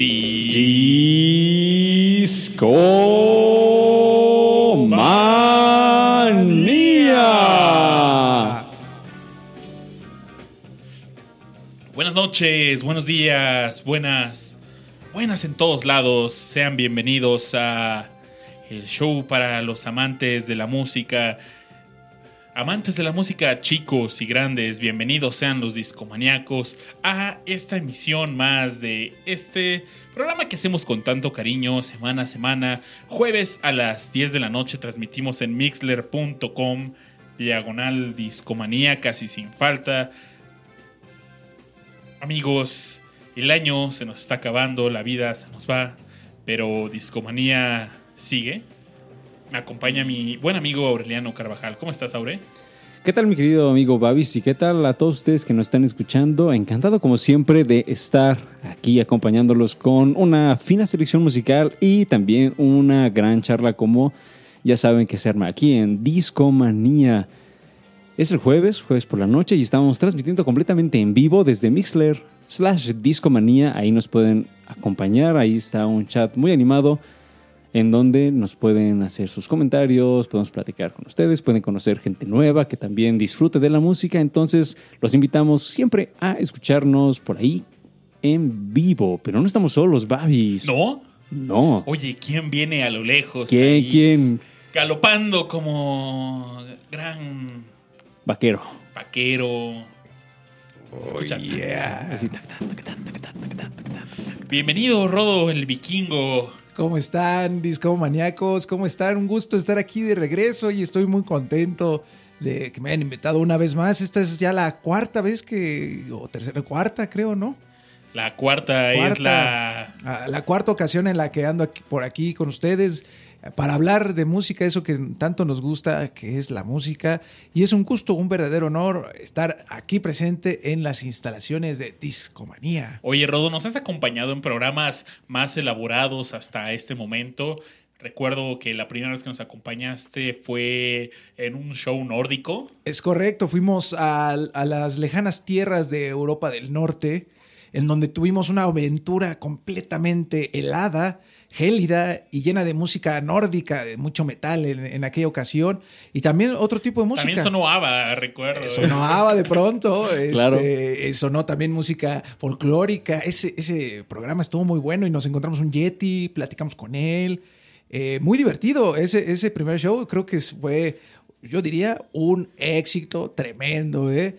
Discomanía. Buenas noches, buenos días, buenas, buenas en todos lados. Sean bienvenidos a el show para los amantes de la música. Amantes de la música, chicos y grandes, bienvenidos sean los discomaníacos a esta emisión más de este programa que hacemos con tanto cariño semana a semana. Jueves a las 10 de la noche transmitimos en mixler.com, diagonal discomanía, casi sin falta. Amigos, el año se nos está acabando, la vida se nos va, pero discomanía sigue. Me acompaña mi buen amigo Aureliano Carvajal. ¿Cómo estás, Aure? ¿Qué tal mi querido amigo Babis y qué tal a todos ustedes que nos están escuchando? Encantado como siempre de estar aquí acompañándolos con una fina selección musical y también una gran charla como ya saben que se arma aquí en Discomanía. Es el jueves, jueves por la noche y estamos transmitiendo completamente en vivo desde Mixler slash Discomanía. Ahí nos pueden acompañar, ahí está un chat muy animado en donde nos pueden hacer sus comentarios, podemos platicar con ustedes, pueden conocer gente nueva que también disfrute de la música. Entonces, los invitamos siempre a escucharnos por ahí en vivo. Pero no estamos solos, Babis. ¿No? No. Oye, ¿quién viene a lo lejos? ¿Quién? ¿Quién? Galopando como gran... Vaquero. Vaquero. Oh, yeah. Bienvenido, Rodo, el vikingo. ¿Cómo están, discomaníacos? ¿Cómo están? Un gusto estar aquí de regreso y estoy muy contento de que me hayan invitado una vez más. Esta es ya la cuarta vez que, o tercera, cuarta creo, ¿no? La cuarta, es la... Ah, La cuarta ocasión en la que ando aquí- por aquí con ustedes para hablar de música, eso que tanto nos gusta, que es la música. Y es un gusto, un verdadero honor estar aquí presente en las instalaciones de Discomanía. Oye, Rodo, nos has acompañado en programas más elaborados hasta este momento. Recuerdo que la primera vez que nos acompañaste fue en un show nórdico. Es correcto, fuimos a, a las lejanas tierras de Europa del Norte, en donde tuvimos una aventura completamente helada, gélida y llena de música nórdica, de mucho metal en, en aquella ocasión, y también otro tipo de música. También sonó ABBA, recuerdo. Sonó ABBA de pronto, este, Claro. eh, sonó también música folclórica. Ese, ese programa estuvo muy bueno y nos encontramos un Yeti, platicamos con él. Eh, muy divertido ese, ese primer show. Creo que fue, yo diría, un éxito tremendo. ¿eh?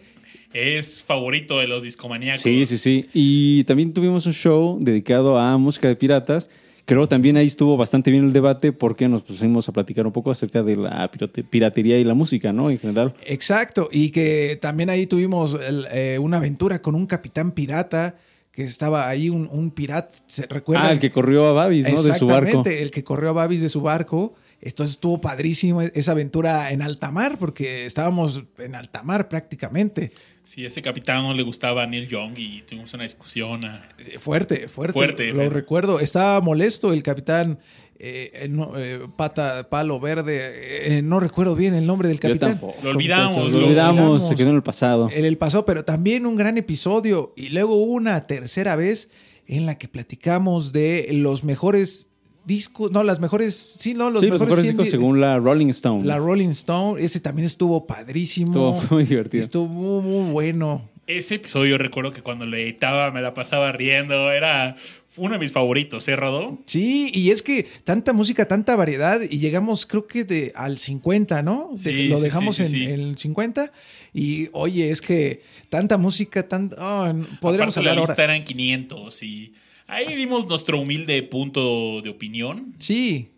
Es favorito de los discomaníacos. Sí, sí, sí. Y también tuvimos un show dedicado a música de piratas. Creo también ahí estuvo bastante bien el debate porque nos pusimos a platicar un poco acerca de la pirate- piratería y la música, ¿no? En general. Exacto, y que también ahí tuvimos el, eh, una aventura con un capitán pirata que estaba ahí, un, un pirata, ¿se recuerdan? Ah, el que corrió a Babis, ¿no? De su barco. Exactamente, el que corrió a Babis de su barco. Entonces estuvo padrísimo esa aventura en alta mar, porque estábamos en alta mar prácticamente. Sí, ese capitán no le gustaba a Neil Young y tuvimos una discusión. ah, Eh, Fuerte, fuerte. Fuerte, Lo pero- recuerdo. Estaba molesto el capitán eh, eh, no, eh, Pata Palo Verde. eh, no recuerdo bien el nombre del capitán. Lo olvidamos, lo Lo olvidamos, olvidamos. se quedó en el pasado. En el pasado, pero también un gran episodio. Y luego una tercera vez en la que platicamos de los mejores discos, no, las mejores, sí, no, los sí, los mejores, mejores 100 discos di- según la Rolling Stone. la Rolling Stone. Ese también estuvo padrísimo. Estuvo muy divertido. Estuvo muy, muy bueno. Ese episodio recuerdo que cuando lo editaba me la pasaba riendo. Era uno de mis favoritos, ¿eh, Rodo? Sí, y es que tanta música, tanta variedad, y llegamos creo que de, al 50, ¿no? De- Sí, lo sí, dejamos sí, sí, en, sí. en el 50. Y oye, es que tanta música, tan, oh, podríamos Aparte, la hablar lista horas. eran 500 y ahí dimos nuestro humilde punto de opinión. Sí,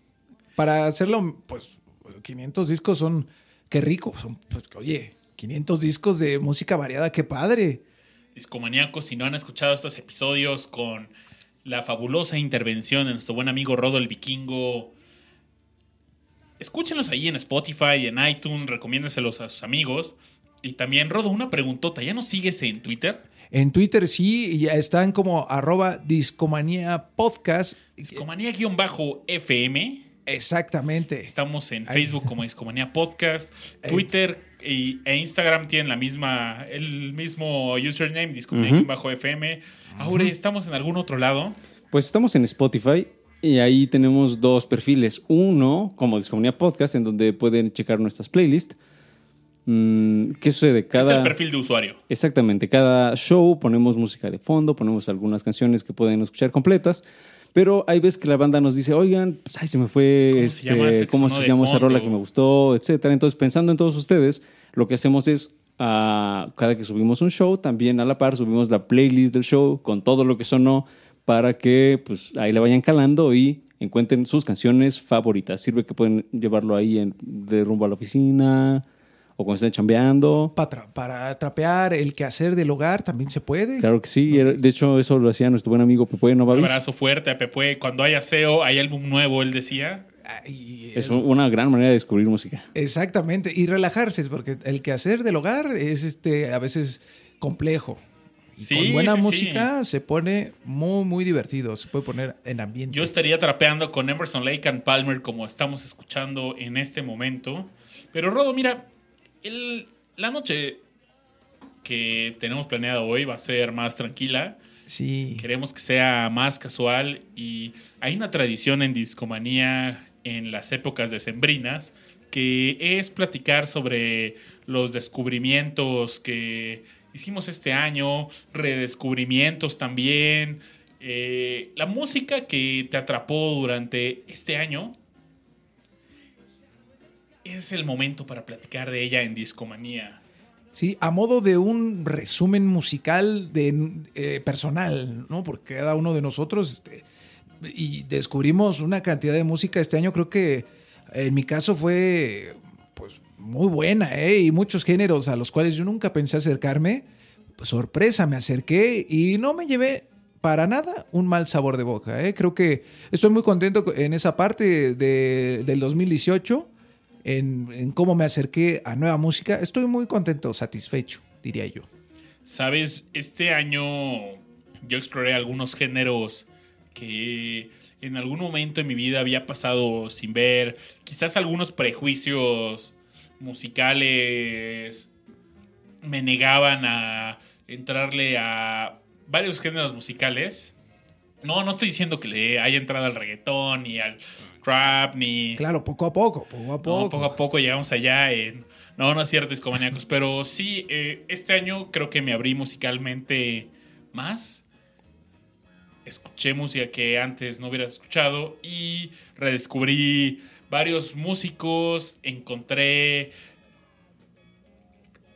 para hacerlo, pues 500 discos son, qué rico, son, pues, oye, 500 discos de música variada, qué padre. Discomaníacos, si no han escuchado estos episodios con la fabulosa intervención de nuestro buen amigo Rodo el Vikingo, escúchenlos ahí en Spotify, en iTunes, recomiéndenselos a sus amigos. Y también, Rodo, una preguntota, ¿ya nos sigues en Twitter? En Twitter sí, ya están como arroba discomanía podcast. Discomanía-FM. Exactamente. Estamos en Ahí. Facebook como Discomanía Podcast. Twitter y, e Instagram tienen la misma, el mismo username. Discomanía-FM. Aure, ¿estamos en algún otro lado? Pues estamos en Spotify y ahí tenemos dos perfiles. Uno, como Discomunidad Podcast, en donde pueden checar nuestras playlists. Mm, ¿Qué sucede? Cada... Es el perfil de usuario. Exactamente. Cada show ponemos música de fondo, ponemos algunas canciones que pueden escuchar completas. Pero hay veces que la banda nos dice, oigan, pues, ay, se me fue, ¿Cómo se este, llama ese ¿cómo se llama esa rola que me gustó, etcétera. Entonces, pensando en todos ustedes, lo que hacemos es, ah, cada que subimos un show, también a la par subimos la playlist del show con todo lo que sonó para que pues ahí le vayan calando y encuentren sus canciones favoritas. Sirve que pueden llevarlo ahí en- de rumbo a la oficina o cuando estén chambeando. Pa tra- para trapear el quehacer del hogar también se puede. Claro que sí. De hecho, eso lo hacía nuestro buen amigo Pepe Un Novavis. abrazo fuerte a Pepe. Cuando hay aseo, hay álbum nuevo, él decía. Ay, Es es- una gran manera de descubrir música. Exactamente. Y relajarse, porque el quehacer del hogar es este a veces complejo. Y Sí, con buena sí, música se pone muy, muy divertido. Se puede poner en ambiente. Yo estaría trapeando con Emerson Lake and Palmer como estamos escuchando en este momento. Pero Rodo, mira, el- la noche que tenemos planeada hoy va a ser más tranquila. Sí. Queremos que sea más casual y hay una tradición en Discomanía en las épocas decembrinas que es platicar sobre los descubrimientos que hicimos este año, redescubrimientos también, eh, la música que te atrapó durante este año. Es el momento para platicar de ella en Discomanía. Sí, a modo de un resumen musical de, eh, personal, ¿no? Porque cada uno de nosotros, este, y descubrimos una cantidad de música este año, creo que en mi caso fue, pues, muy buena, ¿eh? Y muchos géneros a los cuales yo nunca pensé acercarme. Pues, sorpresa, me acerqué y no me llevé para nada un mal sabor de boca, ¿eh? Creo que estoy muy contento en esa parte de- del 2018 en, cómo me acerqué a nueva música. Estoy muy contento, satisfecho, diría yo. Sabes, este año yo exploré algunos géneros que en algún momento en mi vida había pasado sin ver. Quizás algunos prejuicios musicales me negaban a entrarle a varios géneros musicales. No, no estoy diciendo que le haya entrado al reggaetón ni al rap ni... Claro, poco a poco, poco a No, poco. poco a poco llegamos allá en... No, no es cierto, discomaníacos, pero sí, eh, este año creo que me abrí musicalmente más. Escuché música que antes no hubiera escuchado y redescubrí varios músicos, encontré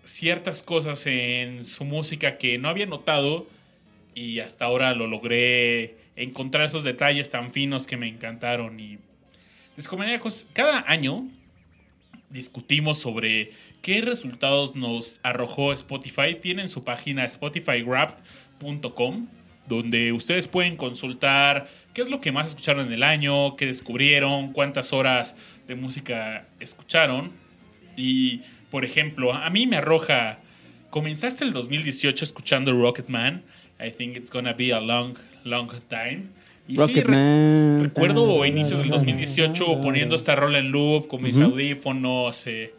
ciertas cosas en su música que no había notado y hasta ahora lo logré encontrar esos detalles tan finos que me encantaron y Discomaníacos, cada año discutimos sobre qué resultados nos arrojó Spotify. Tienen su página spotifywrapped.com donde ustedes pueden consultar qué es lo que más escucharon en el año, qué descubrieron, cuántas horas de música escucharon. Y, por ejemplo, a mí me arroja, comenzaste el 2018 escuchando Rocketman. I think it's gonna be a long, long time. Y sí, re- Rocketman. Recuerdo inicios del 2018 poniendo esta rola en loop con mis audífonos. eh,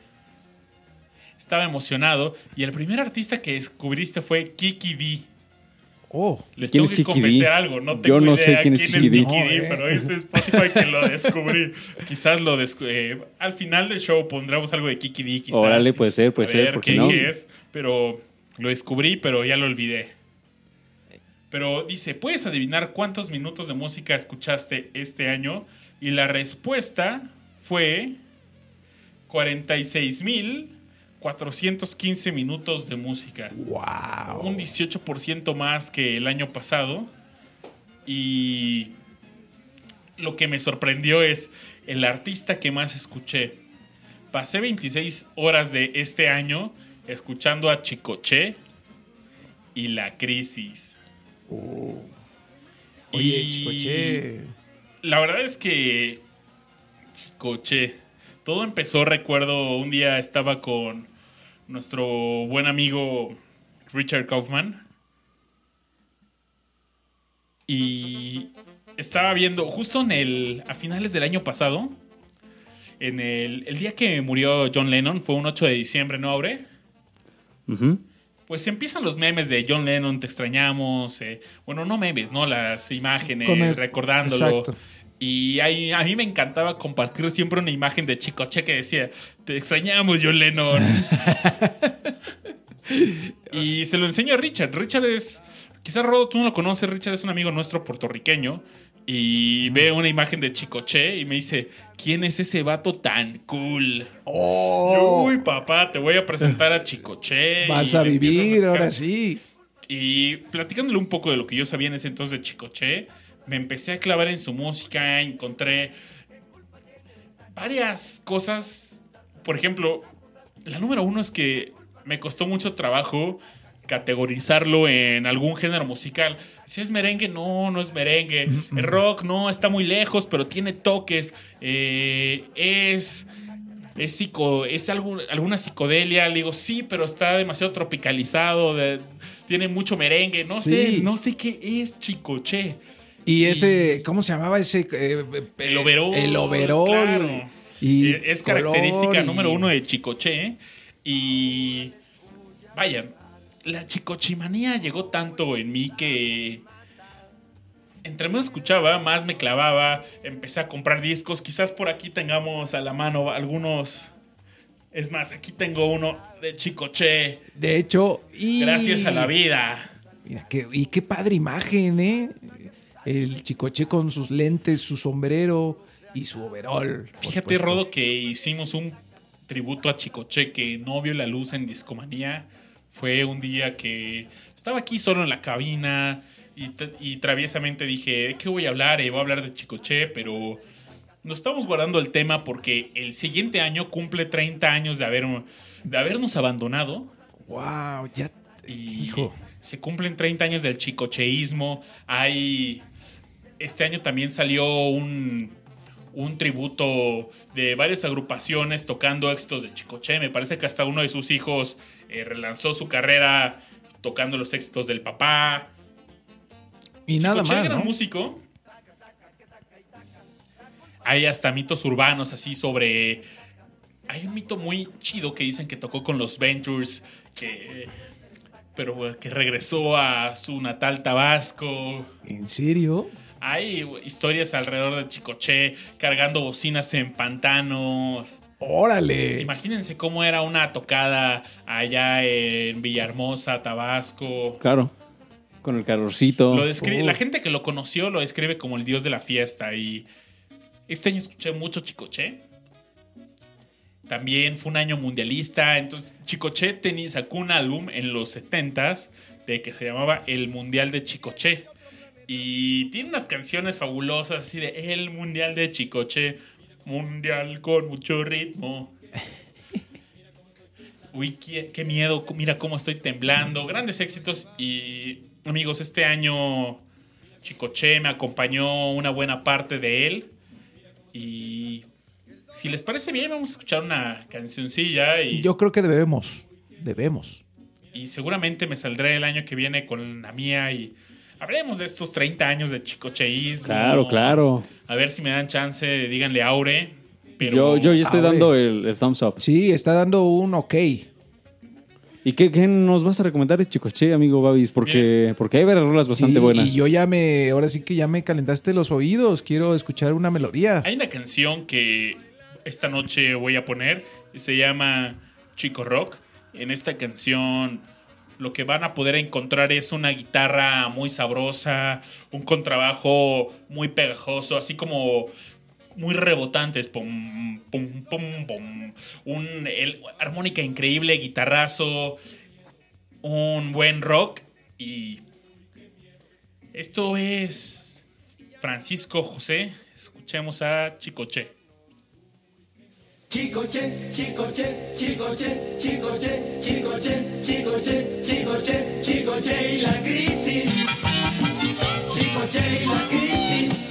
estaba emocionado. Y el primer artista que descubriste fue Kiki D. Oh, Les ¿Quién tengo es que Kiki D? confesar algo. No Yo tengo no idea sé quién es Kiki D. No, eh. pero es Spotify que lo descubrí. Quizás lo descu- eh, Al final del show pondremos algo de Kiki D. Quizás. Órale, puede ser, puede A ser, ver ¿por qué qué no? es. Pero lo descubrí, pero ya lo olvidé. Pero dice, ¿puedes adivinar cuántos minutos de música escuchaste este año? Y la respuesta fue 46.415 minutos de música. wow. Un 18% más que el año pasado. Y lo que me sorprendió es el artista que más escuché. Pasé 26 horas de este año escuchando a Chicoche y La Crisis. Oye, Y Chicoche. La verdad es que Chicoche. Todo empezó, recuerdo, un día estaba con nuestro buen amigo Richard Kaufman. Y estaba viendo, justo en el. a finales del año pasado. En el, el día que murió John Lennon, fue un 8 de diciembre, ¿no, Aure? Ujú. Pues empiezan los memes de John Lennon, te extrañamos. eh, bueno, no memes, ¿no? Las imágenes, el- recordándolo. Exacto. Y ahí, a mí me encantaba compartir siempre una imagen de Chicoche que decía, te extrañamos, John Lennon. y se lo enseño a Richard. Richard es, quizás Rodo tú no lo conoces, Richard es un amigo nuestro puertorriqueño. Y ve una imagen de Chicoche y me dice, ¿quién es ese vato tan cool? Oh, Uy, papá, te voy a presentar a Chicoche. vas a vivir, ahora sí. Y platicándole un poco de lo que yo sabía en ese entonces de Chicoche, me empecé a clavar en su música, encontré varias cosas. Por ejemplo, la número uno es que me costó mucho trabajo categorizarlo en algún género musical. Si es merengue, no, no es merengue. El rock, no, está muy lejos, pero tiene toques. Eh, es es, psico, es algo, alguna psicodelia. Le digo, sí, pero está demasiado tropicalizado. de- tiene mucho merengue. No Sí. sé, no sé qué es Chicoche. Y ese, ¿cómo se llamaba ese? eh, El overol. El overol. claro. Y es color característica y- número uno de Chicoche. Y vaya, la chicochimanía llegó tanto en mí que entre más escuchaba, más me clavaba. Empecé a comprar discos. Quizás por aquí tengamos a la mano algunos. Es más, aquí tengo uno de Chicoche. De hecho, y... Gracias a la vida. Mira, qué, y qué padre imagen, ¿eh? El chicoche con sus lentes, su sombrero y su overol. Fíjate, supuesto. Rodo, que hicimos un tributo a Chicoche que no vio la luz en Discomanía. Fue un día que estaba aquí solo en la cabina y, traviesamente dije, ¿de qué voy a hablar? Eh, voy a hablar de Chicoche, pero nos estamos guardando el tema porque el siguiente año cumple 30 años de, haber, de habernos abandonado Wow, ya. y Hijo. se cumplen 30 años del chicocheísmo. Hay. Este año también salió un, un tributo de varias agrupaciones tocando éxitos de Chicoche. Me parece que hasta uno de sus hijos eh, relanzó su carrera tocando los éxitos del papá. Y nada más, gran ¿no? músico. Hay hasta mitos urbanos así sobre. Hay un mito muy chido que dicen que tocó con los Ventures, que, pero que regresó a su natal Tabasco. ¿En serio? Hay historias alrededor de Chicoche cargando bocinas en pantanos. ¡Órale! Imagínense cómo era una tocada allá en Villahermosa, Tabasco. Claro. Con el calorcito. Lo describe-. La gente que lo conoció lo describe como el dios de la fiesta. Y este año escuché mucho Chicoche. También fue un año mundialista. Entonces, Chicoche tenía, sacó un álbum en los 70s de que se llamaba El Mundial de Chicoche. Y tiene unas canciones fabulosas así de El Mundial de Chicoche. Mundial con mucho ritmo. Uy, qué, qué miedo. Mira cómo estoy temblando. Grandes éxitos. Y amigos, este año Chicoche me acompañó una buena parte de él. Y si les parece bien, vamos a escuchar una cancioncilla. Y, Yo creo que debemos. Debemos. y seguramente me saldré el año que viene con la mía. Y hablemos de estos 30 años de chicocheísmo. Claro, claro. A ver si me dan chance, díganle Aure. Pero Yo, yo ya estoy dando el, el thumbs up. Sí, está dando un ok. ¿Y qué, qué nos vas a recomendar de Chicoche, amigo Babis? Porque, porque hay varias rolas bastante Sí, buenas. Y yo ya me, ahora sí que ya me calentaste los oídos. Quiero escuchar una melodía. Hay una canción que esta noche voy a poner y se llama Chico Rock. En esta canción lo que van a poder encontrar es una guitarra muy sabrosa, un contrabajo muy pegajoso, así como muy rebotantes, pum, pum, pum, pum, un armónica increíble, guitarrazo, un buen rock y esto es Francisco José. Escuchemos a Chicoche. Chicoche, chicoche, chicoche, chicoche, chicoche, chicoche, chicoche, chicoche y la crisis. Chicoche y la crisis.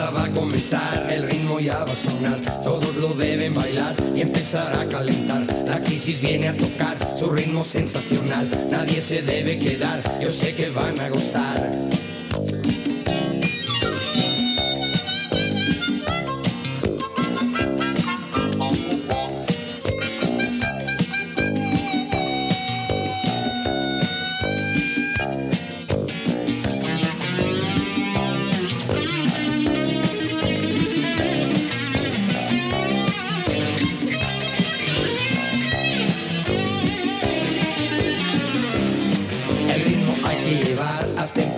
Va a comenzar, el ritmo ya va a sonar, todos lo deben bailar y empezar a calentar. La crisis viene a tocar, su ritmo sensacional, nadie se debe quedar, yo sé que van a gozar.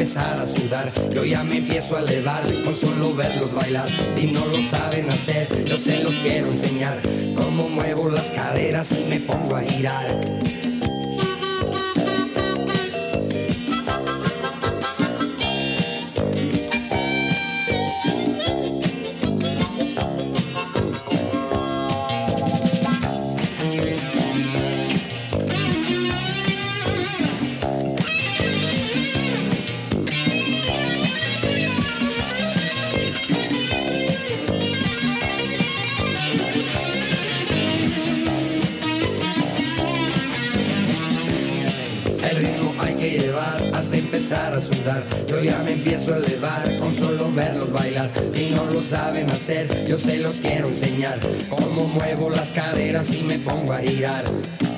A sudar. Yo ya me empiezo a elevar con solo verlos bailar. Si no lo saben hacer, yo se los quiero enseñar. Cómo muevo las caderas y me pongo a girar. A sudar. Yo ya me empiezo a elevar con solo verlos bailar. Si no lo saben hacer, yo se los quiero enseñar. Cómo muevo las caderas y me pongo a girar.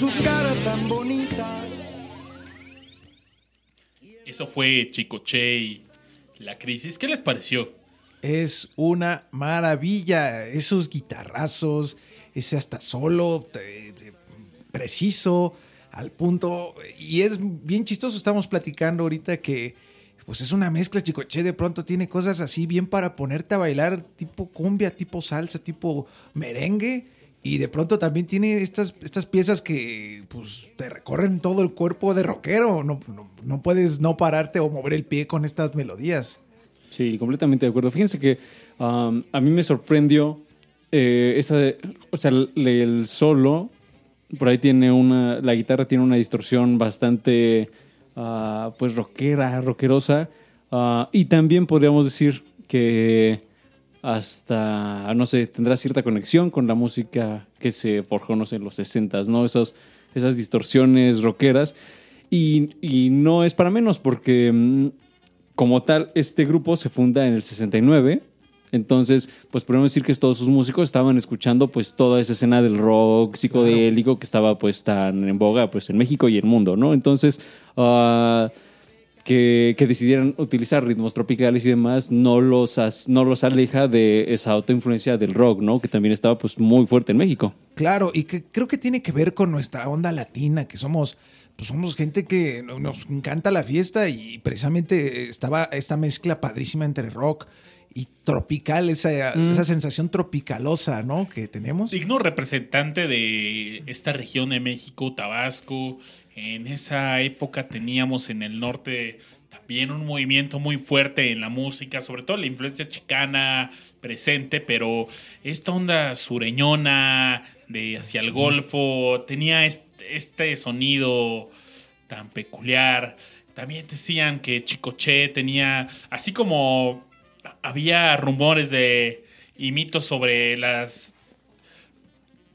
su cara tan bonita? Eso fue Chicoche y la crisis. ¿Qué les pareció? Es una maravilla. Esos guitarrazos, ese hasta solo, te- te- preciso, al punto. Y es bien chistoso. Estamos platicando ahorita que pues es una mezcla. Chicoche de pronto tiene cosas así bien para ponerte a bailar, tipo cumbia, tipo salsa, tipo merengue. Y de pronto también tiene estas, estas piezas que pues te recorren todo el cuerpo de rockero. No, no, puedes no pararte o mover el pie con estas melodías. Sí, completamente de acuerdo. Fíjense que um, a mí me sorprendió eh, esa, o sea, el, el solo, por ahí tiene una, la guitarra tiene una distorsión bastante, ah, pues, rockera, rockerosa. Ah, y también podríamos decir que hasta, no sé, tendrá cierta conexión con la música que se forjó, no sé, en los 60 ¿no? Esos, esas distorsiones rockeras. Y, y no es para menos, porque mm, como tal, este grupo se funda en el 69. Entonces, pues podemos decir que todos sus músicos estaban escuchando pues toda esa escena del rock psicodélico que estaba pues tan en boga pues en México y el mundo, ¿no? Entonces, ah, que, que decidieran utilizar ritmos tropicales y demás no los, as- no los aleja de esa autoinfluencia del rock, ¿no? Que también estaba pues muy fuerte en México. Claro, y que creo que tiene que ver con nuestra onda latina, que somos, pues somos gente que no- nos encanta la fiesta y precisamente estaba esta mezcla padrísima entre rock y tropical, esa, esa sensación tropicalosa, ¿no? Que tenemos. Digno representante de esta región de México, Tabasco. En esa época teníamos en el norte también un movimiento muy fuerte en la música, sobre todo la influencia chicana presente, pero esta onda sureñona de hacia el Golfo tenía este, este sonido tan peculiar. También decían que Chicoche tenía, así como había rumores de y mitos sobre las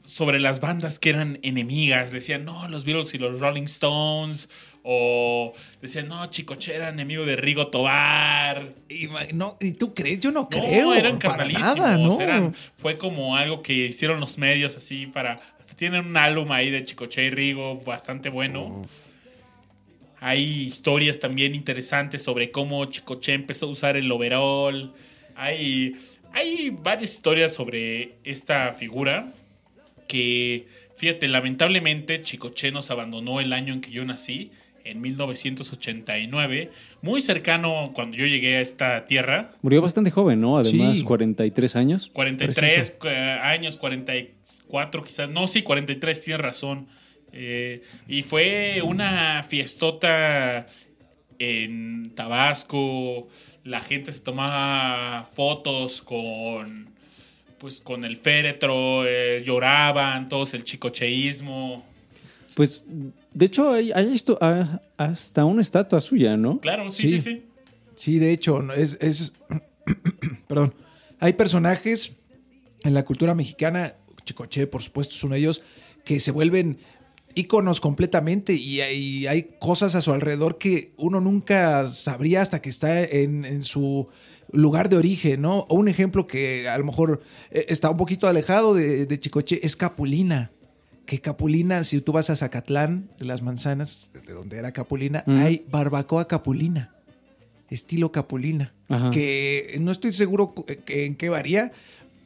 sobre las bandas que eran enemigas. Decían, no, los Beatles y los Rolling Stones. O decían, no, Chicoche era enemigo de Rigo Tobar. Y, no, ¿y tú crees? Yo no, No, creo. eran para carnalísimos. ¿no? eran- fue como algo que hicieron los medios así para. Hasta tienen un álbum ahí de Chicoche y Rigo bastante bueno. Hay historias también interesantes sobre cómo Chicoche empezó a usar el overall. Hay, hay varias historias sobre esta figura que, fíjate, lamentablemente Chicoche nos abandonó el año en que yo nací, en 1989, muy cercano cuando yo llegué a esta tierra. Murió bastante joven, ¿no? Además, Sí. 43 años. 43 eh, años, 44 quizás. No, sí, 43, tienes razón. Eh, y fue una fiestota en Tabasco. La gente se tomaba fotos con pues con el féretro, eh, lloraban, todos el chicocheísmo. Pues, de hecho, hay, hay esto, ah, hasta una estatua suya, ¿no? Claro, sí, sí, Sí. sí. Sí, de hecho, es, es perdón, hay personajes en la cultura mexicana, Chicoche, por supuesto, es uno de ellos, que se vuelven íconos completamente y hay, hay cosas a su alrededor que uno nunca sabría hasta que está en, en su lugar de origen, ¿no? O un ejemplo que a lo mejor eh, está un poquito alejado de, de Chicoche es Capulina. Que Capulina, si tú vas a Zacatlán, de las manzanas, de donde era Capulina, hay barbacoa Capulina estilo Capulina, Ajá. que no estoy seguro que- en qué varía,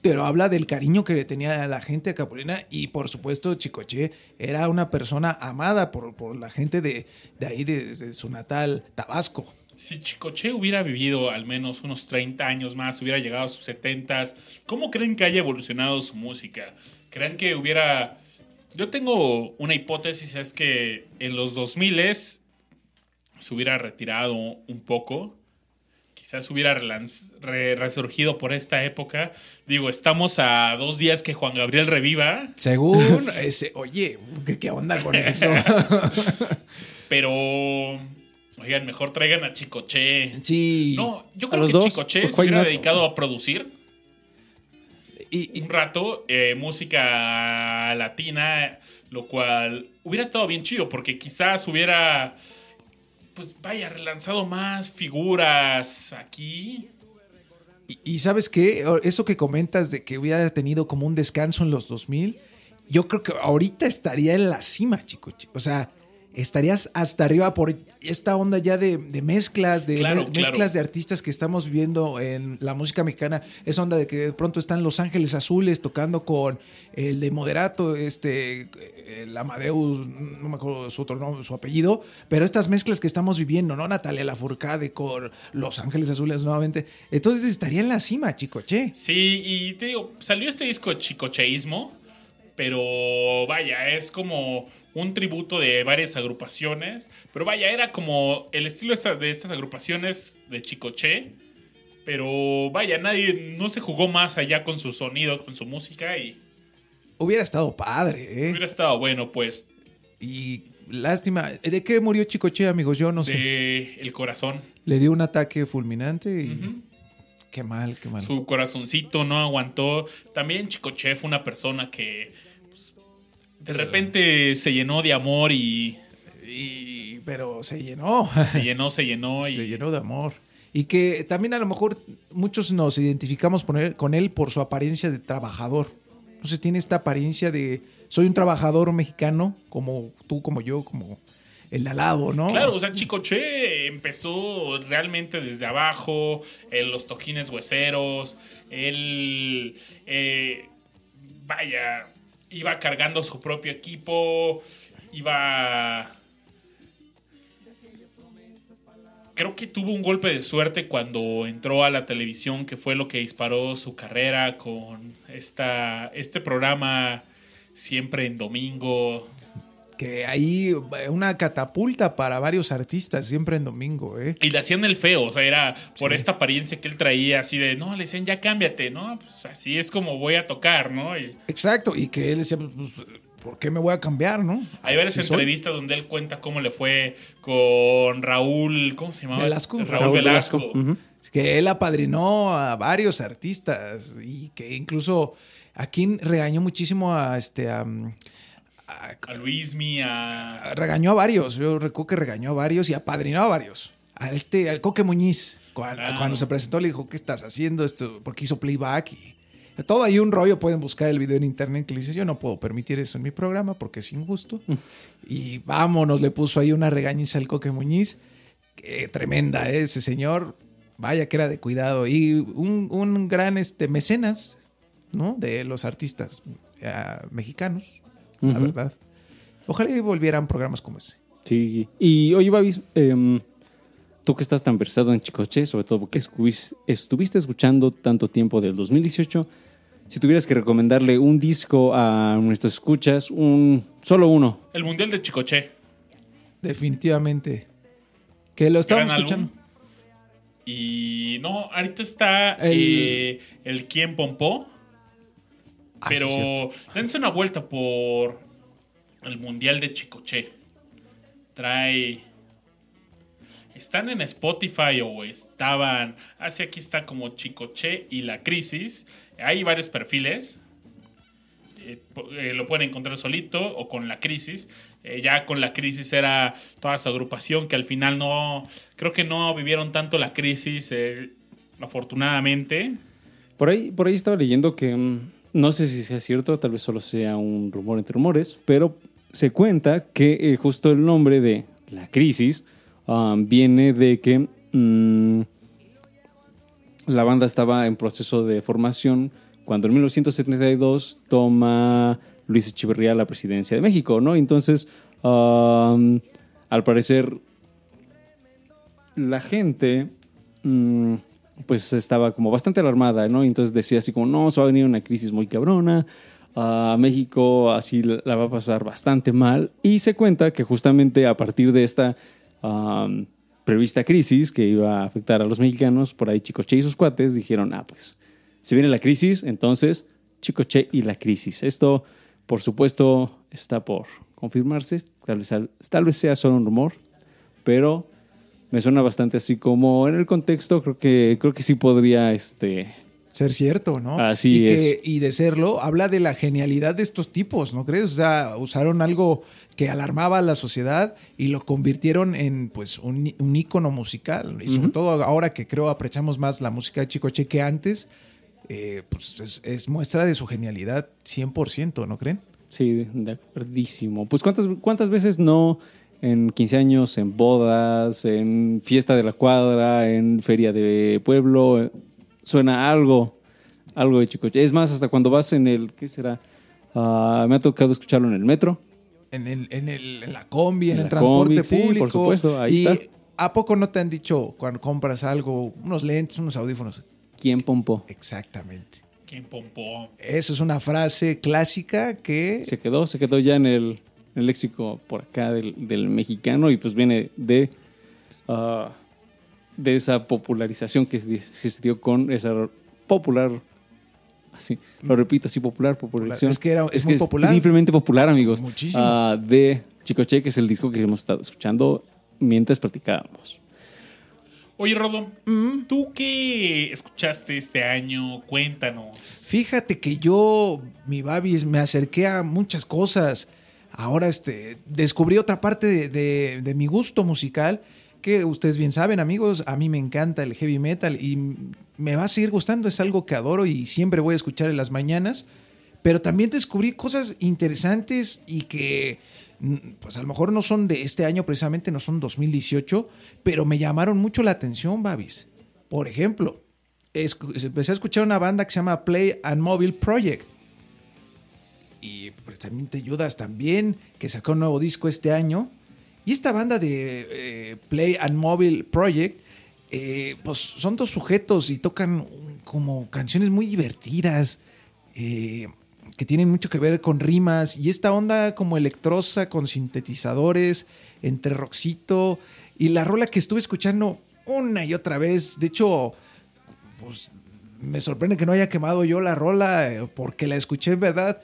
pero habla del cariño que le tenía la gente a Capulina y por supuesto Chicoche era una persona amada por, por la gente de, de ahí, de, de su natal Tabasco. Si Chicoche hubiera vivido al menos unos 30 años más, hubiera llegado a sus 70 ¿cómo creen que haya evolucionado su música? ¿Creen que hubiera... Yo tengo una hipótesis, es que en los 2000 se hubiera retirado un poco, quizás hubiera re- resurgido por esta época. Digo, estamos a dos días que Juan Gabriel reviva, Según ese, oye, ¿qué, qué onda con eso? pero... Oigan, mejor traigan a Chicoche. sí. No, yo creo que dos, Chicoche ¿por se hubiera dedicado a producir y, y- un rato eh, música latina, lo cual hubiera estado bien chido, porque quizás hubiera, pues vaya, relanzado más figuras aquí. Y, y sabes qué, eso que comentas de que hubiera tenido como un descanso en los 2000, yo creo que ahorita estaría en la cima, chico. chi- O sea, estarías hasta arriba por esta onda ya de, de mezclas, de Claro, me- claro. mezclas de artistas que estamos viendo en la música mexicana. Esa onda de que de pronto están Los Ángeles Azules tocando con el de Moderato, este, el Amadeus, no me acuerdo su otro nombre, su apellido, pero estas mezclas que estamos viviendo, ¿no? Natalia Lafourcade con Los Ángeles Azules nuevamente. Entonces estaría en la cima, chico, che. Sí, y te digo, salió este disco Chicocheísmo, pero vaya, es como un tributo de varias agrupaciones, pero vaya, era como el estilo de estas agrupaciones de Chicoche, pero vaya, nadie, no se jugó más allá con su sonido, con su música y Hubiera estado padre, ¿eh? hubiera estado bueno, pues, Y lástima. ¿De qué murió Chicoche, amigos? Yo no sé. de el corazón. Le dio un ataque fulminante y qué mal, qué mal. Su corazoncito no aguantó. También Chicoche fue una persona que de repente se llenó de amor y Y- pero se llenó. se llenó, se llenó y se llenó de amor. Y que también a lo mejor muchos nos identificamos con él, por su apariencia de trabajador. Sé, tiene esta apariencia de soy un trabajador mexicano, como tú, como yo, como el de al lado, ¿no? Claro, o sea, Chicoche empezó realmente desde abajo, en los toquines hueseros, él, eh, vaya, iba cargando su propio equipo, iba... Creo que tuvo un golpe de suerte cuando entró a la televisión, que fue lo que disparó su carrera con esta, este programa siempre en domingo, Que ahí eh, una catapulta para varios artistas, siempre en domingo, ¿eh? Y le hacían el feo, o sea, era por esta apariencia que él traía, así de, no, le decían, ya cámbiate, ¿no? Pues así es como voy a tocar, ¿no? Y Exacto, y que él decía, pues, ¿por qué me voy a cambiar, no? hay varias soy. entrevistas donde él cuenta cómo le fue con Raúl, ¿cómo se llamaba? Velasco. Raúl, Raúl Velasco. Que él apadrinó a varios artistas y que incluso aquí regañó muchísimo a este a, a- A Luismi, a... regañó a varios. Yo recuerdo que regañó a varios y apadrinó a varios. A este, al Coque Muñiz, cuando, Claro. cuando se presentó, le dijo, ¿qué estás haciendo esto? Porque hizo playback y todo ahí un rollo. Pueden buscar el video en internet que le dice, yo no puedo permitir eso en mi programa porque es injusto. y vámonos, le puso ahí una regañiza al Coque Muñiz. Que tremenda, ¿eh? ese señor. Vaya que era de cuidado. Y un, un gran este, mecenas, ¿no? De los artistas eh, mexicanos, la verdad. Ojalá y volvieran programas como ese. Sí. Y oye, Babis, em, tú que estás tan versado en Chicoche, sobre todo porque estuviste escuchando tanto tiempo del 2018, si tuvieras que recomendarle un disco a nuestros escuchas, un solo uno. El Mundial de Chicoche. Definitivamente. Que lo estaban Gran escuchando. álbum. Y no, ahorita está El- eh, el Quién Pompó. Ah, sí, Pero cierto. dense una vuelta por el Mundial de Chicoche. Trae. Están en Spotify o estaban. Ah, sí, aquí está como Chicoche y la crisis. Hay varios perfiles. Eh, eh, lo pueden encontrar solito o con la crisis. Eh, ya con la crisis era toda su agrupación que al final no. Creo que no vivieron tanto la crisis, eh, afortunadamente. Por ahí, por ahí estaba leyendo que mm, no sé si sea cierto, tal vez solo sea un rumor entre rumores, pero se cuenta que eh, justo el nombre de la crisis ah, viene de que mm, la banda estaba en proceso de formación cuando en 1972 toma Luis Echeverría la presidencia de México, ¿no? Entonces, ah, al parecer, la gente mm, pues estaba como bastante alarmada, ¿no? Entonces decía así como, no, se va a venir una crisis muy cabrona, a México así la va a pasar bastante mal. Y se cuenta que justamente a partir de esta prevista crisis que iba a afectar a los mexicanos, por ahí Chicoche y sus cuates dijeron, ah, pues, si viene la crisis, entonces Chicoche y la crisis. Esto, por supuesto, está por confirmarse, tal vez, tal vez sea solo un rumor, pero me suena bastante así como en el contexto, creo que, creo que sí podría, este, Ser cierto, ¿no? Así y es. y de serlo, habla de la genialidad de estos tipos, ¿no crees? O sea, usaron algo que alarmaba a la sociedad y lo convirtieron en pues un, un ícono musical. Y sobre todo ahora que creo apreciamos más la música de Chicoche que antes, eh, pues es, es muestra de su genialidad 100%, ¿no creen? Sí, de acuerdísimo. Pues ¿cuántas, cuántas veces no en 15 años, en bodas, en fiesta de la cuadra, en feria de pueblo, eh, suena algo, algo de Chicoche. Es más, hasta cuando vas en el, ¿qué será? Ah, me ha tocado escucharlo en el metro. En, el, en, el, en la combi, en, En el transporte combi, sí, por público. supuesto, ahí y está. ¿A poco no te han dicho cuando compras algo, unos lentes, unos audífonos? ¿Quién pompó? Exactamente. ¿Quién pompó? Eso es una frase clásica que Se quedó, se quedó ya en el, el léxico por acá del, del mexicano y pues viene de, ah, de esa popularización que, se- que se dio con esa popular, así, lo repito, así popular, popularización. Es que era- es muy popular. increíblemente popular, amigos. Muchísimo. Ah, de Chicoche, que es el disco que hemos estado escuchando mientras practicábamos. Oye, Rodo, ¿tú qué escuchaste este año? Cuéntanos. Fíjate que yo, mi Babis, me acerqué a muchas cosas. Ahora este, descubrí otra parte de, de- mi gusto musical que ustedes bien saben, amigos, a mí me encanta el heavy metal y me va a seguir gustando, es algo que adoro y siempre voy a escuchar en las mañanas. Pero también descubrí cosas interesantes y que, mm, pues a lo mejor no son de este año precisamente, no son 2018, pero me llamaron mucho la atención, Babis. Por ejemplo, empecé a escuchar una banda que se llama Play and Mobile Project. Y pues, también te ayudas también, que sacó un nuevo disco este año. Y esta banda de eh, Play and Mobile Project, eh, pues son dos sujetos y tocan como canciones muy divertidas, eh, que tienen mucho que ver con rimas. Y esta onda como electrosa, con sintetizadores, entre rockcito. Y la rola que estuve escuchando una y otra vez, de hecho, pues me sorprende que no haya quemado yo la rola porque la escuché en verdad,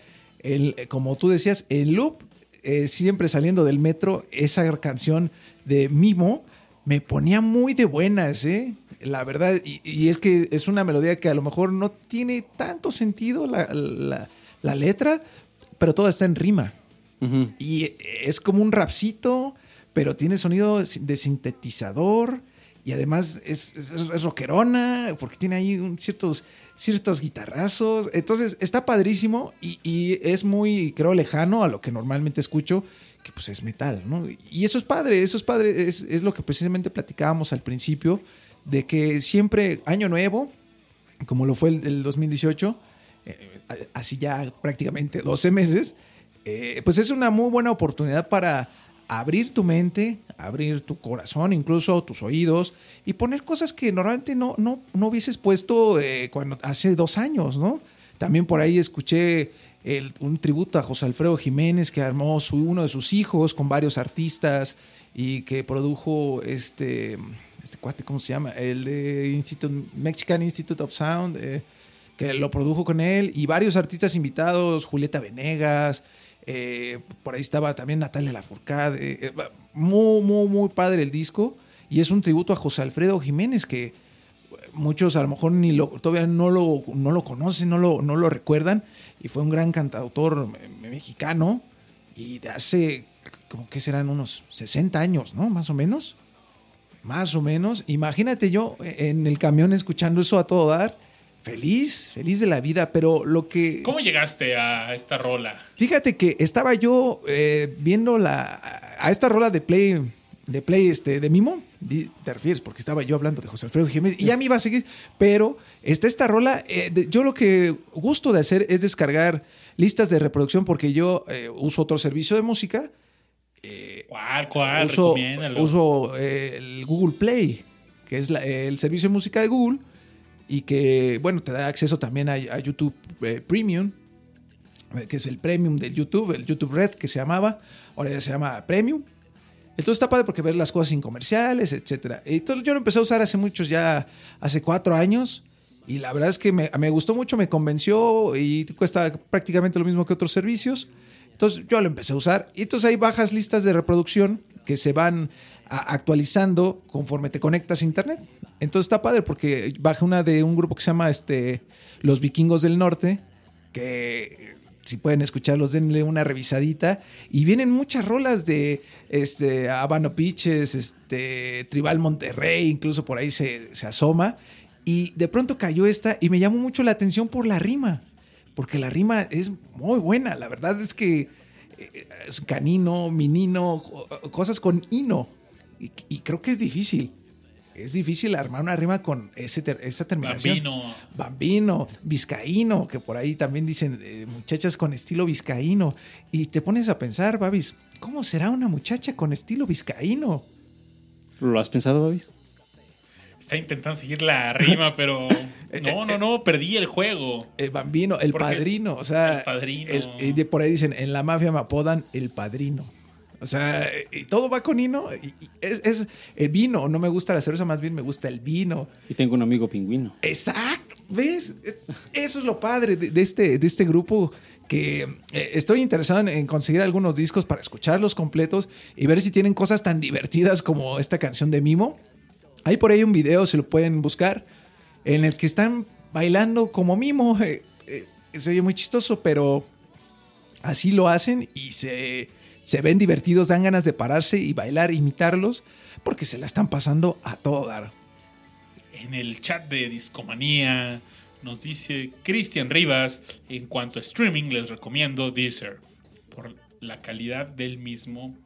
el, como tú decías, en loop, eh, siempre saliendo del metro, esa canción de Mimo me ponía muy de buenas, ¿eh? La verdad, y, y es que es una melodía que a lo mejor no tiene tanto sentido la, la- la letra, pero toda está en rima. Y es como un rapcito, pero tiene sonido de sintetizador. Y además es, es, es rockerona, porque tiene ahí un- ciertos, ciertos guitarrazos. Entonces está padrísimo y, es muy, creo, lejano a lo que normalmente escucho, que pues es metal. Y eso es padre, eso es padre, es, lo que precisamente platicábamos al principio, de que siempre, año nuevo, como lo fue el, el 2018, eh, así ya prácticamente 12 meses, eh, pues es una muy buena oportunidad para abrir tu mente, abrir tu corazón, incluso tus oídos, y poner cosas que normalmente no, no, no hubieses puesto eh, cuando, hace dos años, ¿no? También por ahí escuché un tributo a José Alfredo Jiménez, que armó su, uno de sus hijos con varios artistas y que produjo este, este cuate, ¿cómo se llama? El Mexican Institute of Sound, eh, que lo produjo con él, y varios artistas invitados, Julieta Venegas, Eh, por ahí estaba también Natalia Lafourcade. eh, eh, muy, muy, muy padre el disco. Y es un tributo a José Alfredo Jiménez, que muchos a lo mejor ni lo, todavía no lo, no lo conocen, no lo, no lo recuerdan. Y fue un gran cantautor me- mexicano. Y de hace, como que serán unos 60 años, ¿no? Más o menos. Más o menos. Imagínate yo en el camión escuchando eso a todo dar. Feliz, feliz de la vida. Pero lo que... ¿Cómo llegaste a esta rola? Fíjate que estaba yo eh, viendo la a esta rola de Play de Play este de Mimo, te refieres porque estaba yo hablando de José Alfredo Jiménez y ya me iba a seguir, pero está esta rola eh, de- yo lo que gusto de hacer es descargar listas de reproducción porque yo eh, uso otro servicio de música, ¿Cuál, cuál? uso, uso eh, el Google Play, que es la- el servicio de música de Google y que, bueno, te da acceso también a, YouTube eh, Premium, eh, que es el Premium del YouTube, el YouTube Red que se llamaba, ahora ya se llama Premium. Entonces está padre porque ver las cosas sin comerciales, etcétera. Entonces yo lo empecé a usar hace muchos, ya hace cuatro años. Y la verdad es que me, me gustó mucho, me convenció y cuesta prácticamente lo mismo que otros servicios. Entonces yo lo empecé a usar. Y entonces hay bajas listas de reproducción que se van actualizando conforme te conectas a internet. Entonces está padre porque baja una de un grupo que se llama este, Los Vikingos del Norte, que si pueden escucharlos, denle una revisadita. Y vienen muchas rolas de este, Habano Piches, este, Tribal Monterrey, incluso por ahí se, se asoma. Y de pronto cayó esta y me llamó mucho la atención por la rima. Porque la rima es muy buena. La verdad es que eh, es canino, minino, co- cosas con hino. Y, y creo que es difícil. Es difícil armar una rima con ese ter- esa terminación. Bambino. Bambino, vizcaíno, que por ahí también dicen eh, muchachas con estilo vizcaíno. Y te pones a pensar, Babis, ¿cómo será una muchacha con estilo vizcaíno? ¿Lo has pensado, Babis? Está intentando seguir la rima, pero. No, no, no, perdí el juego. El bambino, el Porque padrino, o sea, el padrino. el- de por ahí dicen, en la mafia me apodan el padrino. O sea, y todo va con hino. y- y es, es el vino, no me gusta la cerveza, más bien me gusta el vino. Y tengo un amigo pingüino. Exacto, ¿ves? Eso es lo padre de, de este, de este grupo que eh, estoy interesado en, en conseguir algunos discos para escucharlos completos y ver si tienen cosas tan divertidas como esta canción de Mimo. Hay por ahí un video, se lo pueden buscar, en el que están bailando como Mimo. Eh, eh, se oye muy chistoso, pero así lo hacen y se, se ven divertidos, dan ganas de pararse y bailar, imitarlos, porque se la están pasando a todo dar. En el chat de Discomanía nos dice Cristian Rivas, en cuanto a streaming les recomiendo Deezer por la calidad del mismo.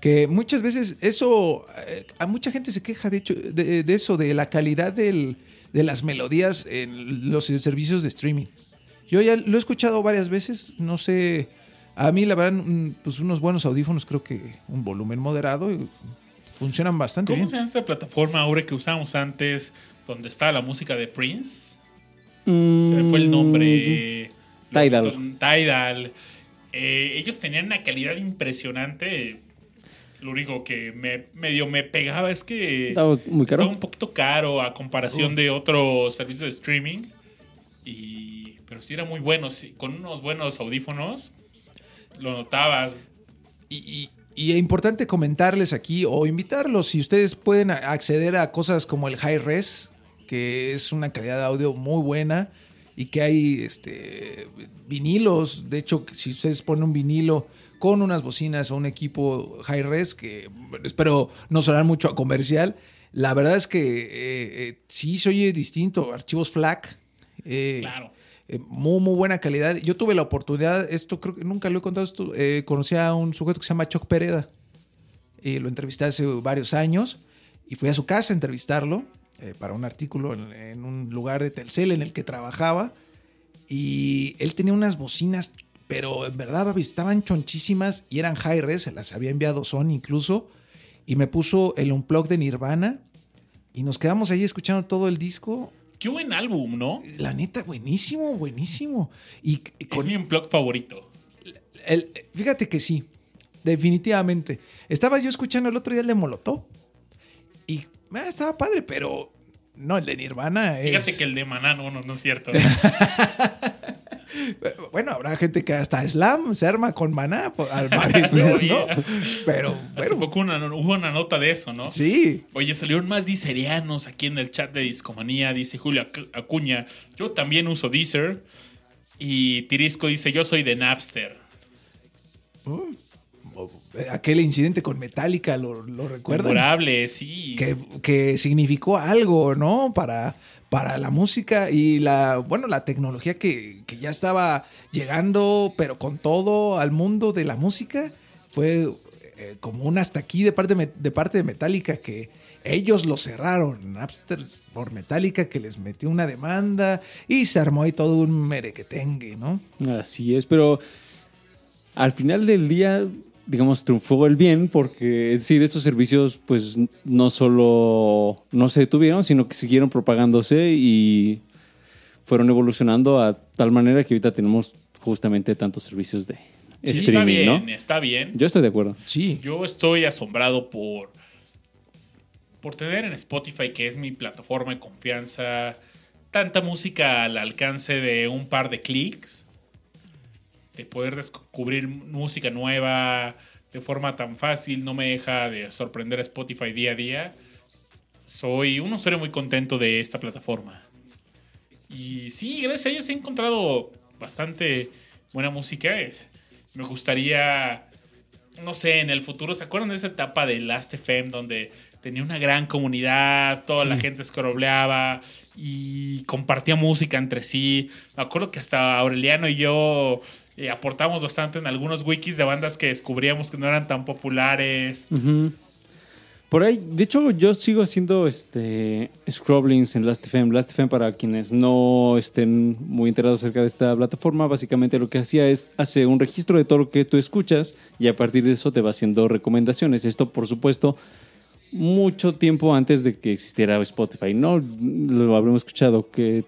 Que muchas veces eso, eh, a mucha gente se queja de, hecho, de, de eso, de la calidad del- de las melodías en los servicios de streaming. Yo ya lo he escuchado varias veces, no sé, a mí la verdad, mm, pues unos buenos audífonos, creo que un volumen moderado, y funcionan bastante ¿Cómo bien. se llama esta plataforma ahora que usábamos antes, donde estaba la música de Prince? Se Mm, me fue el nombre. Tidal. Tidal. Eh, ellos tenían una calidad impresionante. Lo único que me medio me pegaba es que Estaba muy caro. estaba un poquito caro a comparación de otros servicios de streaming. Y, pero sí era muy bueno. sí, con unos buenos audífonos lo notabas. Y, y- y es importante comentarles aquí o invitarlos, si ustedes pueden acceder a cosas como el High Res, que es una calidad de audio muy buena y que hay este, vinilos. De hecho, si ustedes ponen un vinilo con unas bocinas o un equipo High Res, que espero no sonar mucho a comercial, la verdad es que eh, eh, sí se oye distinto. Archivos FLAC. eh, Claro. Eh, muy, muy buena calidad. Yo tuve la oportunidad, esto creo que nunca lo he contado, esto, eh, conocí a un sujeto que se llama Choc Pereda. Y lo entrevisté hace varios años y fui a su casa a entrevistarlo eh, para un artículo en, un lugar de Telcel en el que trabajaba. Y él tenía unas bocinas, pero en verdad estaban chonchísimas y eran high res, se las había enviado Sony incluso. Y me puso el unplug de Nirvana y nos quedamos ahí escuchando todo el disco. Qué buen álbum, ¿no? La neta, buenísimo, buenísimo. Y, y Es con mi blog favorito. el- fíjate que sí, definitivamente. Estaba yo escuchando el otro día el de Molotov y ah, estaba padre, pero no, el de Nirvana es... Fíjate que el de Maná, no, no, no es cierto. Bueno, habrá gente que hasta Slam se arma con maná, po- al parecer, ¿no? Pero, Hace bueno, poco una- hubo una nota de eso, ¿no? sí. Oye, salieron más diserianos aquí en el chat de Discomanía, dice Julio Acu- Acuña. Yo también uso Deezer. Y Tirisco dice, yo soy de Napster. Aquel incidente con Metallica, ¿lo, lo recuerdan? Memorable, sí. que, que significó algo, ¿no? Para, para la música y la, bueno, la tecnología que, que ya estaba llegando, pero con todo al mundo de la música, fue eh, como un hasta aquí de parte, de parte de Metallica que ellos lo cerraron, Napster por Metallica que les metió una demanda y se armó ahí todo un merequetengue, ¿no? Así es, pero al final del día, digamos, triunfó el bien porque, es decir, esos servicios pues no solo no se detuvieron, sino que siguieron propagándose y fueron evolucionando a tal manera que ahorita tenemos justamente tantos servicios de Sí, está streaming, bien, ¿no? está bien. Yo estoy de acuerdo. Sí. Yo estoy asombrado por, por tener en Spotify, que es mi plataforma de confianza, tanta música al alcance de un par de clics, de poder descubrir música nueva de forma tan fácil, no me deja de sorprender a Spotify día a día. Soy un usuario muy contento de esta plataforma. Y sí, gracias a ellos he encontrado bastante buena música. Me gustaría no sé, en el futuro, ¿se acuerdan de esa etapa de Last FM donde tenía una gran comunidad, toda la gente scrolleaba y compartía música entre sí? Me acuerdo que hasta Aureliano y yo eh, aportamos bastante en algunos wikis de bandas que descubríamos que no eran tan populares. Por ahí, de hecho, yo sigo haciendo este scrollings en Last.fm. Last.fm, para quienes no estén muy enterados acerca de esta plataforma, básicamente lo que hacía es hace un registro de todo lo que tú escuchas y a partir de eso te va haciendo recomendaciones. Esto, por supuesto, mucho tiempo antes de que existiera Spotify. No lo habremos escuchado, que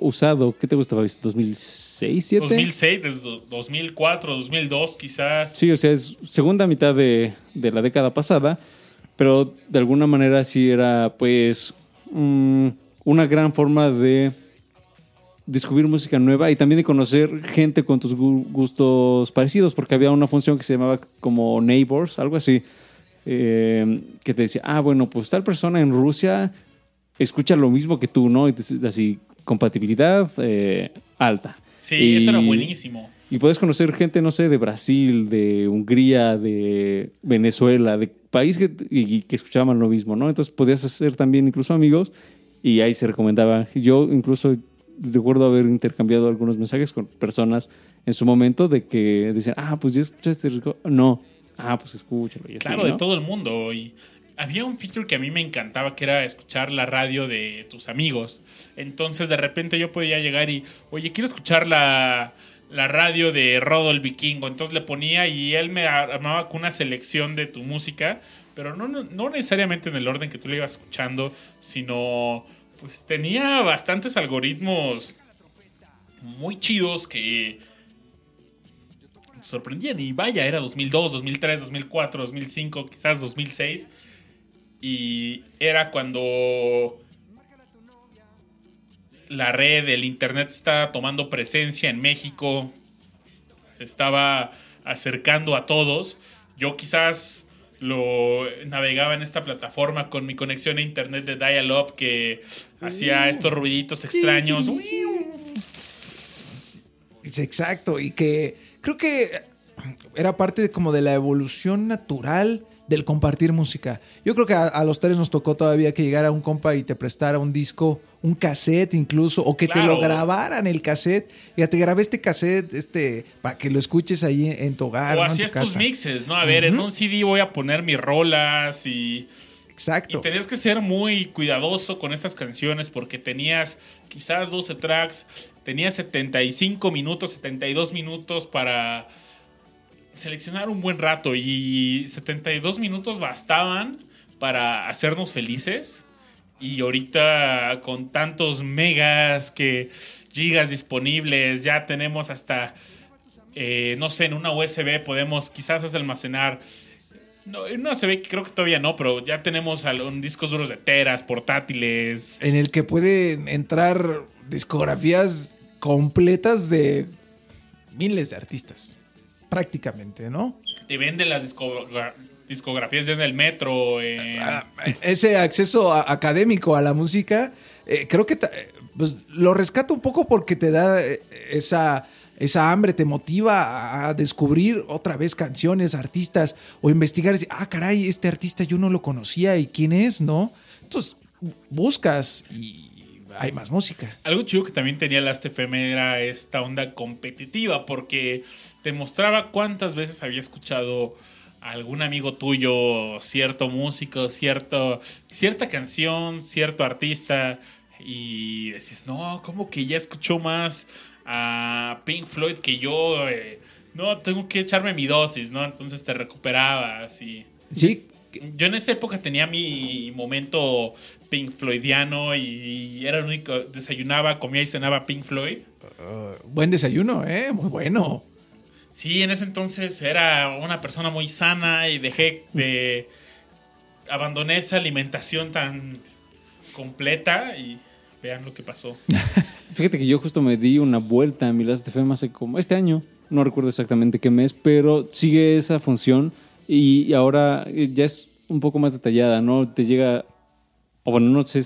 usado, ¿qué te gustaba? ¿2006, 2007? 2006, desde 2004, 2002 quizás. Sí, o sea, es segunda mitad de, de la década pasada, pero de alguna manera sí era, pues, mm, una gran forma de descubrir música nueva y también de conocer gente con tus gu- gustos parecidos, porque había una función que se llamaba como Neighbors, algo así, eh, que te decía, ah, bueno, pues tal persona en Rusia escucha lo mismo que tú, ¿no? Y te- así, compatibilidad eh, alta. Sí, eso era Y- buenísimo. y puedes conocer gente, no sé, de Brasil, de Hungría, de Venezuela, de países que, y- y que escuchaban lo mismo, ¿no? Entonces podías hacer también incluso amigos y ahí se recomendaba. Yo incluso recuerdo haber intercambiado algunos mensajes con personas en su momento de que decían, ah, pues ya escuchaste, Rico?". no, ah, pues escúchalo. y así, Claro, de ¿no? todo el mundo. Y había un feature que a mí me encantaba, que era escuchar la radio de tus amigos. Entonces, de repente yo podía llegar y, oye, quiero escuchar la, la radio de Rodo el Vikingo. Entonces le ponía y él me armaba con una selección de tu música, pero no, no, no necesariamente en el orden que tú le ibas escuchando, sino pues tenía bastantes algoritmos muy chidos que sorprendían. Y vaya, era 2002, 2003, 2004, 2005, quizás 2006. Y era cuando la red, el internet estaba tomando presencia en México. Se estaba acercando a todos. Yo quizás lo navegaba en esta plataforma con mi conexión a internet de dial-up que hacía estos ruiditos extraños. Es Exacto, y que creo que era parte de- como de la evolución natural del compartir música. Yo creo que a, a los tres nos tocó todavía que llegara un compa y te prestara un disco, un cassette incluso, o que te lo grabaran el cassette. Ya te grabé este cassette este, para que lo escuches ahí en, en tu hogar. O hacías tu tus mixes, ¿no? A ver, en un CD voy a poner mis rolas y... Exacto. Y tenías que ser muy cuidadoso con estas canciones porque tenías quizás 12 tracks, tenías 75 minutos, 72 minutos para seleccionar un buen rato y 72 minutos bastaban para hacernos felices. Y ahorita con tantos megas que gigas disponibles, ya tenemos hasta, eh, no sé, en una USB podemos quizás almacenar no, en una USB creo que todavía no, pero ya tenemos discos duros de teras, portátiles. En el que pueden entrar discografías completas de miles de artistas, prácticamente, ¿no? Te venden las discogra- discografías en el metro. en- Ah, ese acceso a- académico a la música, eh, creo que pues, lo rescato un poco porque te da eh, esa, esa hambre, te motiva a descubrir otra vez canciones, artistas, o investigar, y decir, ah, caray, este artista yo no lo conocía y quién es, ¿no? Entonces, buscas y hay más música. Algo chido que también tenía Last FM era esta onda competitiva, porque te mostraba cuántas veces había escuchado a algún amigo tuyo cierto músico, cierto, cierta canción, cierto artista, y decías, no, como que ya escuchó más a Pink Floyd que yo, eh, no, tengo que echarme mi dosis, ¿no? Entonces te recuperabas y... Sí, Yo en esa época tenía mi momento Pink Floydiano y era el único. Desayunaba, comía y cenaba Pink Floyd. buen desayuno, ¿eh? Muy bueno. Sí, en ese entonces era una persona muy sana y dejé de. Abandoné esa alimentación tan completa y vean lo que pasó. Fíjate que yo justo me di una vuelta a mi Last FM hace como este año, no recuerdo exactamente qué mes, pero sigue esa función y, ahora eh, ya es un poco más detallada, ¿no? Te llega, o bueno, no sé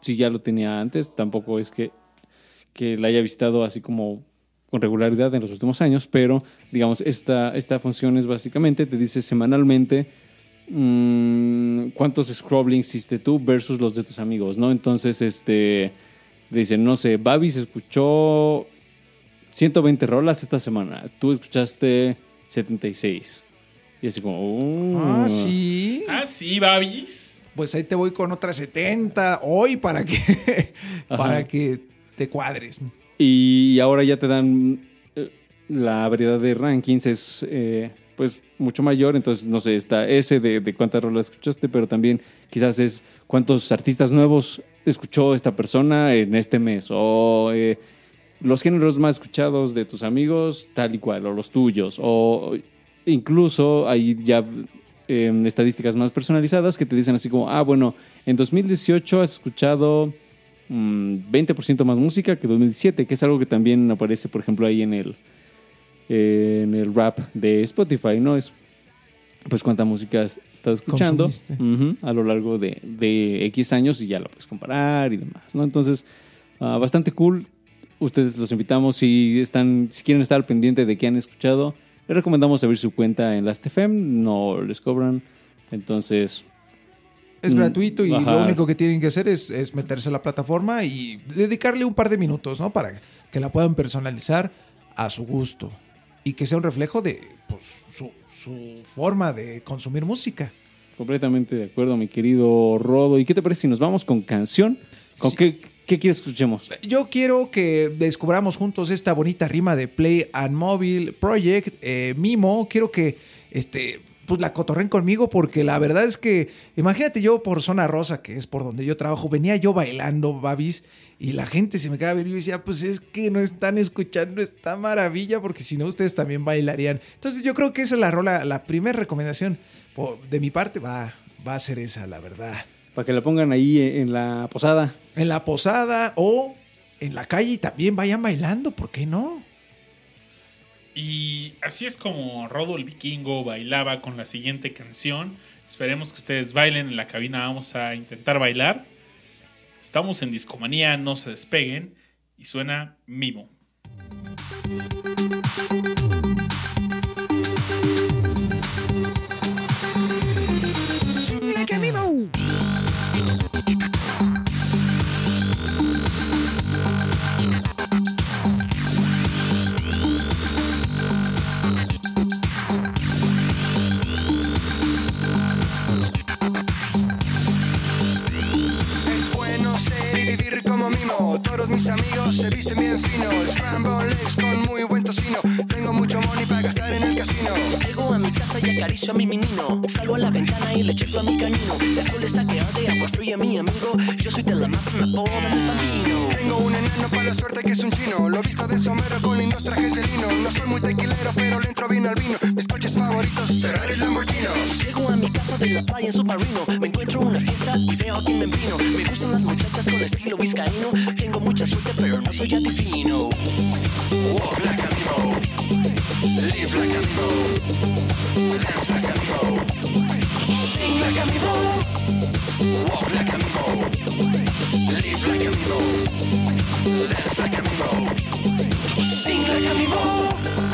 si ya lo tenía antes, tampoco es que, que la haya visitado así como con regularidad en los últimos años, pero digamos, esta, esta función es básicamente, te dice semanalmente mm, cuántos scrollings hiciste tú versus los de tus amigos, ¿no? Entonces, este, dicen, no sé, Babis escuchó 120 rolas esta semana, tú escuchaste 76. Y así como, uh. Ah, sí. Ah, sí, Babis. Pues ahí te voy con otras 70 hoy para que, para que te cuadres. Y ahora ya te dan eh, la variedad de rankings es eh, pues mucho mayor, entonces no sé, está ese de, de cuántas rolas escuchaste, pero también quizás es cuántos artistas nuevos escuchó esta persona en este mes o eh, los géneros más escuchados de tus amigos tal y cual o los tuyos o incluso hay ya eh, estadísticas más personalizadas que te dicen así como, ah, bueno, en 2018 has escuchado mm, 20% más música que 2017, que es algo que también aparece, por ejemplo, ahí en el, eh, en el rap de Spotify, ¿no? Es pues cuánta música has estado escuchando a lo largo de, de X años y ya lo puedes comparar y demás, ¿no? Entonces, ah, bastante cool. Ustedes los invitamos si están, si quieren estar al pendiente de qué han escuchado, les recomendamos abrir su cuenta en Last.fm, no les cobran. Entonces, Es Mm, gratuito y ajá. lo único que tienen que hacer es, es meterse a la plataforma y dedicarle un par de minutos, ¿no? Para que la puedan personalizar a su gusto y que sea un reflejo de pues, su, su forma de consumir música. completamente de acuerdo, mi querido Rodo. ¿Y qué te parece si nos vamos con canción? ¿Con Sí. qué, qué quieres que escuchemos? Yo quiero que descubramos juntos esta bonita rima de Play and Mobile Project, eh, Mimo. Quiero que este, pues la cotorren conmigo porque la verdad es que, imagínate yo por Zona Rosa, que es por donde yo trabajo, venía yo bailando, Babis, y la gente se me quedaba viendo y decía, pues es que no están escuchando esta maravilla porque si no ustedes también bailarían. Entonces yo creo que esa es la rola, la primera recomendación de mi parte va, va a ser esa, la verdad. Para que la pongan ahí en la posada. En la posada o en la calle y también vayan bailando, ¿por qué no? Y así es como Rodo el Vikingo bailaba con la siguiente canción. Esperemos que ustedes bailen en la cabina. Vamos a intentar bailar. Estamos en Discomanía, no se despeguen. Y suena Mimo. Mis amigos se visten bien fino. Scramble eggs con muy buen tocino. Tengo mucho money para gastar en el casino. Casa y acaricio a mi menino. Salgo a la ventana y le chiflo a mi canino. El sol está que arde, agua fría, mi amigo. Yo soy de la mafia, me apodan el bambino. Tengo un enano para la suerte que es un chino. Lo visto de sombrero con lindos trajes de lino. No soy muy tequilero, pero le entro bien al vino. Mis coches favoritos, Ferrari Lamborghinos. Llego a mi casa de la playa en submarino. Me encuentro una fiesta y veo a quien me vino. Me gustan las muchachas con estilo vizcaíno. Tengo mucha suerte, pero no soy adivino. Walk like a Nemo. Live like a Nemo. Dance like a Nemo. Sing like a Nemo. Walk like a. Live like a like a. Sing like a.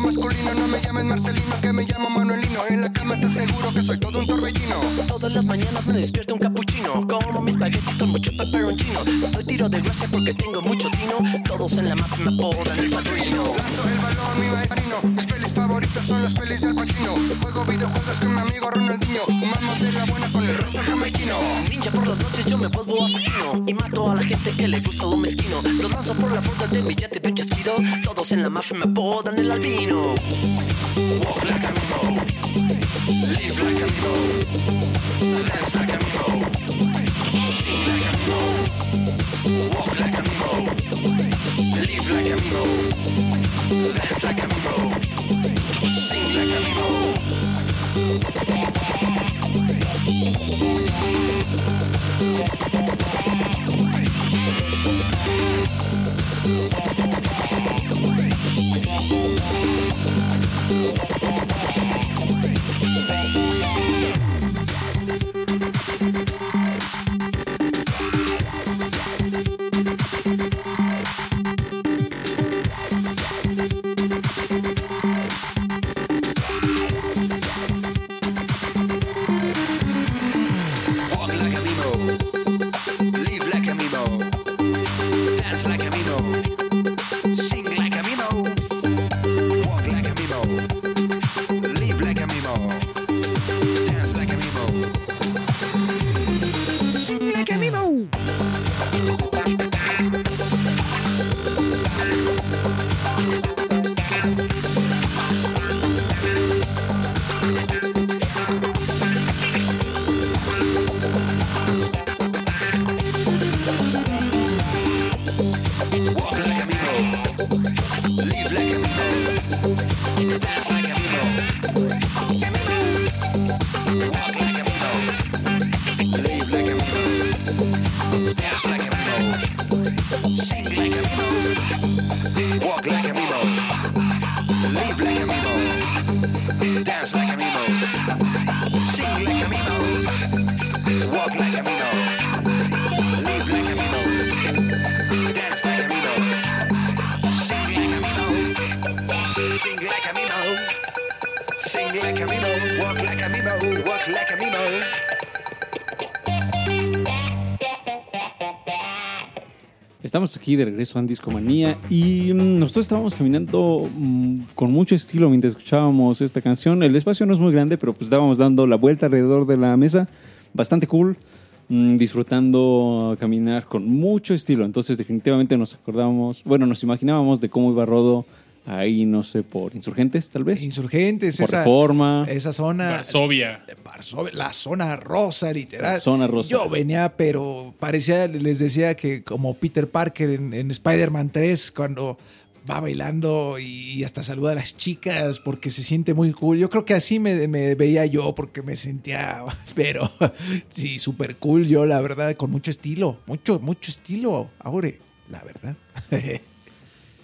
masculino. No me llames Marcelino, que me llamo Manuelino. En la cama te aseguro que soy todo un torbellino. Todas las mañanas me despierto un capuchino. Como mis espagueti con mucho pepperoncino. Doy tiro de gracia porque tengo mucho tino. Todos en la mafia me apodan el padrino. Lanzo el balón, mi maestrino. Mis pelis favoritas son las pelis del Pacino. Juego videojuegos con mi amigo Ronaldinho. Fumamos de la buena con el resto jamaiquino. Ninja por las noches yo me vuelvo asesino Y mato a la gente que le gusta lo mezquino Los lanzo por la borda de mi yate Todos en la mafia me apodan el albino Walk like a Nemo. Live like a Nemo. Dance like a Nemo. Sing like a Nemo. Walk like a Nemo. Live like a Nemo. Dance like a Nemo. Sing like a Estamos aquí de regreso en Discomanía y mm, nosotros estábamos caminando mm, con mucho estilo mientras escuchábamos esta canción. El espacio no es muy grande, pero pues estábamos dando la vuelta alrededor de la mesa. Bastante cool, mm, disfrutando caminar con mucho estilo. Entonces definitivamente nos acordábamos, bueno, nos imaginábamos de cómo iba Rodo ahí, no sé, por insurgentes tal vez. Insurgentes, por esa, reforma. esa zona. Varsovia. Varsovia, la zona rosa, literal. La zona rosa. Yo venía, pero parecía, les decía que como Peter Parker en, en Spider-Man 3, cuando va bailando y hasta saluda a las chicas porque se siente muy cool. Yo creo que así me, me veía yo porque me sentía, pero sí, súper cool yo, la verdad, con mucho estilo, mucho, mucho estilo, ahora, la verdad.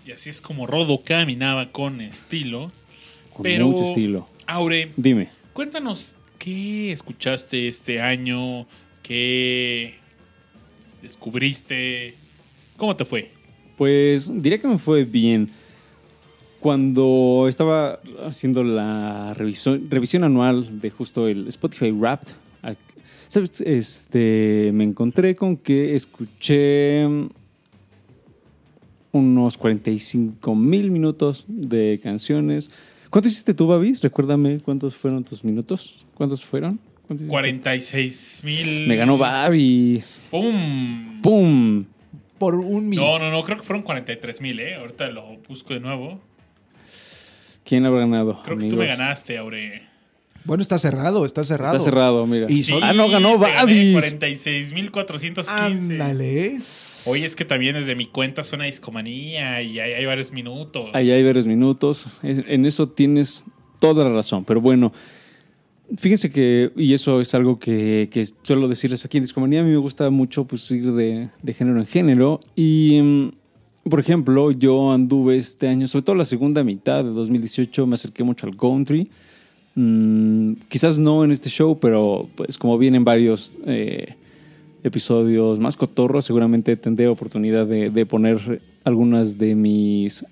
Y así es como Rodo caminaba con estilo. Con pero, mucho estilo. Aure, Dime. cuéntanos qué escuchaste este año, qué, descubriste? ¿Cómo te fue? Pues diría que me fue bien. Cuando estaba haciendo la revisión, revisión anual de justo el Spotify Wrapped. Este, me encontré con que escuché unos 45 mil minutos de canciones. ¿Cuánto hiciste tú, Babis? Recuérdame cuántos fueron tus minutos. ¿Cuántos fueron? ¿Cuántos hiciste? 46 mil. Me ganó Babis. ¡Pum! ¡Pum! Por un millón. No, no, no, creo que fueron 43 mil, ¿eh? Ahorita lo busco de nuevo. ¿Quién habrá ganado? Creo que tú me ganaste, Aure. Bueno, está cerrado, está cerrado. Está cerrado, mira. Y Sí, Ah, no, ganó Babis. 46,415. Ándale. Oye, es que también desde mi cuenta suena discomanía y hay, hay varios minutos. Ahí hay varios minutos. En eso tienes toda la razón. Pero bueno, fíjense que, y eso es algo que, que suelo decirles aquí en Discomanía, a mí me gusta mucho pues, ir de, de género en género. Y, mm, por ejemplo, yo anduve este año, sobre todo la segunda mitad de 2018, me acerqué mucho al country. Mm, quizás no en este show, pero pues como vienen varios eh, episodios más cotorros, seguramente tendré oportunidad de, de poner algunas de mis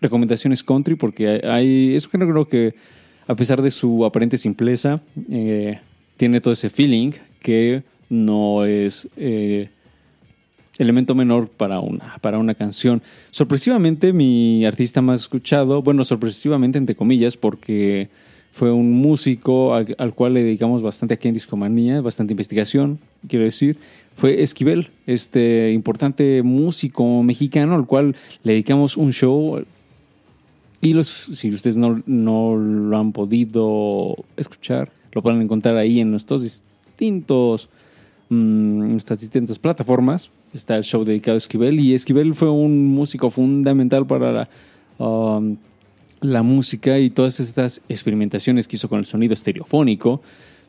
recomendaciones country, porque hay, es un género que, a pesar de su aparente simpleza, eh, tiene todo ese feeling que no es eh, elemento menor para una, para una canción. Sorpresivamente, mi artista más escuchado, bueno, sorpresivamente entre comillas, porque fue un músico al, al cual le dedicamos bastante aquí en Discomanía, bastante investigación, quiero decir, fue Esquivel, este importante músico mexicano al cual le dedicamos un show. Y los, si ustedes no, no lo han podido escuchar, lo pueden encontrar ahí en nuestros distintos mm, nuestras distintas plataformas. Está el show dedicado a Esquivel y Esquivel fue un músico fundamental para la, um, la música y todas estas experimentaciones que hizo con el sonido estereofónico,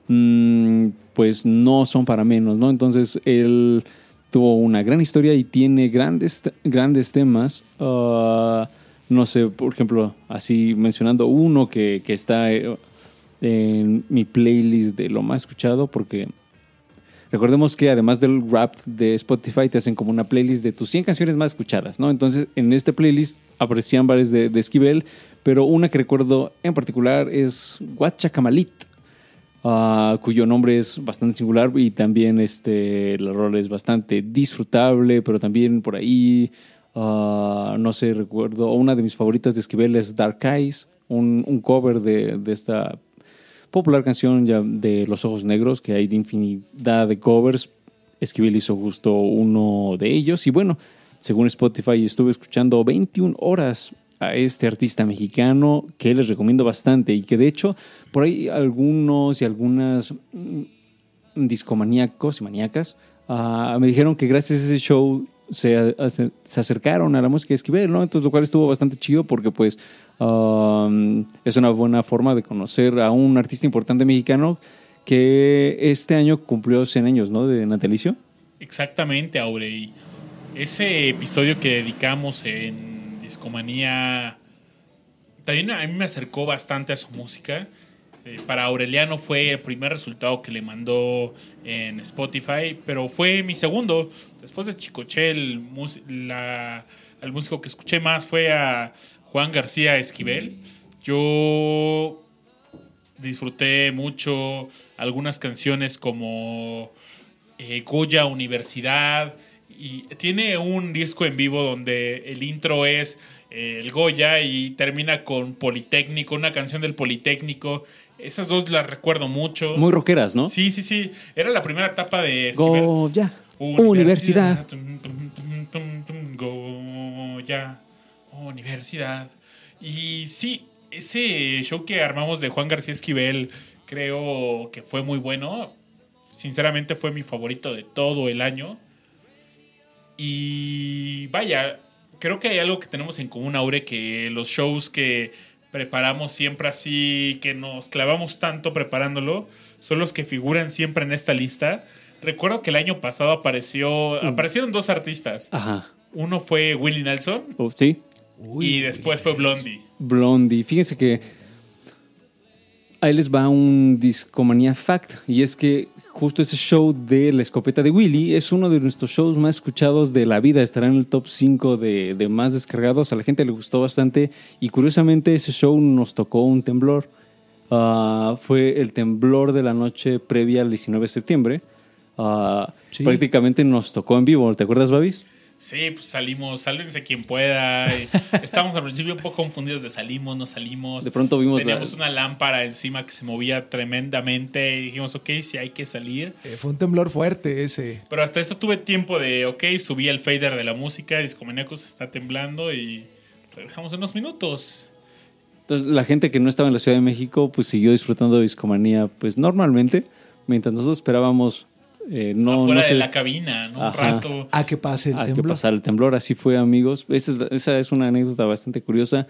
mm, pues no son para menos, ¿no? Entonces él tuvo una gran historia y tiene grandes, grandes temas. ah, no sé, por ejemplo, así mencionando uno que, que está eh, en mi playlist de lo más escuchado, porque recordemos que además del rap de Spotify te hacen como una playlist de tus 100 canciones más escuchadas, ¿no? Entonces en este playlist aparecían varias de, de Esquivel, pero una que recuerdo en particular es Guachacamalit, ah, cuyo nombre es bastante singular y también este, el rol es bastante disfrutable, pero también por ahí, ah, no sé, recuerdo, una de mis favoritas de Esquivel es Dark Eyes, un, un cover de, de esta popular canción ya de Los Ojos Negros, que hay de infinidad de covers. Esquivel hizo justo uno de ellos. Y bueno, según Spotify, estuve escuchando 21 horas a este artista mexicano que les recomiendo bastante y que de hecho por ahí algunos y algunas mm, discomaníacos y maníacas ah, me dijeron que gracias a ese show se, se- acercaron a la música de Esquivel, ¿no? Entonces lo cual estuvo bastante chido porque pues um, es una buena forma de conocer a un artista importante mexicano que este año cumplió 100 años, ¿no? De natalicio. Exactamente, Aurey. Ese episodio que dedicamos en Discomanía también a mí me acercó bastante a su música. Eh, para Aureliano fue el primer resultado que le mandó en Spotify, pero fue mi segundo. Después de Chicoche, el, la- el músico que escuché más fue a Juan García Esquivel. Yo disfruté mucho algunas canciones como eh, Goya Universidad y tiene un disco en vivo donde el intro es eh, el Goya y termina con Politécnico, una canción del Politécnico. Esas dos las recuerdo mucho. Muy rockeras, ¿no? Sí, sí, sí. Era la primera etapa de Esquivel. Goya. Universidad. Tum, Goya. Universidad. Y sí, ese show que armamos de Juan García Esquivel creo que fue muy bueno. Sinceramente fue mi favorito de todo el año. Y vaya, creo que hay algo que tenemos en común, Aure, que los shows que preparamos siempre así, que nos clavamos tanto preparándolo, son los que figuran siempre en esta lista. Recuerdo que el año pasado apareció, aparecieron dos artistas. Ajá. Uno fue Willie Nelson Oh, sí. y después fue Blondie. Blondie. Fíjense que ahí les va un discomanía fact y es que justo ese show de La Escopeta de Willy es uno de nuestros shows más escuchados de la vida. Estará en el top 5 de, de más descargados. A la gente le gustó bastante. Y curiosamente, ese show nos tocó un temblor. Ah, fue el temblor de la noche previa al 19 de septiembre. Ah, Sí. Prácticamente nos tocó en vivo. ¿Te acuerdas, Babis? Sí, pues salimos, sálvense quien pueda. Estábamos al principio un poco confundidos de salimos, no salimos. De pronto vimos la- Teníamos una lámpara encima que se movía tremendamente y dijimos, ok, si hay que salir. Eh, fue un temblor fuerte ese. Pero hasta eso tuve tiempo de, ok, subí el fader de la música, Discomaníacos está temblando y regresamos en unos minutos. Entonces, la gente que no estaba en la Ciudad de México, pues siguió disfrutando de Discomanía, pues normalmente, mientras nosotros esperábamos, eh, no, afuera no sé, de la cabina, ¿no? Un rato. A que pase el a que temblor. pasara el temblor. Así fue, amigos. Esa es, esa es una anécdota bastante curiosa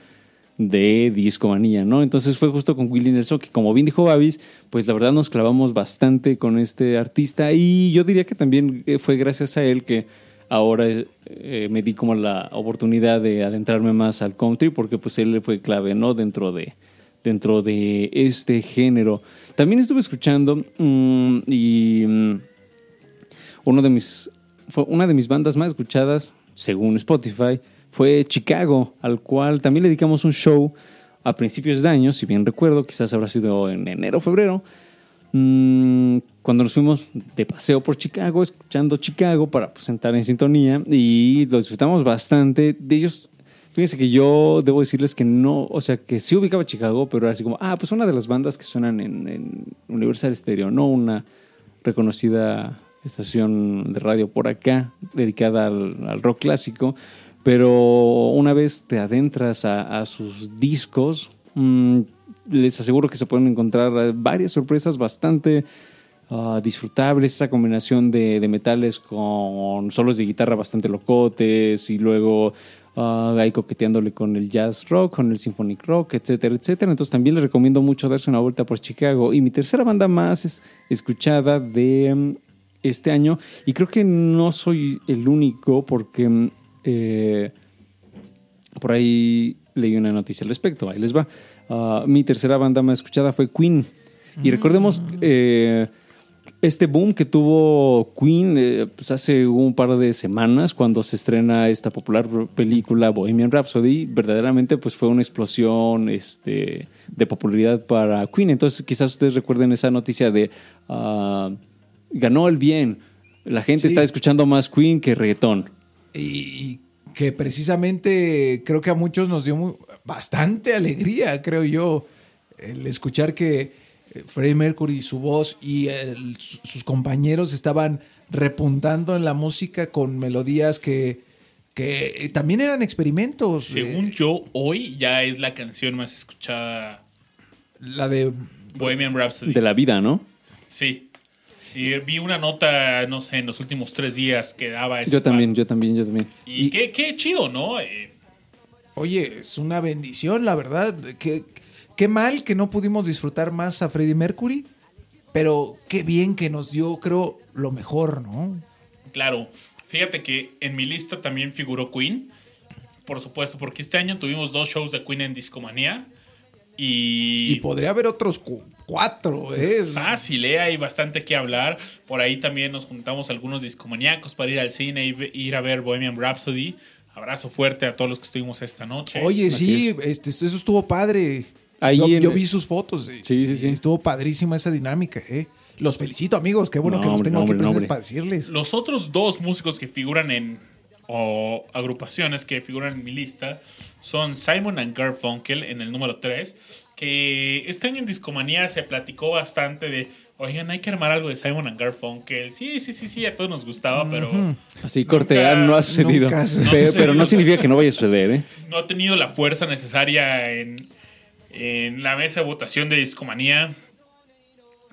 de Discomanía, ¿no? Entonces fue justo con Willy Nelson, que como bien dijo Babis, pues la verdad nos clavamos bastante con este artista y yo diría que también eh, fue gracias a él que ahora eh, me di como la oportunidad de adentrarme más al country porque pues él fue clave, ¿no? Dentro de, dentro de este género. También estuve escuchando mm, y... mm, uno de mis, fue una de mis bandas más escuchadas, según Spotify, fue Chicago, al cual también le dedicamos un show a principios de año, si bien recuerdo, quizás habrá sido en enero o febrero, mm, cuando nos fuimos de paseo por Chicago, escuchando Chicago para pues, sentar en sintonía y lo disfrutamos bastante. De ellos, fíjense que yo debo decirles que no, o sea, que sí ubicaba Chicago, pero era así como, ah, pues una de las bandas que suenan en, en Universal Stereo, no una reconocida estación de radio por acá, dedicada al, rock clásico. Pero una vez te adentras a, sus discos, mm, les aseguro que se pueden encontrar eh, varias sorpresas bastante ah, disfrutables. Esa combinación de, metales con solos de guitarra bastante locotes y luego ah, ahí coqueteándole con el jazz rock, con el symphonic rock, etcétera, etcétera. Entonces también les recomiendo mucho darse una vuelta por Chicago. Y mi tercera banda más es escuchada de este año y creo que no soy el único porque mm, eh, por ahí leí una noticia al respecto. Ahí les va. Ah, mi tercera banda más escuchada fue Queen. Y recordemos eh, este boom que tuvo Queen eh, pues hace un par de semanas cuando se estrena esta popular película Bohemian Rhapsody. Verdaderamente pues fue una explosión este, de popularidad para Queen. Entonces quizás ustedes recuerden esa noticia de ah, ganó el bien. La gente Sí. está escuchando más Queen que reggaetón. Y, que precisamente creo que a muchos nos dio muy- bastante alegría, creo yo, el escuchar que eh, Freddie Mercury y su voz y el- sus compañeros estaban repuntando en la música con melodías que, que eh, también eran experimentos. Según Eh, yo, hoy ya es la canción más escuchada la de Bohemian Rhapsody. De la vida, ¿no? Sí. Y vi una nota, no sé, en los últimos tres días que daba ese Yo también, yo también, yo también. Y, qué, qué chido, ¿no? Eh, Oye, es una bendición, la verdad. Qué, qué mal que no pudimos disfrutar más a Freddie Mercury, pero qué bien que nos dio, creo, lo mejor, ¿no? claro. Fíjate que en mi lista también figuró Queen. Por supuesto, porque este año tuvimos dos shows de Queen en Discomanía. Y, Y podría haber otros cu- cuatro, ¿eh? fácil, ¿eh? hay bastante que hablar. Por ahí también nos juntamos algunos discomaníacos para ir al cine y ir a ver Bohemian Rhapsody. Abrazo fuerte a todos los que estuvimos esta noche. Oye, Así sí, este, eso estuvo padre. Ahí yo, en- yo vi sus fotos. Sí, sí, sí. Estuvo padrísima esa dinámica, ¿eh? Los felicito, amigos. Qué bueno No, que los tengo no, aquí no, presentes para decirles. Los otros dos músicos que figuran en. o agrupaciones que figuran en mi lista son Simon and Garfunkel en el número 3. Que este año en Discomanía se platicó bastante de. Oigan, hay que armar algo de Simon and Garfunkel. Sí, sí, sí, sí, a todos nos gustaba, pero Así cortear no ha nunca sucedido. pero, no significa que no vaya a suceder, ¿eh? no ha tenido la fuerza necesaria en, en la mesa de votación de Discomanía.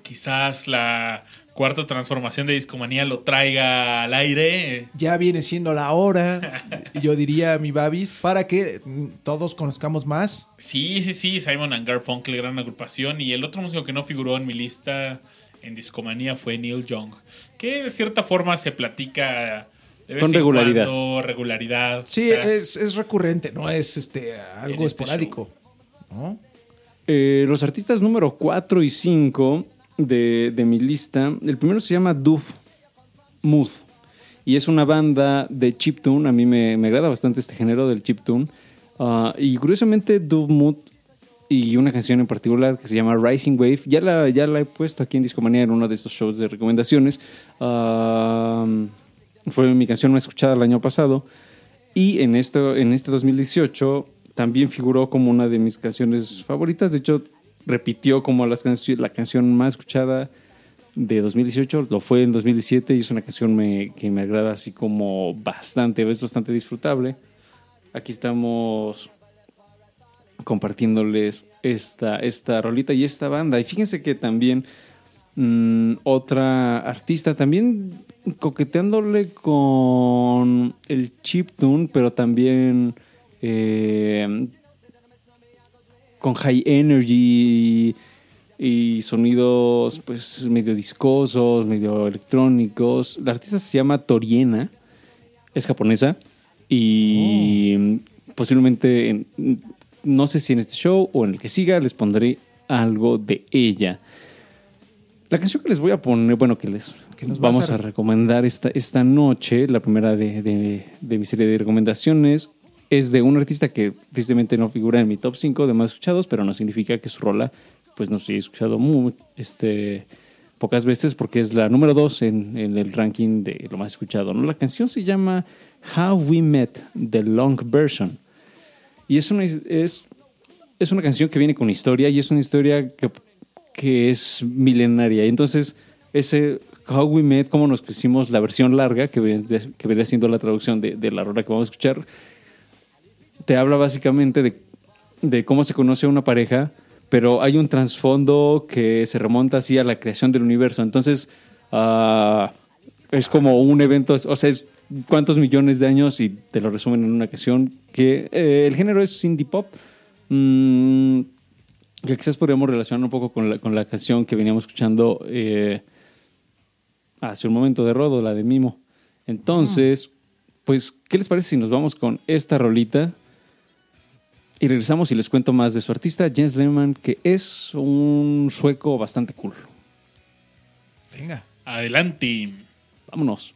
Quizás la cuarta transformación de Discomanía lo traiga al aire. Ya viene siendo la hora, yo diría, mi Babis, para que todos conozcamos más. Sí, sí, sí, Simon and Garfunkel, gran agrupación. Y el otro músico que no figuró en mi lista en Discomanía fue Neil Young, que de cierta forma se platica de Con regularidad. cuando, regularidad. Sí, o sea, es, es recurrente, no es este algo este esporádico. ¿no? Eh, los artistas número 4 y 5 de, de mi lista. El primero se llama Doof Mood. Y es una banda de chiptune. A mí me, me agrada bastante este género del chiptune. Ah, y curiosamente, Doof Mood y una canción en particular que se llama Rising Wave. Ya la, ya la he puesto aquí en Discomanía en uno de estos shows de recomendaciones. Ah, fue mi canción más escuchada el año pasado. Y en, esto, en este 2018 también figuró como una de mis canciones favoritas. De hecho, repitió como las cancio- la canción más escuchada de 2018. Lo fue en 2017 y es una canción que me agrada así como bastante. Es bastante disfrutable. Aquí estamos compartiéndoles esta, esta rolita y esta banda. Y fíjense que también mm, otra artista, también coqueteándole con el chiptune, pero también eh, con high energy y sonidos pues medio discosos, medio electrónicos. La artista se llama Toriena, es japonesa y posiblemente en- no sé si en este show o en el que siga les pondré algo de ella. La canción que les voy a poner, bueno, que les Que nos vas vamos a- a recomendar esta, esta noche, la primera de, de- de mi serie de recomendaciones, es de un artista que tristemente no figura en mi top 5 de más escuchados, pero no significa que su rola pues no se haya escuchado muy, este, pocas veces porque es la número 2 en, el ranking de lo más escuchado. La canción se llama How We Met, The Long Version. Y es una, es, es una canción que viene con historia y es una historia que, que es milenaria. Entonces, ese How We Met, cómo nos crecimos, la versión larga, que que siendo la traducción de, de la rola que vamos a escuchar, te habla básicamente de, de cómo se conoce una pareja, pero hay un trasfondo que se remonta así a la creación del universo. Entonces, ah, es como un evento, o sea, es cuántos millones de años y te lo resumen en una canción que eh, el género es indie pop. mm, que quizás podríamos relacionar un poco con la, con la canción que veníamos escuchando eh, hace un momento de Rodo, la de Mimo. Entonces, pues, ¿qué les parece si nos vamos con esta rolita? Y regresamos y les cuento más de su artista, Jens Lehmann, que es un sueco bastante cool. Venga. Adelante. Vámonos.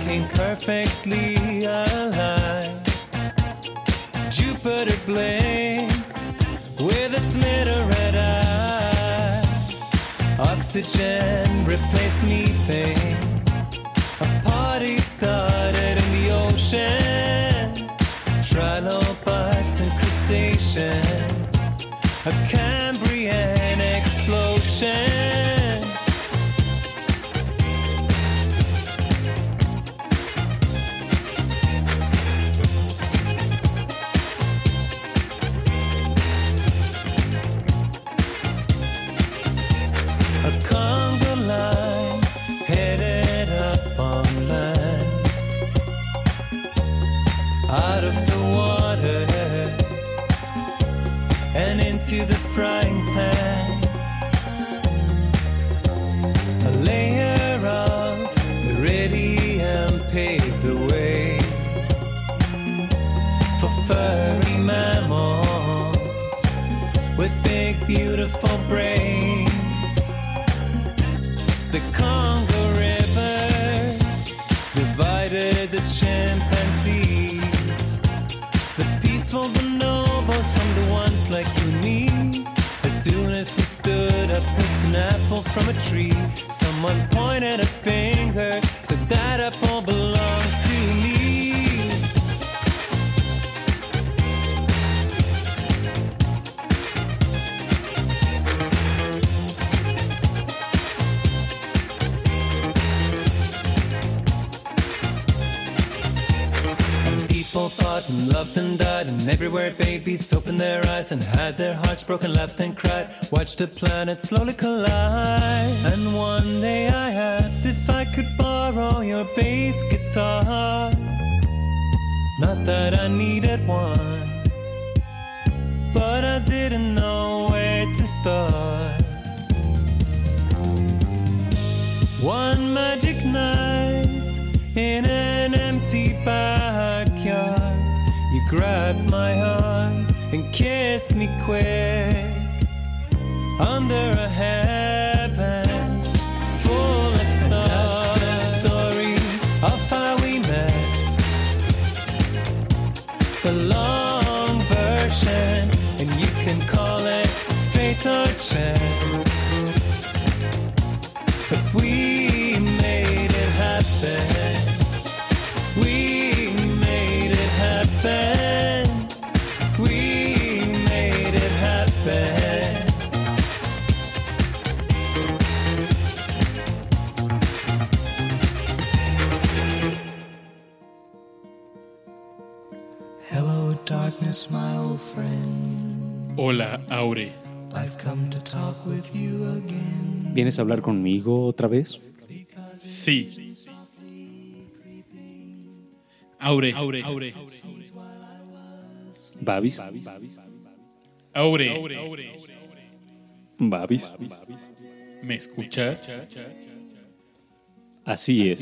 Became perfectly aligned. Jupiter blinked with its little red eye. Oxygen replaced methane. A party started in the ocean. Trilobites and crustaceans. A Cambrian from a tree. Someone pointed a finger, and and everywhere babies opened their eyes and had their hearts broken, laughed and cried. Watched the planet slowly collide. And one day I asked if I could borrow your bass guitar. Not that I needed one, but I didn't know where to start. One magic night in an empty backyard, you grabbed my arm and kissed me quick under a heaven full of stars. The story of how we met, the long version, and you can call it fate or chance. Hola, Aure. I've come to talk with you again. ¿Vienes a hablar conmigo otra vez? Sí. Aure. Aure. Aure. Babis. Aure. Babis. ¿Me escuchas? Así es.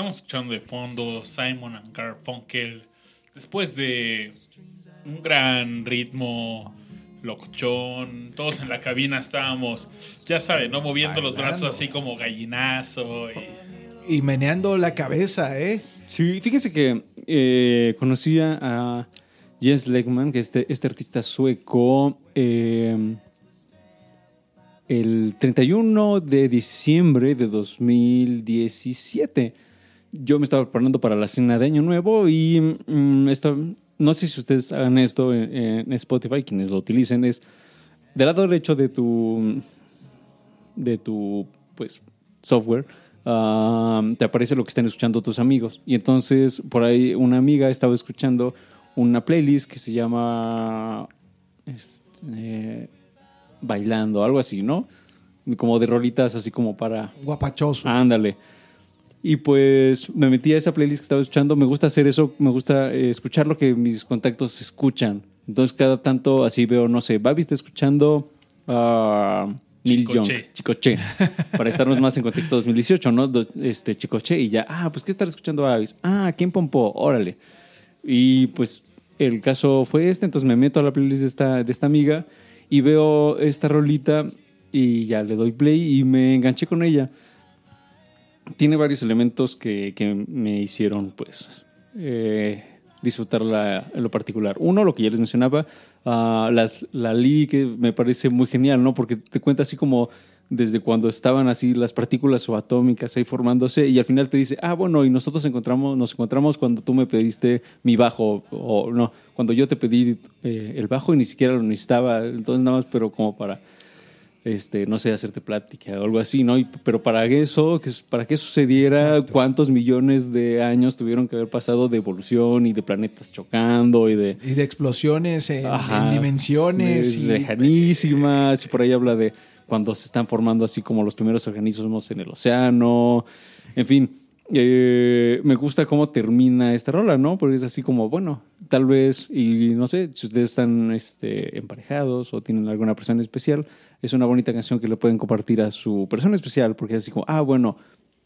Estamos escuchando de fondo Simon and Garfunkel. Después de un gran ritmo, locuchón, todos en la cabina estábamos, ya saben, ¿no? Moviendo los brazos así como gallinazo. Y... Y meneando la cabeza, ¿eh? Sí, fíjese que eh, conocía a Jens Legman, que este, este artista sueco, eh, el 31 de diciembre de 2017. Yo me estaba preparando para la cena de Año Nuevo y mm, esta- no sé si ustedes hagan esto en, en Spotify, quienes lo utilicen, es del lado derecho de tu de tu pues software ah, te aparece lo que están escuchando tus amigos y entonces por ahí una amiga estaba escuchando una playlist que se llama este, bailando algo así no como de rolitas así como para Guapachoso. Ándale. Y pues me metí a esa playlist que estaba escuchando. Me gusta hacer eso, me gusta eh, escuchar lo que mis contactos escuchan. Entonces, cada tanto así veo, no sé, Babi está escuchando a Neil Young, Chicoche. Chicoche, para estarnos más en contexto 2018, ¿no? Este, Chicoche, y ya, ah, pues, ¿qué estar escuchando a Babis? Ah, ¿quién pompó? Órale. Y pues el caso fue este, entonces me meto a la playlist de esta, de esta amiga y veo esta rolita y ya le doy play y me enganché con ella. Tiene varios elementos que, que me hicieron pues eh, disfrutarla en lo particular. Uno, lo que ya les mencionaba, ah, las, la lírica me parece muy genial, ¿no? Porque te cuenta así como desde cuando estaban así las partículas subatómicas ahí formándose y al final te dice, ah, bueno, y nosotros encontramos, nos encontramos cuando tú me pediste mi bajo, o no, cuando yo te pedí eh, el bajo y ni siquiera lo necesitaba, entonces nada más, pero como para, este, no sé, hacerte plática o algo así, ¿no? Y- pero para eso, que, para que sucediera, Exacto. cuántos millones de años tuvieron que haber pasado de evolución y de planetas chocando y de... Y de explosiones en, Ajá, en dimensiones. y- lejanísimas y por ahí habla de cuando se están formando así como los primeros organismos en el océano en fin eh, me gusta cómo termina esta rola no porque es así como bueno tal vez y no sé si ustedes están este, emparejados o tienen alguna persona especial es una bonita canción que le pueden compartir a su persona especial porque es así como ah bueno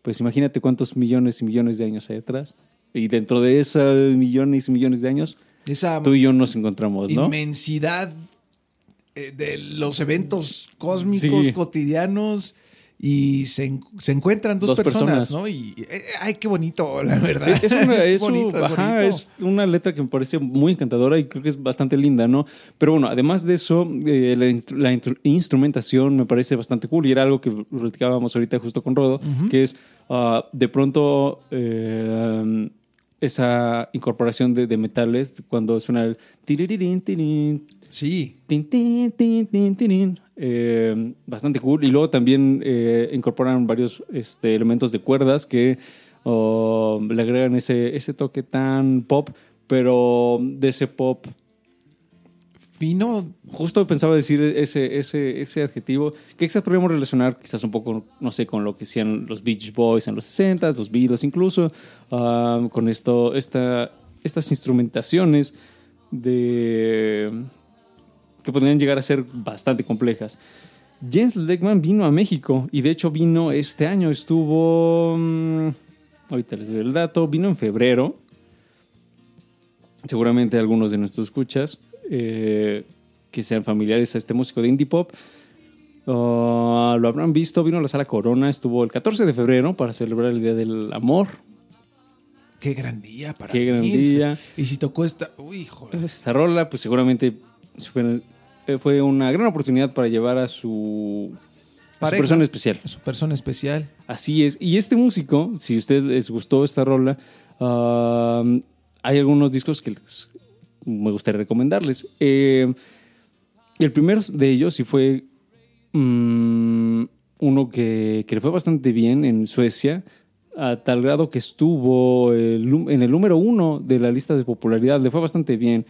pues imagínate cuántos millones y millones de años hay atrás. Y dentro de esos millones y millones de años esa tú y yo nos encontramos no inmensidad eh, de los eventos cósmicos Sí. cotidianos y se, se encuentran dos, Dos personas, personas. ¿no? Y eh, ay, qué bonito, la verdad. Es, una, es bonito, es ajá, bonito. es una letra que me parece muy encantadora y creo que es bastante linda, ¿no? Pero bueno, además de eso, eh, la, instru- la intru- instrumentación me parece bastante cool y era algo que platicábamos ahorita justo con Rodo, que es ah, de pronto eh, esa incorporación de, de metales cuando suena el Sí, tin, tin, tin. Eh, bastante cool. Y luego también eh, incorporan varios este, elementos de cuerdas que oh, le agregan ese, ese toque tan pop, pero de ese pop. fino, Justo pensaba decir ese, ese, ese adjetivo que quizás podríamos relacionar quizás un poco, no sé, con lo que hacían los Beach Boys en los 60s, los Beatles incluso, ah, con esto, esta, estas instrumentaciones de que podrían llegar a ser bastante complejas. Jens Legman vino a México y de hecho vino este año, estuvo, mm, ahorita les doy el dato, vino en febrero. Seguramente algunos de nuestros escuchas eh, que sean familiares a este músico de indie pop ah, lo habrán visto, vino a la sala Corona, estuvo el 14 de febrero para celebrar el Día del Amor. qué gran día para Qué gran día. Y si tocó esta, uy, joder. Esta rola, pues seguramente fue, eh, fue una gran oportunidad para llevar a su, a persona especial. Su persona especial. Así es. Y este músico, si a ustedes les gustó esta rola, hay algunos discos que les- me gustaría recomendarles. Eh, el primero de ellos sí fue mm, uno que, que le fue bastante bien en Suecia, a tal grado que estuvo el en el número uno de la lista de popularidad. Le fue bastante bien.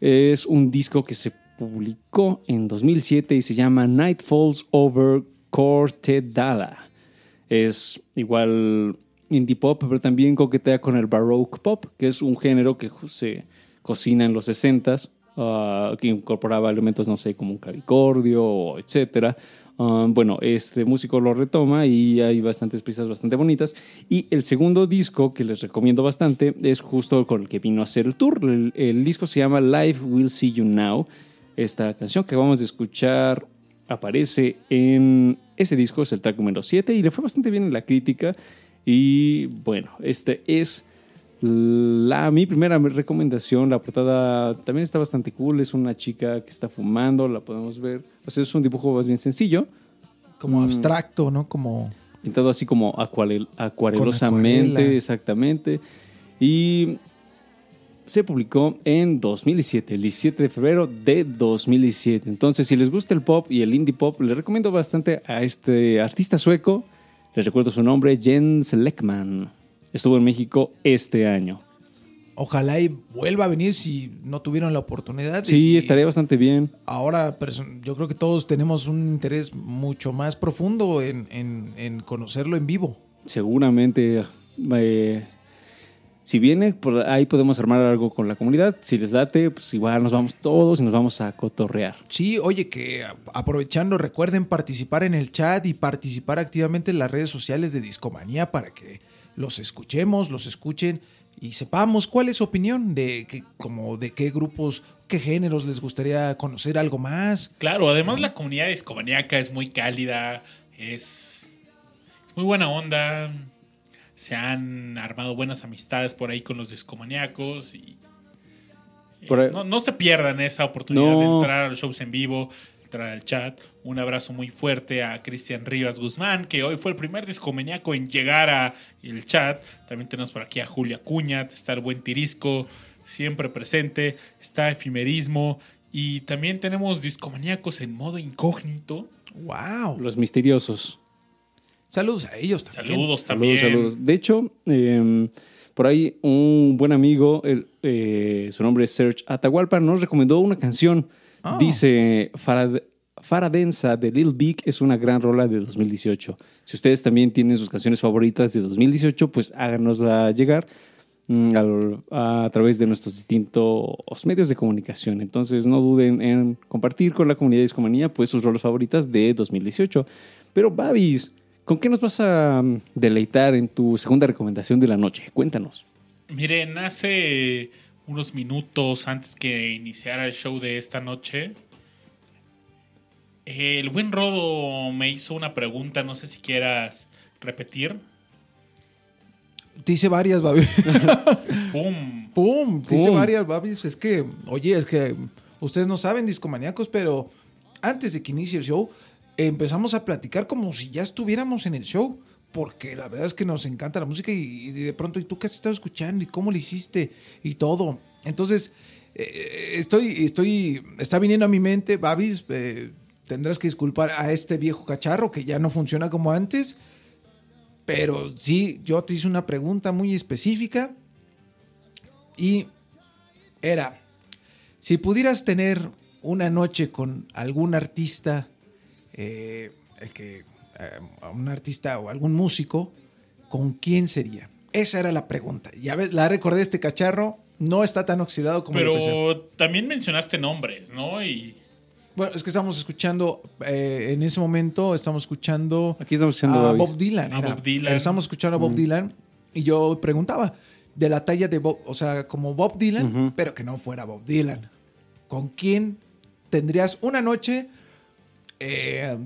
Es un disco que se publicó en 2007 y se llama Night Falls Over Cortedala. Es igual indie pop, pero también coquetea con el baroque pop, que es un género que se cocina en los 60s, ah, que incorporaba elementos, no sé, como un clavicordio, etcétera. Ah, bueno, este músico lo retoma y hay bastantes piezas bastante bonitas. Y el segundo disco que les recomiendo bastante es justo con el que vino a hacer el tour. El, el disco se llama Live Will See You Now. Esta canción que vamos a escuchar aparece en ese disco, es el track número 7 y le fue bastante bien en la crítica. Y bueno, este es la, mi primera recomendación. La portada también está bastante cool. Es una chica que está fumando, la podemos ver. O sea, es un dibujo más bien sencillo, Como Mm. abstracto, ¿no? Como. pintado así como acuarel- acuarelosamente, exactamente. Y se publicó en 2017, el 17 de febrero de 2017. Entonces, si les gusta el pop y el indie pop, les recomiendo bastante a este artista sueco. Les recuerdo su nombre, Jens Leckman. Estuvo en México este año. Ojalá y vuelva a venir si no tuvieron la oportunidad. Sí, Y estaría bastante bien. Ahora, yo creo que todos tenemos un interés mucho más profundo en, en- en conocerlo en vivo. Seguramente, eh, si viene, por ahí podemos armar algo con la comunidad. Si les date, pues igual nos vamos todos y nos vamos a cotorrear. Sí, oye, que aprovechando, recuerden participar en el chat y participar activamente en las redes sociales de Discomanía para que los escuchemos, los escuchen y sepamos cuál es su opinión de que, como de qué grupos, qué géneros les gustaría conocer algo más. Claro, además la comunidad discomaníaca es muy cálida, es, es muy buena onda. Se han armado buenas amistades por ahí con los discomaníacos y eh, Por no, no se pierdan esa oportunidad No. de entrar a los shows en vivo, entrar al chat. Un abrazo muy fuerte a Cristian Rivas Guzmán, que hoy fue el primer discomaníaco en llegar a el chat. También tenemos por aquí a Julia Cuña, está el buen Tirisco, siempre presente, está Efimerismo. Y también tenemos discomaníacos en modo incógnito. ¡Wow! Los misteriosos. Saludos a ellos también. Saludos también. Saludos, saludos. De hecho, eh, por ahí un buen amigo, el, eh, su nombre es Serge Atahualpa, nos recomendó una canción. Ah. Dice, Farad- Faradensa de Lil Big es una gran rola de 2018. Si ustedes también tienen sus canciones favoritas de 2018, pues háganosla llegar mm, a, través de nuestros distintos medios de comunicación. Entonces no duden en compartir con la comunidad de Discomanía pues sus rolas favoritas de 2018. Pero Babis, ¿con qué nos vas a mm, deleitar en tu segunda recomendación de la noche? Cuéntanos. Miren, hace unos minutos antes que iniciara el show de esta noche, El buen Rodo me hizo una pregunta, no sé si quieras repetir. Te hice varias, Babi. ¡Pum! ¡Pum! Te hice varias, Babis. Es que, oye, es que ustedes no saben, discomaníacos, pero antes de que inicie el show, empezamos a platicar como si ya estuviéramos en el show. Porque la verdad es que nos encanta la música y, de pronto, ¿y tú qué has estado escuchando? ¿Y cómo lo hiciste? Y todo. Entonces, eh, estoy, estoy, está viniendo a mi mente, Babis, eh, tendrás que disculpar a este viejo cacharro que ya no funciona como antes. Pero sí, yo te hice una pregunta muy específica y era, si pudieras tener una noche con algún artista, eh, el que, eh, un artista o algún músico, ¿con quién sería? Esa era la pregunta. Ya ves, la recordé este cacharro, no está tan oxidado como. Pero también mencionaste nombres, ¿no? Y Bueno, es que estamos escuchando, eh, en ese momento estamos escuchando Aquí estamos escuchando a. Bob Dylan. A era. Bob Dylan. Estamos escuchando a Bob Dylan y yo preguntaba de la talla de Bob, o sea, como Bob Dylan, pero que no fuera Bob Dylan. ¿Con quién tendrías una noche eh,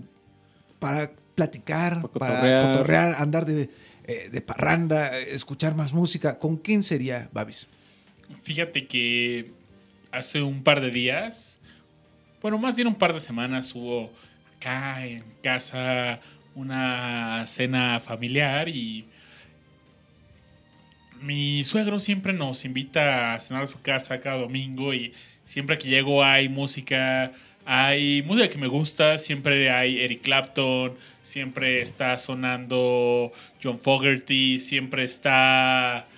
para platicar, Para para cotorrear. andar de, eh, de parranda, escuchar más música? ¿Con quién sería Babis? fíjate que hace un par de días, bueno, más bien un par de semanas, hubo acá en casa una cena familiar y mi suegro siempre nos invita a cenar a su casa cada domingo y siempre que llego hay música, hay música que me gusta, siempre hay Eric Clapton, siempre está sonando John Fogerty, siempre está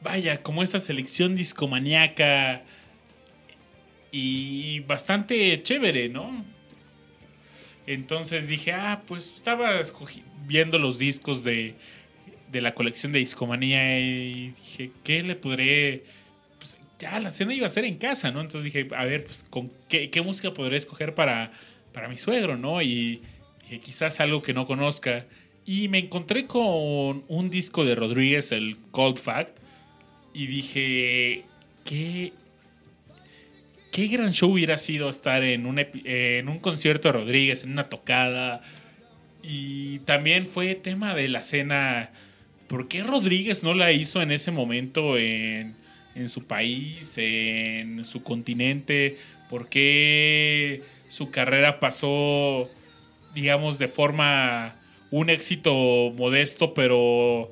vaya, como esta selección discomaníaca y bastante chévere, ¿no? Entonces dije, ah, pues estaba viendo los discos de, de la colección de discomanía y dije, ¿qué le podré...? Ya la cena iba a ser en casa, ¿no? Entonces dije, a ver, pues con qué, música podré escoger para, para mi suegro, ¿no? Y dije, quizás algo que no conozca. Y me encontré con un disco de Rodríguez, el Cold Fact, y dije, qué, qué gran show hubiera sido estar en un, en un concierto de Rodríguez, en una tocada. Y también fue tema de la cena, ¿por qué Rodríguez no la hizo en ese momento en, en su país, en su continente? ¿Por qué su carrera pasó, digamos, de forma un éxito modesto, pero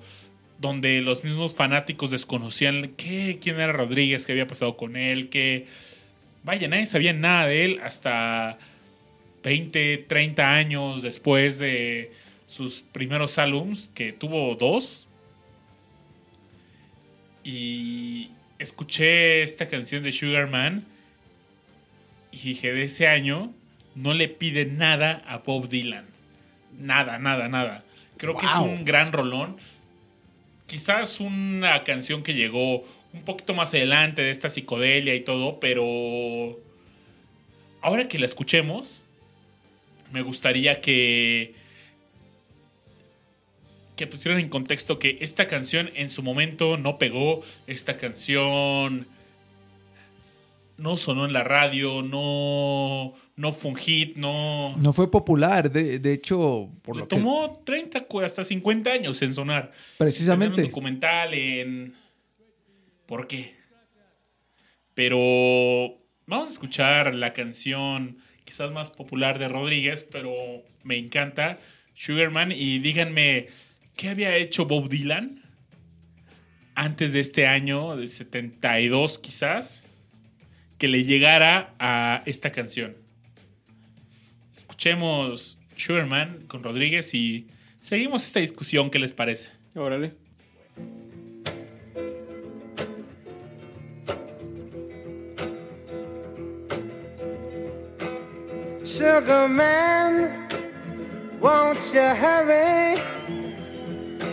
donde los mismos fanáticos desconocían qué, quién era Rodríguez, qué había pasado con él, que vaya, nadie sabía nada de él hasta 20, 30 años después de sus primeros álbums, que tuvo dos. Y escuché esta canción de Sugar Man y dije, de ese año no le pide nada a Bob Dylan. Nada, nada, nada. Creo que es un gran rolón. Quizás una canción que llegó un poquito más adelante de esta psicodelia y todo, pero ahora que la escuchemos, me gustaría que que pusieran en contexto que esta canción en su momento no pegó, esta canción no sonó en la radio, no, no fue un hit, no... No fue popular, de, de hecho, por Le lo que... tomó 30 cu- hasta 50 años en sonar. Precisamente. En un documental en... ¿Por qué? Pero vamos a escuchar la canción quizás más popular de Rodríguez, pero me encanta, Sugarman, y díganme, ¿qué había hecho Bob Dylan antes de este año, de 72 quizás, que le llegara a esta canción? Escuchemos Sugarman con Rodríguez y seguimos esta discusión, ¿qué les parece? Órale. Sugar man, won't you hurry?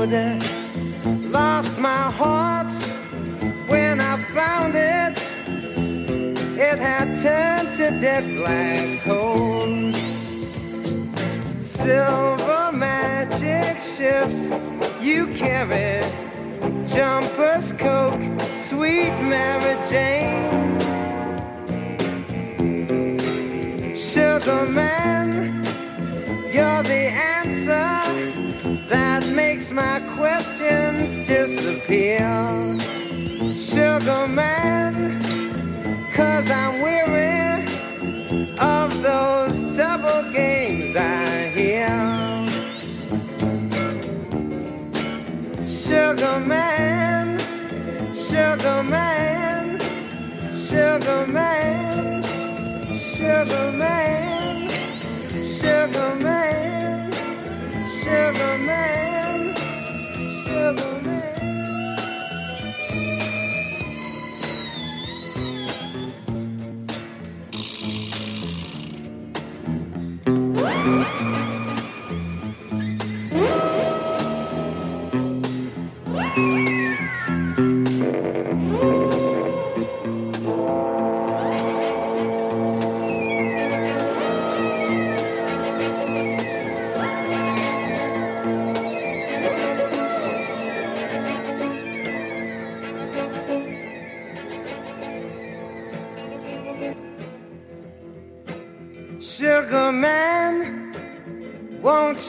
Lost my heart when I found it. It had turned to dead black coal. Silver magic ships you carry. Jumpers, Coke, sweet Mary Jane. Sugar man, you're the answer makes my questions disappear. Sugar man, cause I'm weary of those double games I hear. Sugar man, sugar man, sugar man, sugar man, sugar man, sugar man, sugar man.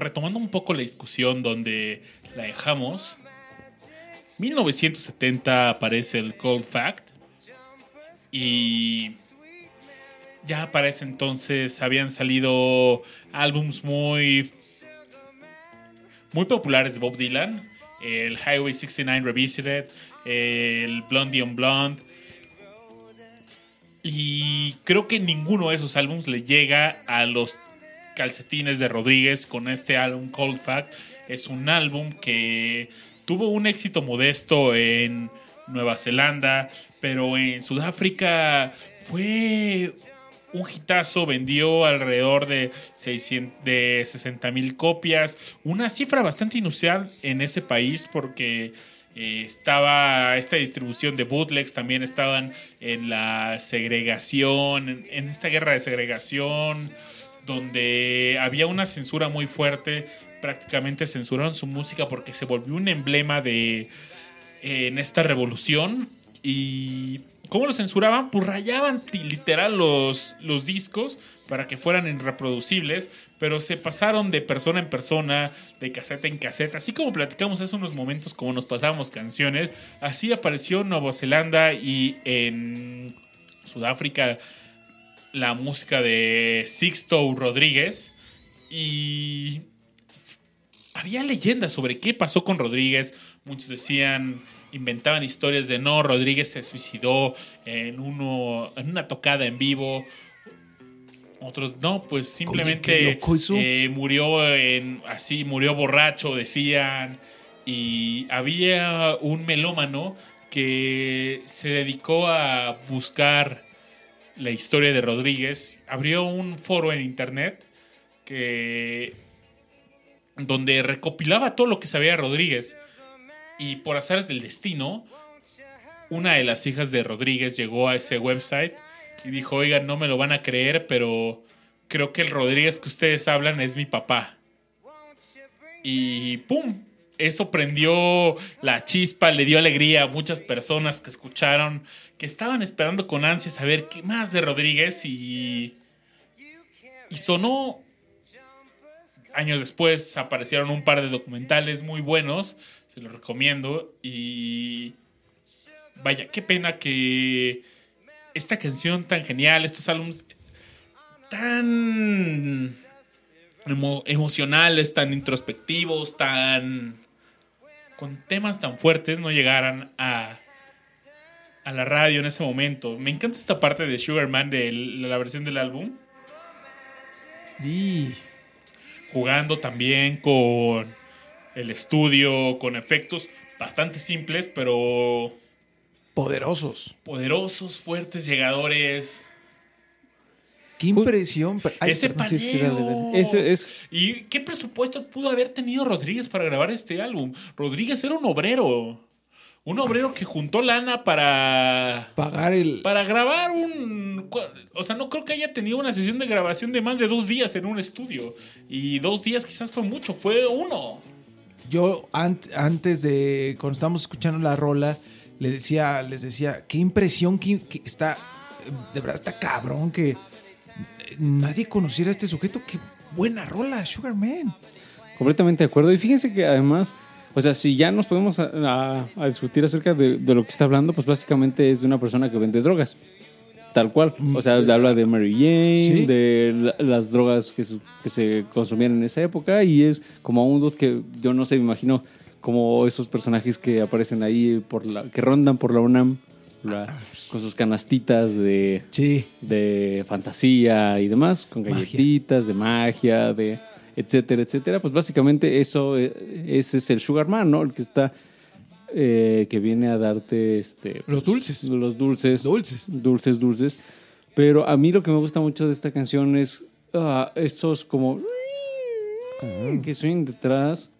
retomando un poco la discusión donde la dejamos, 1970 aparece el Cold Fact y ya para ese entonces habían salido álbums muy muy populares de Bob Dylan, el Highway 69 Revisited, el Blondie on Blonde y creo que ninguno de esos álbums le llega a los calcetines de Rodríguez con este álbum Cold Fact. Es un álbum que tuvo un éxito modesto en Nueva Zelanda, pero en Sudáfrica fue un hitazo, vendió alrededor de, 600 de 60 mil copias, una cifra bastante inusual en ese país porque eh, estaba esta distribución de bootlegs, también estaban en la segregación, en, en esta guerra de segregación, donde había una censura muy fuerte, prácticamente censuraron su música porque se volvió un emblema de en esta revolución y ¿cómo lo censuraban? Pues rayaban literal los, los discos para que fueran irreproducibles, pero se pasaron de persona en persona, de caseta en caseta, así como platicamos hace unos momentos como nos pasábamos canciones, así apareció en Nueva Zelanda y en Sudáfrica la música de Sixto Rodríguez y había leyendas sobre qué pasó con Rodríguez. Muchos decían, inventaban historias de no, Rodríguez se suicidó en, uno, en una tocada en vivo. Otros no, pues simplemente eh, murió en, así, murió borracho, decían. Y había un melómano que se dedicó a buscar la historia de Rodríguez. Abrió un foro en internet que donde recopilaba todo lo que sabía Rodríguez. Y por azares del destino, una de las hijas de Rodríguez llegó a ese website y dijo, oigan, no me lo van a creer, pero creo que el Rodríguez que ustedes hablan es mi papá. Y ¡pum! Eso prendió la chispa, le dio alegría a muchas personas que escucharon, que estaban esperando con ansia saber qué más de Rodríguez y, y sonó. Años después aparecieron un par de documentales muy buenos, se los recomiendo y vaya, qué pena que esta canción tan genial, estos álbumes tan emo- emocionales, tan introspectivos, tan con temas tan fuertes no llegaran a a la radio en ese momento. Me encanta esta parte de Sugarman de la versión del álbum, Y jugando también con el estudio, con efectos bastante simples, pero poderosos. poderosos, fuertes, llegadores. Qué impresión. Ay, Ese perdón. sí, sí, dale, paneo. dale. Es- ¿Y qué presupuesto pudo haber tenido Rodríguez para grabar este álbum? Rodríguez era un obrero. Un obrero que juntó lana para. Pagar el. Para grabar un. O sea, no creo que haya tenido una sesión de grabación de más de dos días en un estudio. Y dos días quizás fue mucho, fue uno. Yo ant- antes de cuando estábamos escuchando la rola le decía, les decía, qué impresión que, que está, de verdad está cabrón que nadie conociera a este sujeto. Qué buena rola, Sugar Man. Completamente de acuerdo. Y fíjense que además, o sea, si ya nos podemos a, a- a discutir acerca de, de lo que está hablando, pues básicamente es de una persona que vende drogas. Tal cual. O sea, habla de Mary Jane, Sí. de la- las drogas que se, que se consumían en esa época. Y es como un dude que yo no sé, me imagino como esos personajes que aparecen ahí, por la, que rondan por la UNAM. Con sus canastitas de, Sí. de fantasía y demás, con Magia. galletitas, de magia, de etcétera, etcétera. Pues básicamente eso, eh, ese es el Sugar Man, ¿no? El que está, eh, que viene a darte este, Los dulces. los dulces, Dulces. dulces, dulces. Pero a mí lo que me gusta mucho de esta canción es ah, esos como que suenan detrás.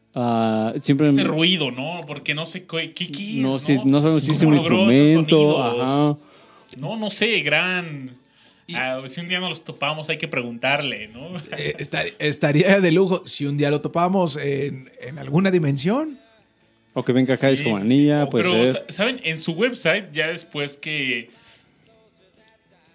Siempre Ese ruido, ¿no? Porque no sé qué, qué, qué es, no, sé- no sabemos si es ¿Cómo un logró esos instrumento. Ajá. No, no sé, gran. Ah, si un día nos los topamos, hay que preguntarle, ¿no? Eh, estar- estaría de lujo si un día lo topamos en, en alguna dimensión. O que venga acá Sí, es como anilla, sí. pues Pero, sa- ¿saben? En su website, ya después que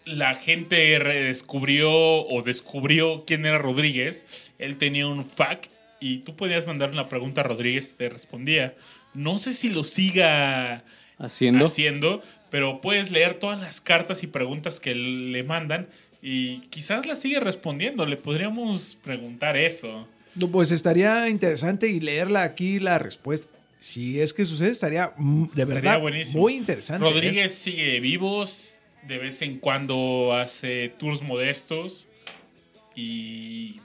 la gente redescubrió o descubrió quién era Rodríguez, él tenía un FAQ y tú podías mandar una pregunta a Rodríguez te respondía. No sé si lo siga haciendo. haciendo, pero puedes leer todas las cartas y preguntas que le mandan y quizás las sigue respondiendo. Le podríamos preguntar eso. No, Pues estaría interesante y leerla aquí la respuesta. Si es que sucede, estaría mm, de Estaría verdad buenísimo. muy interesante. ¿eh? Rodríguez sigue vivos, de vez en cuando hace tours modestos y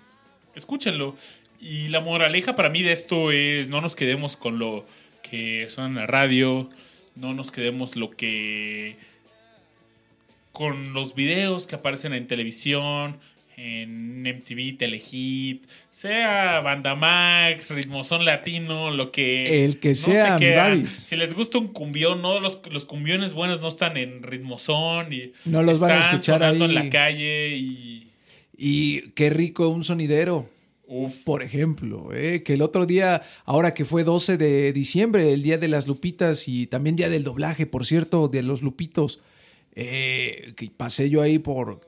escúchenlo. Y la moraleja para mí de esto es no nos quedemos con lo que suena en la radio, no nos quedemos lo que con los videos que aparecen en televisión, en MTV, Telehit, sea Banda Max, Ritmozón Latino, lo que El que no sea. Si les gusta un cumbión, no los, los cumbiones buenos no están en Ritmozón y No los van a escuchar sonando ahí. en la calle y Y qué rico un sonidero. Uf. Por ejemplo, ¿eh? que el otro día, ahora que fue 12 de diciembre, el día de las lupitas y también día del doblaje, por cierto, de los lupitos, eh, que pasé yo ahí por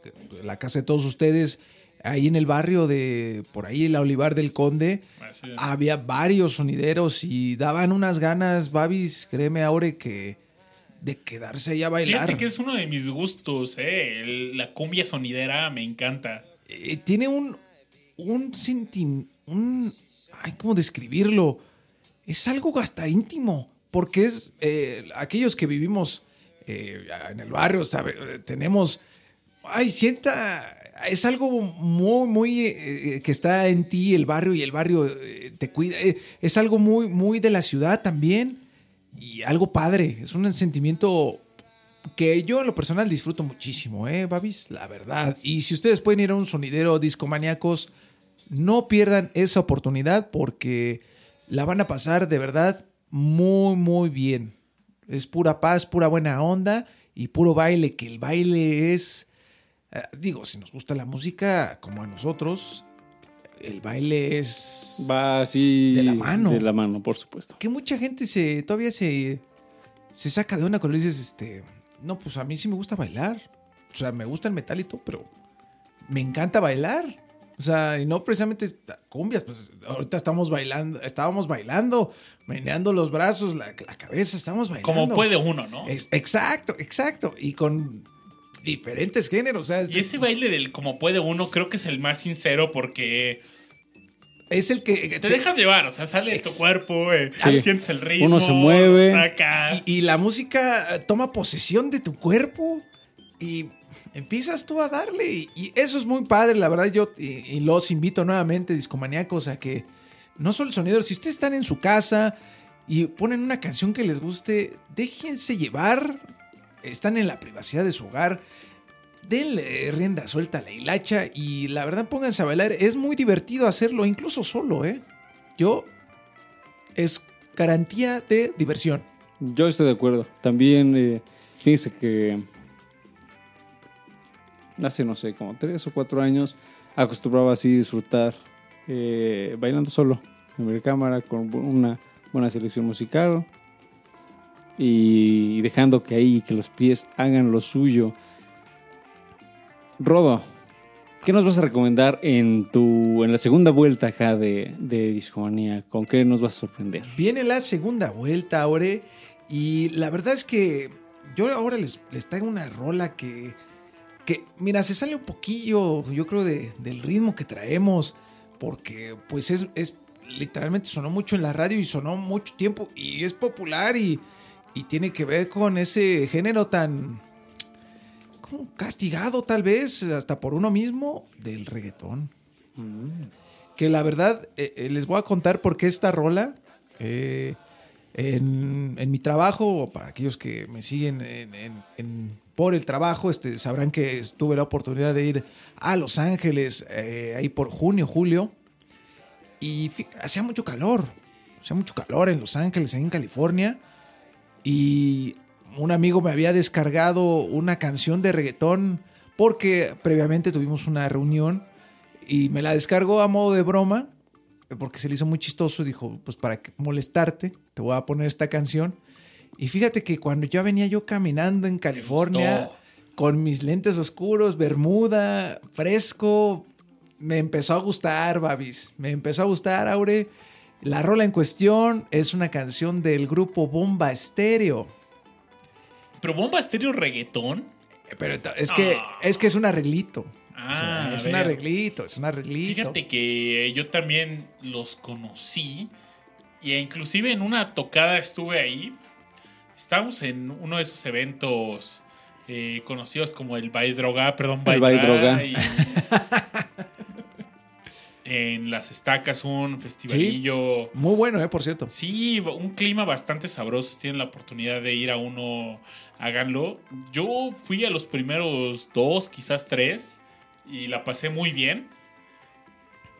la casa de todos ustedes, ahí en el barrio de, por ahí, la Olivar del Conde, había varios sonideros y daban unas ganas, Babis, créeme ahora que de quedarse allá a bailar. Fíjate que es uno de mis gustos, eh, el- la cumbia sonidera me encanta. Eh, tiene un, un sentim- un, ay, ¿cómo describirlo? Es algo hasta íntimo, porque es eh, aquellos que vivimos eh, en el barrio, sabe, tenemos, ay, sienta, es algo muy, muy eh, que está en ti, el barrio y el barrio te cuida, es algo muy, muy de la ciudad también y algo padre, es un sentimiento que yo en lo personal disfruto muchísimo, ¿eh, Babis? La verdad. Y si ustedes pueden ir a un sonidero discomaníacos, no pierdan esa oportunidad porque la van a pasar de verdad muy, muy bien. Es pura paz, pura buena onda y puro baile, que el baile es, eh, digo, si nos gusta la música como a nosotros, el baile es... Va así. De la mano. De la mano, por supuesto. Que mucha gente se todavía se, se saca de una cuando dices, este, no, pues a mí sí me gusta bailar. O sea, me gusta el metal y todo, pero me encanta bailar. O sea, y no precisamente cumbias, pues ahorita estamos bailando, estábamos bailando, meneando los brazos, la, la cabeza, estamos bailando. Como puede uno, ¿no? Es- exacto, exacto. Y con diferentes géneros. O sea, Y ese baile del como puede uno creo que es el más sincero porque es el que te dejas llevar, o sea, sale de tu cuerpo, eh, Sí. sientes el ritmo, Uno se mueve. sacas. Y, y la música toma posesión de tu cuerpo y empiezas tú a darle. Y, eso es muy padre, la verdad. Yo y, y los invito nuevamente, discomaníacos, a que no solo el sonido, si ustedes están en su casa y ponen una canción que les guste, déjense llevar. Están en la privacidad de su hogar. Denle rienda suelta a la hilacha y la verdad pónganse a bailar. Es muy divertido hacerlo, incluso solo, ¿eh? Yo es garantía de diversión. Yo estoy de acuerdo. También, eh, fíjense que hace, no sé, como tres o cuatro años acostumbraba así disfrutar eh, bailando solo en mi cámara con una buena selección musical y dejando que ahí, que los pies hagan lo suyo. Rodo, ¿qué nos vas a recomendar en tu en la segunda vuelta acá de, de Discomanía? ¿Con qué nos vas a sorprender? Viene la segunda vuelta, Ore. Y la verdad es que yo ahora les, les traigo una rola que, que, mira, se sale un poquillo, yo creo, de- del ritmo que traemos. Porque, pues, es, es literalmente sonó mucho en la radio y sonó mucho tiempo. Y es popular y, y tiene que ver con ese género tan. como castigado, tal vez, hasta por uno mismo, del reggaetón. Que la verdad, eh, eh, les voy a contar por qué esta rola. eh, en, en mi trabajo, o para aquellos que me siguen en- en- en- por el trabajo, este, sabrán que tuve la oportunidad de ir a Los Ángeles eh, ahí por junio, julio. Y hacía mucho calor. Hacía mucho calor en Los Ángeles, en California. Y un amigo me había descargado una canción de reggaetón porque previamente tuvimos una reunión y me la descargó a modo de broma porque se le hizo muy chistoso. Dijo, pues para molestarte, te voy a poner esta canción. Y fíjate que cuando ya venía yo caminando en California con mis lentes oscuros, bermuda, fresco, me empezó a gustar, Babis. Me empezó a gustar, Aure. La rola en cuestión es una canción del grupo Bomba Estéreo. Pero Bomba Estéreo reggaetón. Pero ta- es que, Ah. es que es un arreglito. Ah, es a un arreglito, es un arreglito. Fíjate que yo también los conocí y inclusive en una tocada estuve ahí. Estábamos en uno de esos eventos eh, conocidos como el Bay Droga, perdón, El Bay Droga. y- en las estacas un festivalillo. Muy bueno, eh, por cierto. Sí, un clima bastante sabroso. Si tienen la oportunidad de ir a uno, háganlo. Yo fui a los primeros dos, quizás tres, y la pasé muy bien.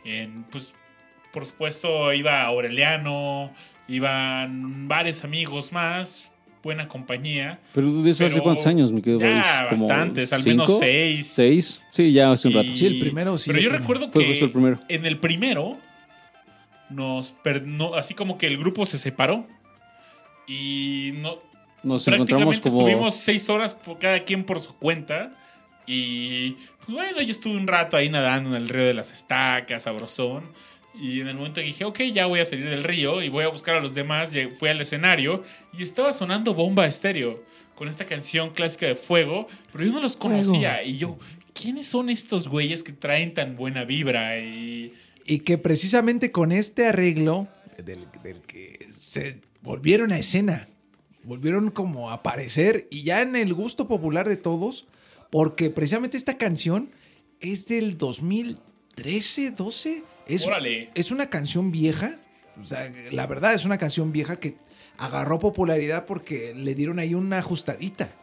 En, pues, por supuesto, iba Aureliano, iban varios amigos más, buena compañía. Pero de eso hace cuántos años, mi querido ya, bastantes, al cinco? menos seis. ¿Seis? Sí, ya hace un rato. Y- Sí, el primero sí Pero yo recuerdo Fue que justo el primero. en el primero nos per- no- así como que el grupo se separó y no Nos encontramos prácticamente como... estuvimos seis horas por cada quien por su cuenta y pues bueno yo estuve un rato ahí nadando en el río de las estacas sabrosón. Y en el momento que dije ok ya voy a salir del río y voy a buscar a los demás fui al escenario y estaba sonando bomba estéreo con esta canción clásica de fuego pero yo no los conocía. Y yo quiénes son estos güeyes que traen tan buena vibra y Y que precisamente con este arreglo del, del que se volvieron a escena, volvieron como a aparecer y ya en el gusto popular de todos, porque precisamente esta canción es del 2013, 12. Es, Órale. es una canción vieja, o sea, la verdad es una canción vieja que agarró popularidad porque le dieron ahí una ajustadita.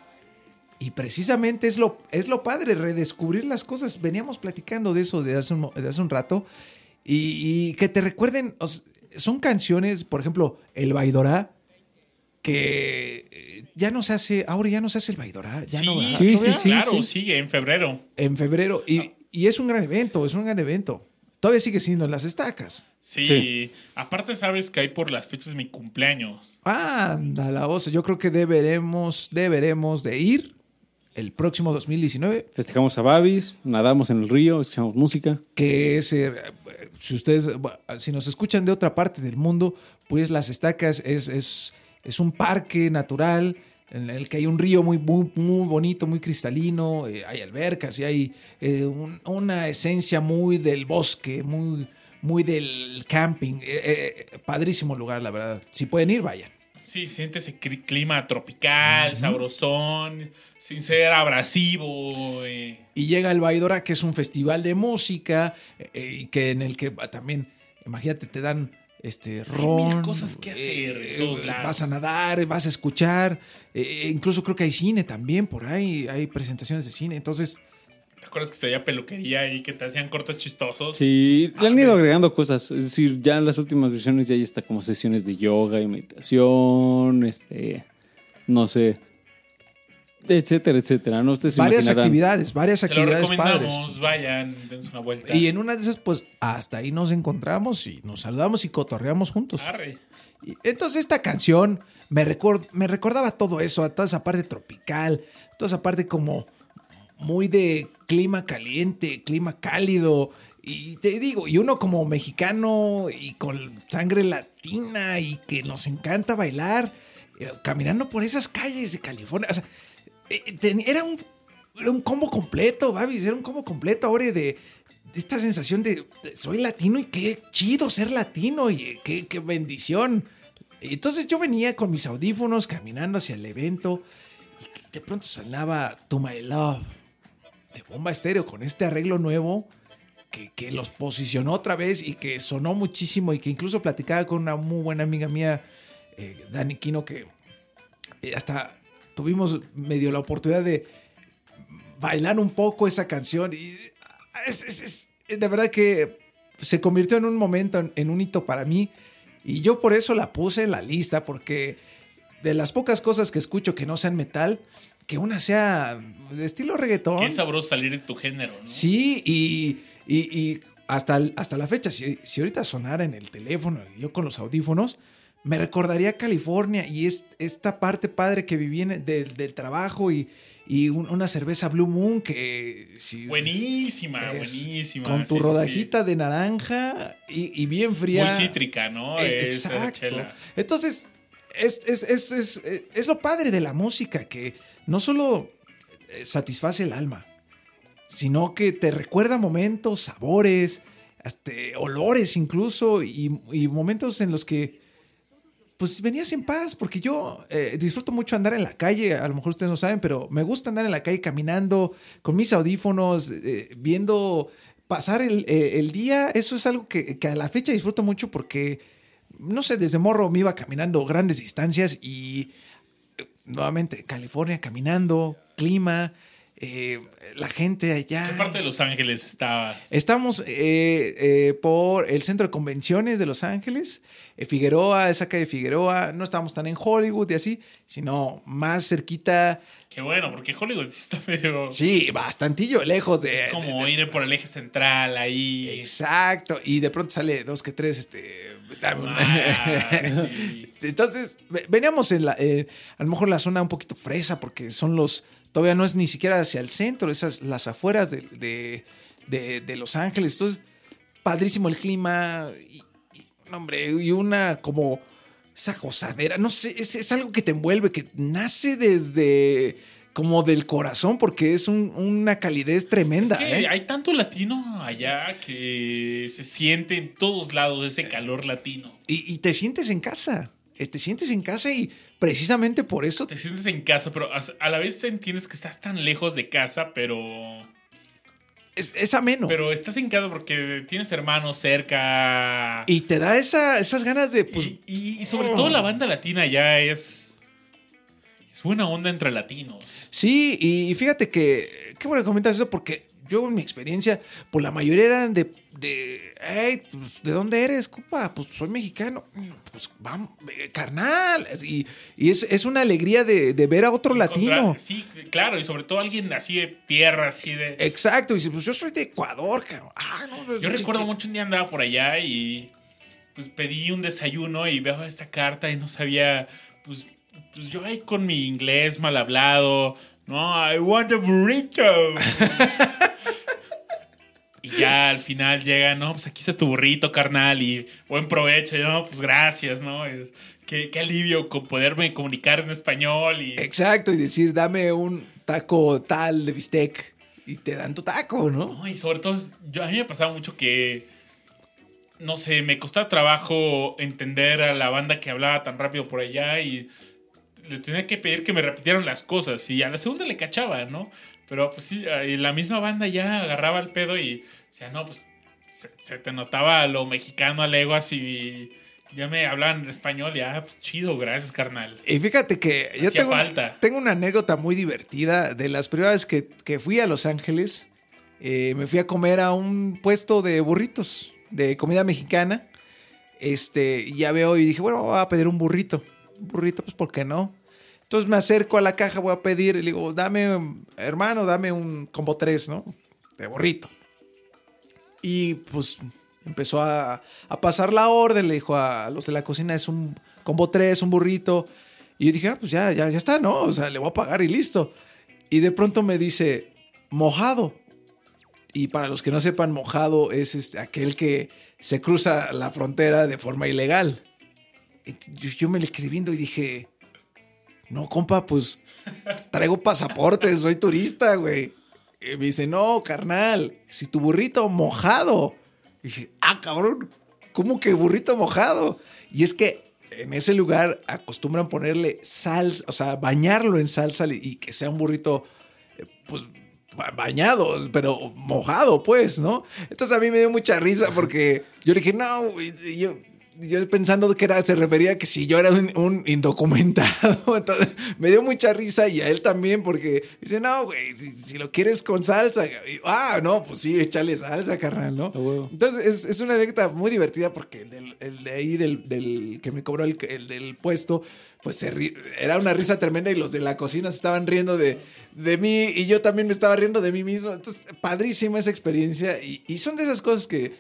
Y precisamente es lo, es lo padre, redescubrir las cosas. Veníamos platicando de eso de hace un, de hace un rato. Y, y que te recuerden, o sea, son canciones, por ejemplo, El Baidorá, que ya no se hace, ahora ya no se hace el Baidorá, ya sí, no ¿verdad? sí, sí, claro, sigue en febrero. En febrero. Y, y es un gran evento, es un gran evento. Todavía sigue siendo en las estacas. Sí. Sí. Aparte, sabes que hay por las fechas de mi cumpleaños. Anda, la voz. Yo creo que deberemos, deberemos de ir el próximo 2019, Festejamos a Babis, nadamos en el río, escuchamos música. que es, eh, si ustedes, si nos escuchan de otra parte del mundo, pues Las Estacas es, es, es un parque natural en el que hay un río muy, muy, muy bonito, muy cristalino, eh, hay albercas y hay eh, un- una esencia muy del bosque, muy, muy del camping. Eh, padrísimo lugar, la verdad. Si pueden ir, vayan. Sí, siente ese clima tropical, sabrosón, sin ser abrasivo. Y llega el Baidora, que es un festival de música, que en el que va también, imagínate, te dan este ron. mil cosas que hacer en todos lados. Vas a nadar, vas a escuchar. eh, incluso creo que hay cine también por ahí, hay presentaciones de cine. Entonces, ¿Te acuerdas que se había peluquería y que te hacían cortes chistosos? Sí, le han ido agregando cosas. Es decir, ya en las últimas versiones ya hay está como sesiones de yoga y meditación, este, no sé, etcétera, etcétera. No ustedes varias imaginarán. actividades, varias Se lo actividades recomendamos, padres. vayan, dense una vuelta. Y en una de esas, pues hasta ahí nos encontramos y nos saludamos y cotorreamos juntos. Arre. Y Entonces esta canción me, record- me recordaba todo eso, a toda esa parte tropical, toda esa parte como muy de clima caliente, clima cálido. Y te digo, y uno como mexicano y con sangre latina y que nos encanta bailar, eh, caminando por esas calles de California. O sea, era, un, era un combo completo, Babis, era un combo completo ahora de, esta sensación de, soy latino y qué chido ser latino y eh, qué, qué bendición. Entonces yo venía con mis audífonos caminando hacia el evento y de pronto sonaba To My Love de Bomba Estéreo con este arreglo nuevo que, que los posicionó otra vez y que sonó muchísimo y que incluso platicaba con una muy buena amiga mía, eh, Dani Quino, que eh, hasta tuvimos medio la oportunidad de bailar un poco esa canción y es, es- es- de verdad que se convirtió en un momento, en, en un hito para mí y yo por eso la puse en la lista porque de las pocas cosas que escucho que no sean metal, que una sea de estilo reggaetón. Qué sabroso salir de tu género, ¿no? Sí, y, y- y hasta, hasta la fecha, si, si ahorita sonara en el teléfono yo con los audífonos, me recordaría California y es, esta parte padre que viví en- de- del trabajo y, y un- una cerveza Blue Moon que... Si, Buenísima, es buenísima. Con tu sí, rodajita de naranja y, y bien fría. Muy cítrica, ¿no? Es- Esa exacto. chela. Entonces, es, es, es, es, es lo padre de la música, que no solo eh, satisface el alma, sino que te recuerda momentos, sabores, hasta olores incluso, y, y momentos en los que pues venías en paz, porque yo eh, disfruto mucho andar en la calle, a lo mejor ustedes no saben, pero me gusta andar en la calle caminando con mis audífonos, eh, viendo pasar el, eh, el día, eso es algo que, a la fecha disfruto mucho porque, no sé, desde morro me iba caminando grandes distancias y nuevamente California caminando, clima, eh, la gente allá. ¿Qué parte de Los Ángeles estabas? Estamos eh, eh, por el centro de convenciones de Los Ángeles, Figueroa, esa calle Figueroa. No estábamos tan en Hollywood y así, sino más cerquita. Qué bueno, porque Hollywood sí está medio... Sí, bastantillo lejos de. Es como ir por el eje central ahí. Exacto. Y de pronto sale dos que tres, este. dame Ah, sí. Entonces, ve- veníamos en la. a lo mejor la zona un poquito fresa, porque son los. Todavía no es ni siquiera hacia el centro, esas las afueras de, de, de- de Los Ángeles. Entonces, padrísimo el clima. Y, y, hombre, y una como. Esa gozadera. No sé, es, es algo que te envuelve, que nace desde. Como del corazón, porque es un- una calidez tremenda. Es que ¿eh? hay tanto latino allá que se siente en todos lados ese calor latino. Y, y te sientes en casa. Te sientes en casa y precisamente por eso Te sientes en casa, pero a la vez entiendes que estás tan lejos de casa, pero... es, es ameno. Pero estás en casa porque tienes hermanos cerca. y te da esa, esas ganas de, pues, y, y- y sobre todo la banda latina ya es... Es buena onda entre latinos. sí, y fíjate que, qué bueno que comentas eso porque yo en mi experiencia, pues la mayoría eran de, de hey, pues, ¿de dónde eres, compa? Pues soy mexicano. Pues vamos, eh, carnal. Y, y es, es una alegría de, de ver a otro latino. Sí, claro, y sobre todo alguien así de tierra, así de... Exacto, y dice, pues yo soy de Ecuador, cabrón. Ah, no, Yo recuerdo mucho un día andaba por allá y pues pedí un desayuno y veo esta carta y no sabía, pues, pues yo ahí con mi inglés mal hablado, no, I want a burrito. y ya al final llega, no, pues aquí está tu burrito, carnal, y buen provecho, y yo, no, pues gracias, ¿no? Es- qué, qué alivio con poderme comunicar en español y... Exacto, y decir, dame un taco tal de bistec. Y te dan tu taco, ¿no? No, y sobre todo, yo, a mí me pasaba mucho que, no sé, me costaba trabajo entender a la banda que hablaba tan rápido por allá y le tenía que pedir que me repitieran las cosas y a la segunda le cachaba, ¿no? Pero pues sí, la misma banda ya agarraba el pedo y decía, no, pues se, se te notaba lo mexicano a leguas y ya me hablaban en español y ah, pues chido, gracias, carnal. Y fíjate que yo tengo, falta. tengo una anécdota muy divertida de las primeras que, que fui a Los Ángeles. eh, me fui a comer a un puesto de burritos, de comida mexicana. Este, y ya veo y dije, bueno, voy a pedir un burrito. Un burrito, pues, ¿por qué no? Entonces me acerco a la caja, voy a pedir, y le digo, dame, hermano, dame un combo 3, ¿no? De burrito. Y pues empezó a, a pasar la orden, le dijo a los de la cocina, es un combo 3, un burrito. Y yo dije, ah, pues ya, ya, ya está, ¿no? O sea, le voy a pagar y listo. Y de pronto me dice, mojado. Y para los que no sepan, mojado es este, aquel que se cruza la frontera de forma ilegal. Y yo, yo me le quedé y dije, no, compa, pues traigo pasaporte, soy turista, güey. Y me dice, no, carnal, si tu burrito mojado. Y dije, ah, cabrón, ¿cómo que burrito mojado? Y es que en ese lugar acostumbran ponerle sal, o sea, bañarlo en salsa y que sea un burrito, eh, pues, ba- bañado, pero mojado, pues, ¿no? Entonces a mí me dio mucha risa porque yo le dije, no, güey", y yo, yo pensando que era, se refería a que si yo era un, un indocumentado, entonces me dio mucha risa y a él también porque dice, no, güey, si, si lo quieres con salsa, y, ah, no, pues sí, échale salsa, carnal, ¿no? Entonces es, es una anécdota muy divertida porque el, del- el de ahí del, del que me cobró el, el del puesto, pues se ri- era una risa tremenda y los de la cocina se estaban riendo de, de mí y yo también me estaba riendo de mí mismo. Entonces, padrísima esa experiencia y, y son de esas cosas que,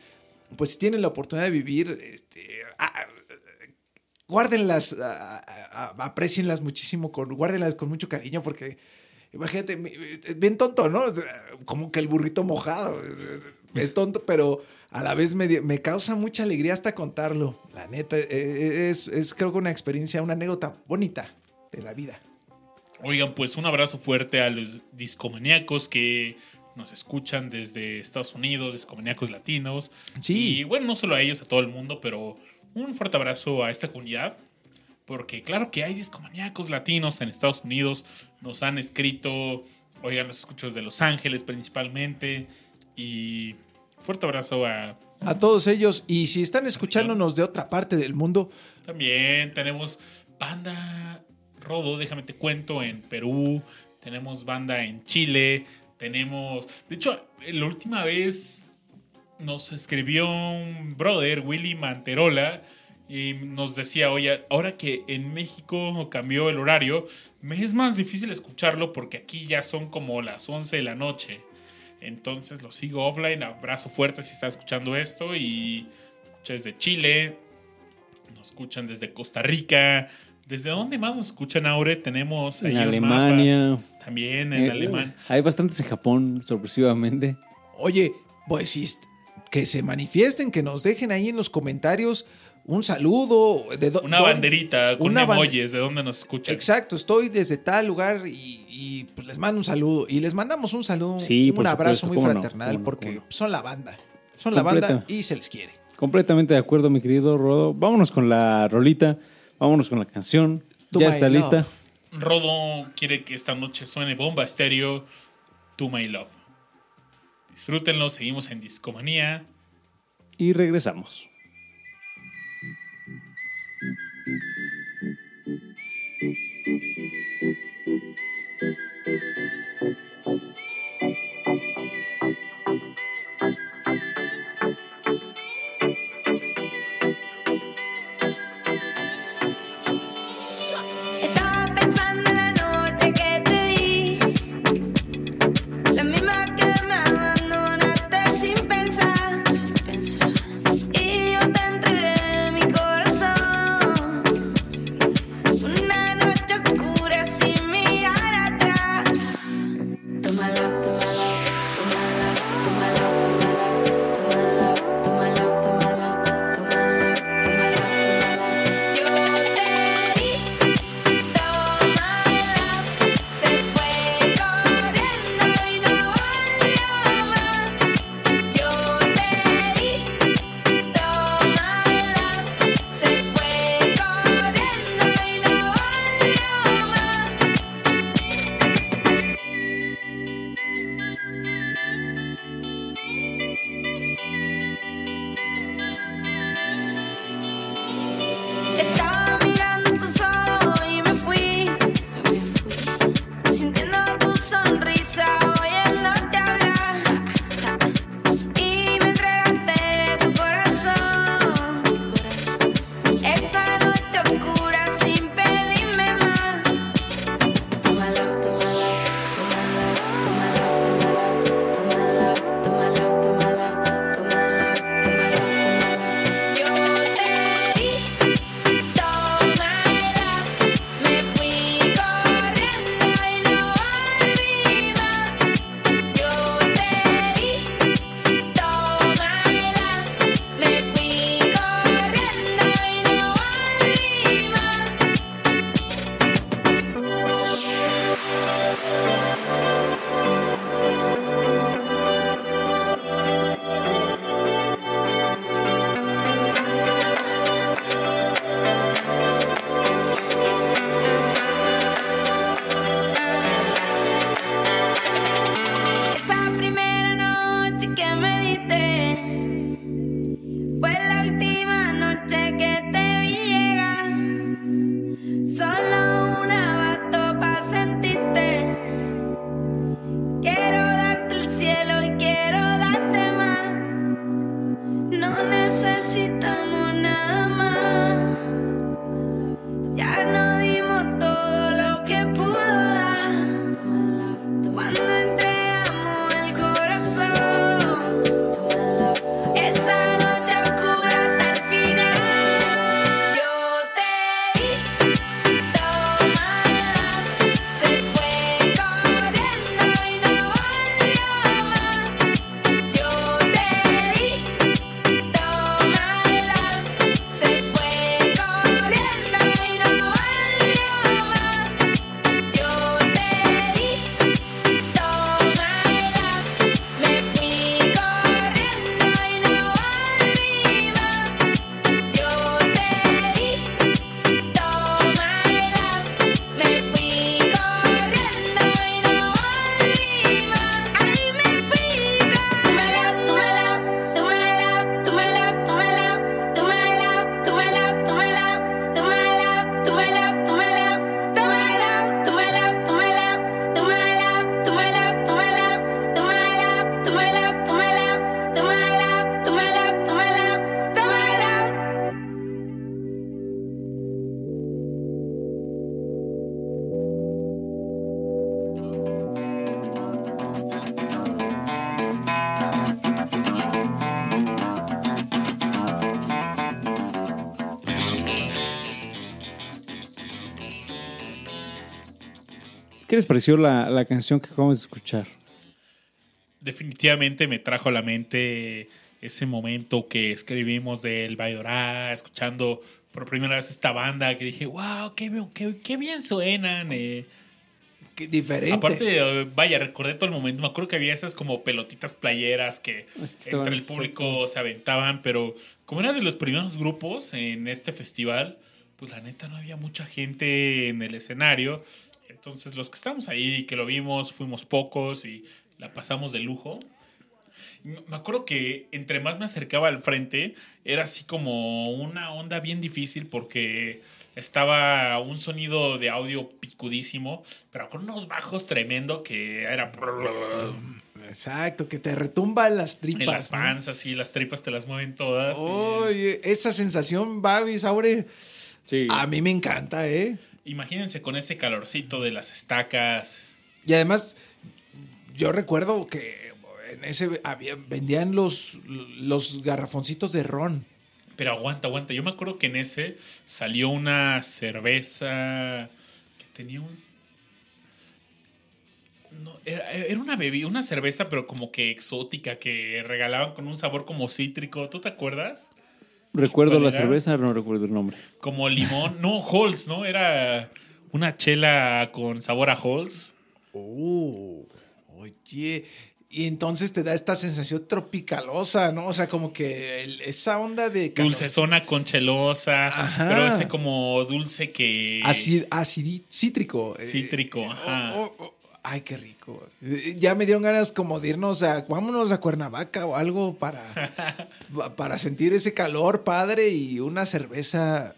pues, si tienen la oportunidad de vivir, este, guárdenlas, aprecienlas muchísimo, con, guárdenlas con mucho cariño porque... Imagínate, mi- bien tonto, ¿no? Como que el burrito mojado. Es tonto, pero a la vez me, me causa mucha alegría hasta contarlo. La neta, eh, es, es creo que una experiencia, una anécdota bonita de la vida. Oigan, pues un abrazo fuerte a los discomaníacos que nos escuchan desde Estados Unidos, discomaníacos latinos. Sí. Y bueno, no solo a ellos, a todo el mundo, pero un fuerte abrazo a esta comunidad. Porque claro que hay discomaníacos latinos en Estados Unidos. Nos han escrito, oigan, los escucho desde Los Ángeles principalmente. Y fuerte abrazo a... A todos ellos, y si están escuchándonos de otra parte del mundo, También tenemos banda Rodo, déjame te cuento, en Perú. Tenemos banda en Chile. Tenemos. De hecho, la última vez nos escribió un brother, Willy Manterola, y nos decía: Oye, ahora que en México cambió el horario, me es más difícil escucharlo porque aquí ya son como las 11 de la noche. Entonces lo sigo offline. Abrazo fuerte si está escuchando esto. Y escucha desde Chile, nos escuchan desde Costa Rica. ¿Desde dónde más nos escuchan, Aure? Tenemos En Alemania. mapa. También en Eh, alemán. Hay bastantes en Japón, sorpresivamente. oye, pues sí, que se manifiesten, que nos dejen ahí en los comentarios un saludo. De do- Una banderita con una emojis de dónde nos escuchan. Exacto, estoy desde tal lugar y, y, pues les mando un saludo. Y les mandamos un saludo, Sí, un abrazo supuesto, muy fraternal no, porque no. son la banda. Son la banda y se les quiere. Completamente de acuerdo, mi querido Rodo. Vámonos con la rolita. Vámonos con la canción. To ya está Love. lista. Rodo quiere que esta noche suene bomba estéreo To My Love. Disfrútenlo, seguimos en Discomanía. Y regresamos. Les pareció la, la canción que acabamos de escuchar? definitivamente me trajo a la mente ese momento que escribimos del Baidorá, escuchando por primera vez esta banda que dije, wow, qué, bien- qué, qué bien suenan. eh". Qué diferente. Aparte, eh, vaya, recordé todo el momento. Me acuerdo que había esas como pelotitas playeras que Es que estaban- entre el público se aventaban, pero como era de los primeros grupos en este festival, pues la neta no había mucha gente en el escenario. Entonces los que estábamos ahí, que lo vimos, fuimos pocos y la pasamos de lujo. Me acuerdo que entre más me acercaba al frente, era así como una onda bien difícil porque estaba un sonido de audio picudísimo, pero con unos bajos tremendo que era Exacto, que te retumba las en tripas. las ¿no? panzas y las tripas te las mueven todas. y- Oye, esa sensación, Babis, Sí. a mí me encanta, ¿eh? Imagínense con ese calorcito de las estacas. Y además, yo recuerdo que en ese había, vendían los, los garrafoncitos de ron. Pero aguanta, aguanta. Yo me acuerdo que en ese salió una cerveza que tenía un... No, era, era una bebida, una cerveza, pero como que exótica, que regalaban con un sabor como cítrico. ¿Tú te acuerdas? Recuerdo ¿Cuál la era? cerveza, no recuerdo el nombre. Como limón. No, Halls, ¿no? Era una chela con sabor a Halls. Oh, oye. Y entonces te da esta sensación tropicalosa, ¿no? O sea, como que el- esa onda de Dulcezona con chelosa. Ajá. Pero ese como dulce que... Acid, cítrico. eh, Cítrico, ajá. oh, oh, oh. Ay, qué rico. Ya me dieron ganas como de irnos a, vámonos a Cuernavaca o algo para, pa- para sentir ese calor padre y una cerveza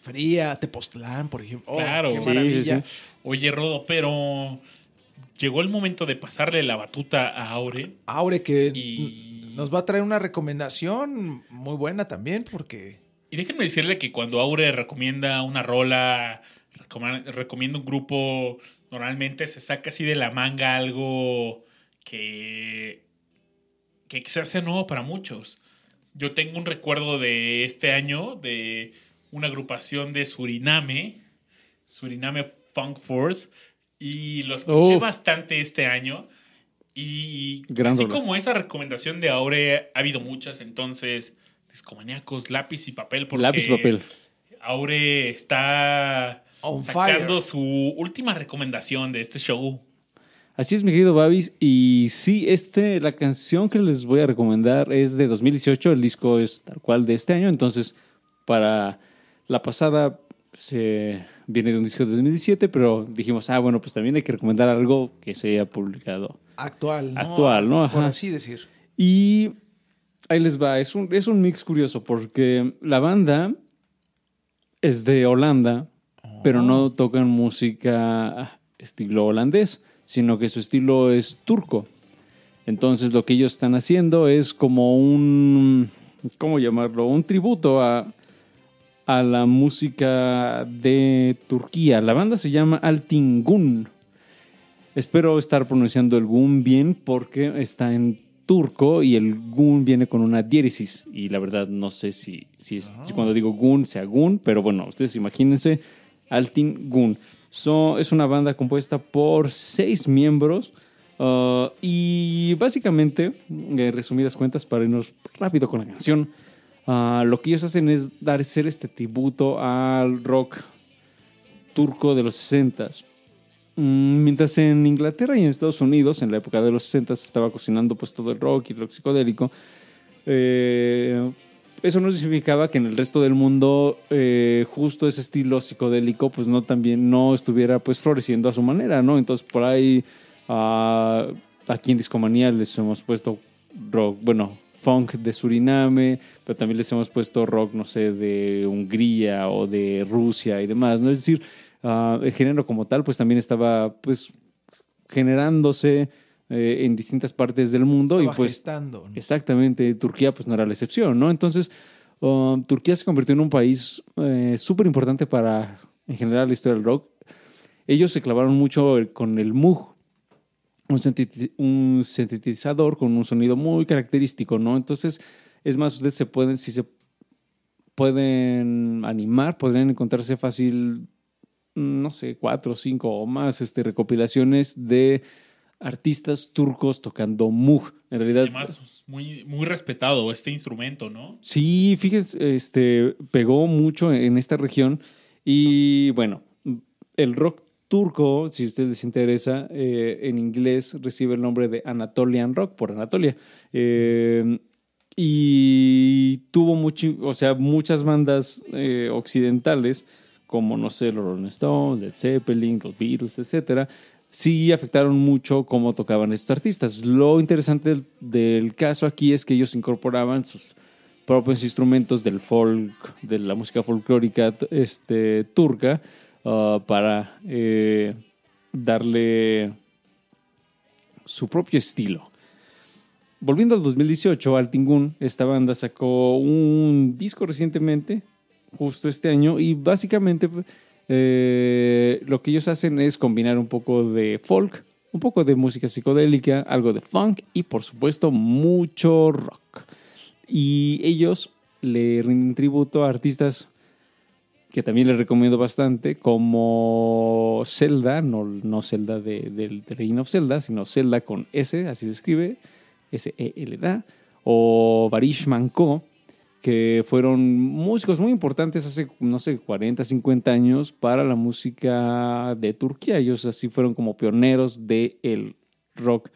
fría, Tepoztlán, por ejemplo. Oh, Claro. qué maravilla. sí, Oye, Rodo, pero llegó el momento de pasarle la batuta a Aure. Aure, que Y- nos va a traer una recomendación muy buena también, porque Y déjenme decirle que cuando Aure recomienda una rola, recomienda un grupo, normalmente se saca así de la manga algo que, que se hace nuevo para muchos. Yo tengo un recuerdo de este año de una agrupación de Suriname, Suriname Funk Force, y lo escuché Uf. bastante este año. Y Gran así como esa recomendación de Aure, ha habido muchas, entonces, discomaníacos, lápiz y papel, porque Lápiz y papel. Aure está On sacando fire. su última recomendación de este show. Así es, mi querido Babis. Y sí, este, la canción que les voy a recomendar es de 2018. El disco es tal cual de este año. Entonces, para la pasada se viene de un disco de 2017, pero dijimos, ah, bueno, pues también hay que recomendar algo que se haya publicado. actual, ¿no? Actual, ¿no? Por Ajá. así decir. Y ahí les va, es un, es un mix curioso porque la banda es de Holanda, pero no tocan música estilo holandés, sino que su estilo es turco. Entonces lo que ellos están haciendo es como un, ¿cómo llamarlo? Un tributo a, a la música de Turquía. La banda se llama Altingun. Espero estar pronunciando el gun bien porque está en turco y el gun viene con una diéresis. Y la verdad no sé si, si, es- si cuando digo gun sea gun, pero bueno, ustedes imagínense Altin Gun. So, es una banda compuesta por seis miembros uh, y básicamente, en resumidas cuentas, para irnos rápido con la canción, uh, lo que ellos hacen es dar ser este tributo al rock turco de los 60s. Mm, Mientras en Inglaterra y en Estados Unidos, en la época de los 60 se estaba cocinando pues todo el rock y el rock psicodélico, eh, eso no significaba que en el resto del mundo eh, justo ese estilo psicodélico pues no también no estuviera pues floreciendo a su manera, ¿no? Entonces por ahí ah, aquí en Discomanía les hemos puesto rock, bueno, funk de Suriname, pero también les hemos puesto rock, no sé, de Hungría o de Rusia y demás, ¿no? Es decir, ah, el género como tal pues también estaba pues generándose eh, en distintas partes del mundo Estaba y pues gestando. ¿no? Exactamente, Turquía pues no era la excepción, ¿no? Entonces, um, Turquía se convirtió en un país eh, súper importante para, en general, la historia del rock. Ellos se clavaron mucho con el Moog, un, un sintetizador con un sonido muy característico, ¿no? Entonces, es más, ustedes se pueden, si se pueden animar, podrían encontrarse fácil no sé, cuatro, cinco o más este, recopilaciones de artistas turcos tocando Moog. En realidad, Además, muy, muy respetado este instrumento, ¿no? Sí, fíjense, este, pegó mucho en esta región y bueno, el rock turco, si a ustedes les interesa, eh, en inglés recibe el nombre de Anatolian Rock por Anatolia. Eh, y tuvo mucho, o sea, muchas bandas eh, occidentales, como no sé, los Rolling Stones, Led Zeppelin, los Beatles, etcétera, sí afectaron mucho cómo tocaban estos artistas. Lo interesante del, caso aquí es que ellos incorporaban sus propios instrumentos del folk, de la música folclórica este, turca, uh, para eh, darle su propio estilo. Volviendo al 2018, Altingun, esta banda sacó un disco recientemente, justo este año, y básicamente eh, lo que ellos hacen es combinar un poco de folk, un poco de música psicodélica, algo de funk y por supuesto mucho rock. Y ellos le rinden tributo a artistas que también les recomiendo bastante, como Zelda, no, no Zelda de, del de Zelda, sino Zelda con S, así se escribe, S-E-L-D-A, o Barish Manko, que fueron músicos muy importantes hace, no sé, 40, 50 años para la música de Turquía. Ellos así fueron como pioneros del rock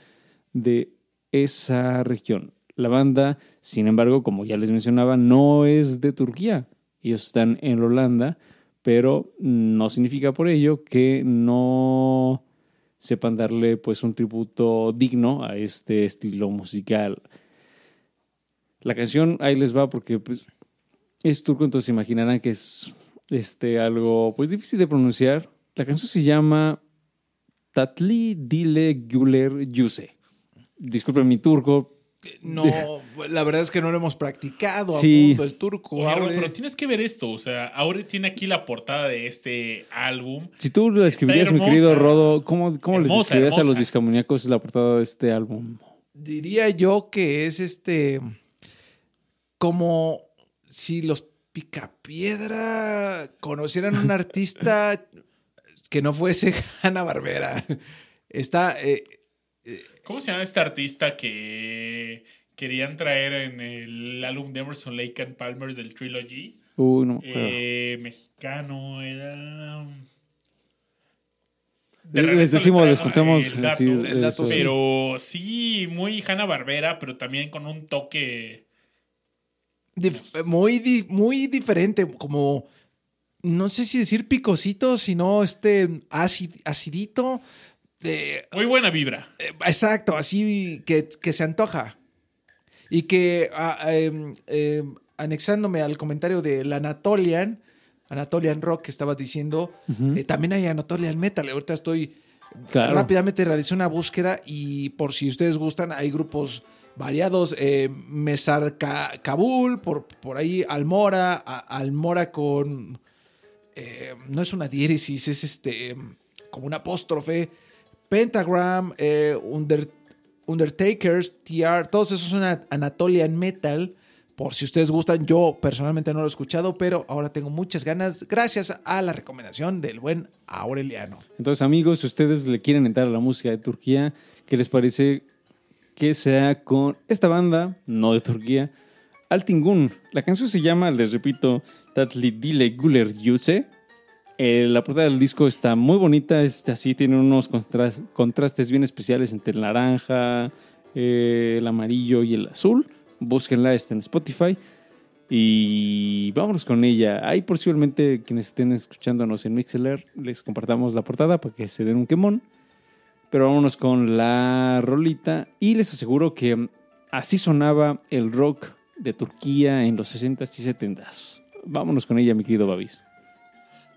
de esa región. La banda, sin embargo, como ya les mencionaba, no es de Turquía. Ellos están en Holanda, pero no significa por ello que no sepan darle pues un tributo digno a este estilo musical. La canción ahí les va porque pues, es turco, entonces imaginarán que es este, algo pues difícil de pronunciar. La canción se llama Tatli Dile Güler Yuse. Disculpen mi turco. No, la verdad es que no lo hemos practicado a Sí. fondo el turco. Oye, pero tienes que ver esto. O sea, Aure tiene aquí la portada de este álbum. Si tú lo escribirías, mi querido Rodo, ¿cómo, cómo les Hermosa, describirías a los discamoníacos la portada de este álbum? Diría yo que es este. Como si los Picapiedra conocieran a un artista que no fuese Hanna Barbera. Está. eh, ¿Cómo se llama este artista que querían traer en el álbum de Emerson Lake and Palmer del Trilogy? No. Eh, mexicano, era. Les regreso decimos, les contamos, el dato, sí, el dato, eso. sí. pero sí, muy Hanna Barbera, pero también con un toque. Dif- muy, di- muy diferente. Como. No sé si decir picosito, sino este acid- acidito. eh, Muy buena vibra. Eh, Exacto, así que, que se antoja. Y que, ah, em, em, anexándome al comentario del Anatolian, Anatolian Rock que estabas diciendo, eh, también hay Anatolian Metal. Ahorita estoy. Claro. Rápidamente realicé una búsqueda y por si ustedes gustan, hay grupos variados. Eh, Mesar Ka- Kabul, por, por ahí Almora, Almora con. eh, no es una diéresis, es este. como un apóstrofe. Pentagram, eh, Under- Undertakers, TR, todos esos son Anatolian Metal. Por si ustedes gustan, yo personalmente no lo he escuchado, pero ahora tengo muchas ganas, gracias a la recomendación del buen Aureliano. Entonces, amigos, si ustedes le quieren entrar a la música de Turquía, ¿qué les parece que sea con esta banda, no de Turquía, Altingun? La canción se llama, les repito, Tatli Dile Guler Yuse. Eh, la portada del disco está muy bonita, es así, tiene unos contras- contrastes bien especiales entre el naranja, eh, el amarillo y el azul. Búsquenla, está en Spotify. Y vámonos con ella. Ahí posiblemente quienes estén escuchándonos en Mixler les compartamos la portada para que se den un quemón. Pero vámonos con la rolita. Y les aseguro que así sonaba el rock de Turquía en los 60s y 70s. Vámonos con ella, mi querido Babis.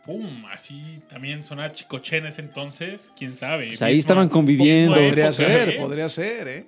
Pum, así también sonaba Chicoche en ese entonces, quién sabe. Pues ahí estaban conviviendo. Podría época, ser, ¿eh? podría ser, ¿eh?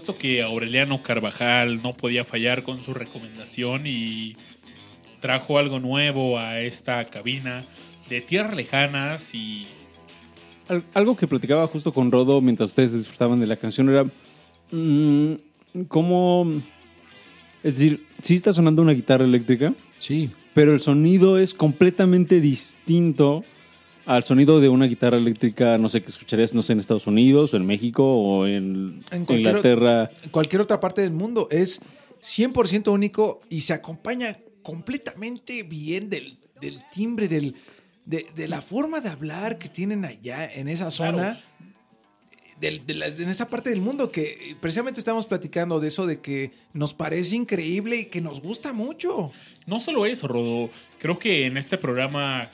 Supuesto que Aureliano Carvajal no podía fallar con su recomendación y trajo algo nuevo a esta cabina de tierras lejanas y Al- algo que platicaba justo con Rodo mientras ustedes disfrutaban de la canción era mm, cómo... Es decir, sí está sonando una guitarra eléctrica, Sí. pero el sonido es completamente distinto al sonido de una guitarra eléctrica, no sé, que escucharías, no sé, en Estados Unidos o en México o en, En cualquier Inglaterra. En cualquier otra parte del mundo. Es 100% único y se acompaña completamente bien del, del timbre, del, de, de la forma de hablar que tienen allá en esa zona. del- de las- en esa parte del mundo que precisamente estamos platicando de eso, de que nos parece increíble y que nos gusta mucho. No solo eso, Rodo. Creo que en este programa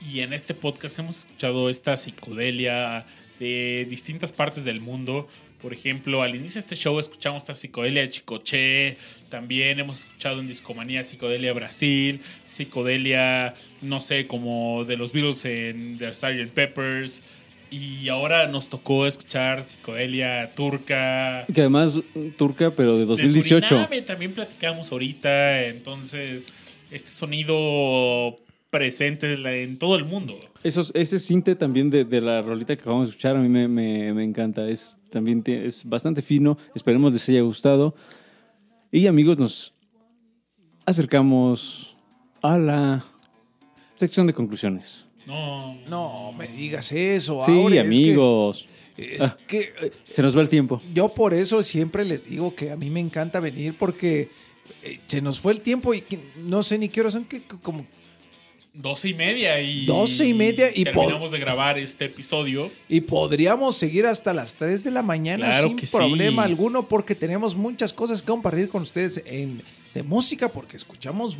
y en este podcast hemos escuchado esta psicodelia de distintas partes del mundo. Por ejemplo, al inicio de este show escuchamos esta psicodelia de Chicoche. También hemos escuchado en Discomanía psicodelia Brasil. Psicodelia, no sé, como de los Beatles en The Sgt. Peppers. Y ahora nos tocó escuchar psicodelia turca. Que además turca, pero de De 2018. Suriname también platicamos ahorita, entonces este sonido presente en la- en todo el mundo. Esos, ese cinte también de, de la rolita que acabamos de escuchar a mí me, me- me encanta. Es, también es bastante fino. Esperemos les haya gustado. Y amigos, nos acercamos a la sección de conclusiones. No, No me digas eso. Sí, Aure, es que- amigos. Es Ah. que, eh, Se nos va el tiempo. yo por eso siempre les digo que a mí me encanta venir porque eh, se nos fue el tiempo y no sé ni qué hora son, que como doce y media y... Doce y media y terminamos de grabar este episodio. Y podríamos seguir hasta las 3 de la mañana Claro sin sí. problema alguno porque tenemos muchas cosas que compartir con ustedes en, de música porque escuchamos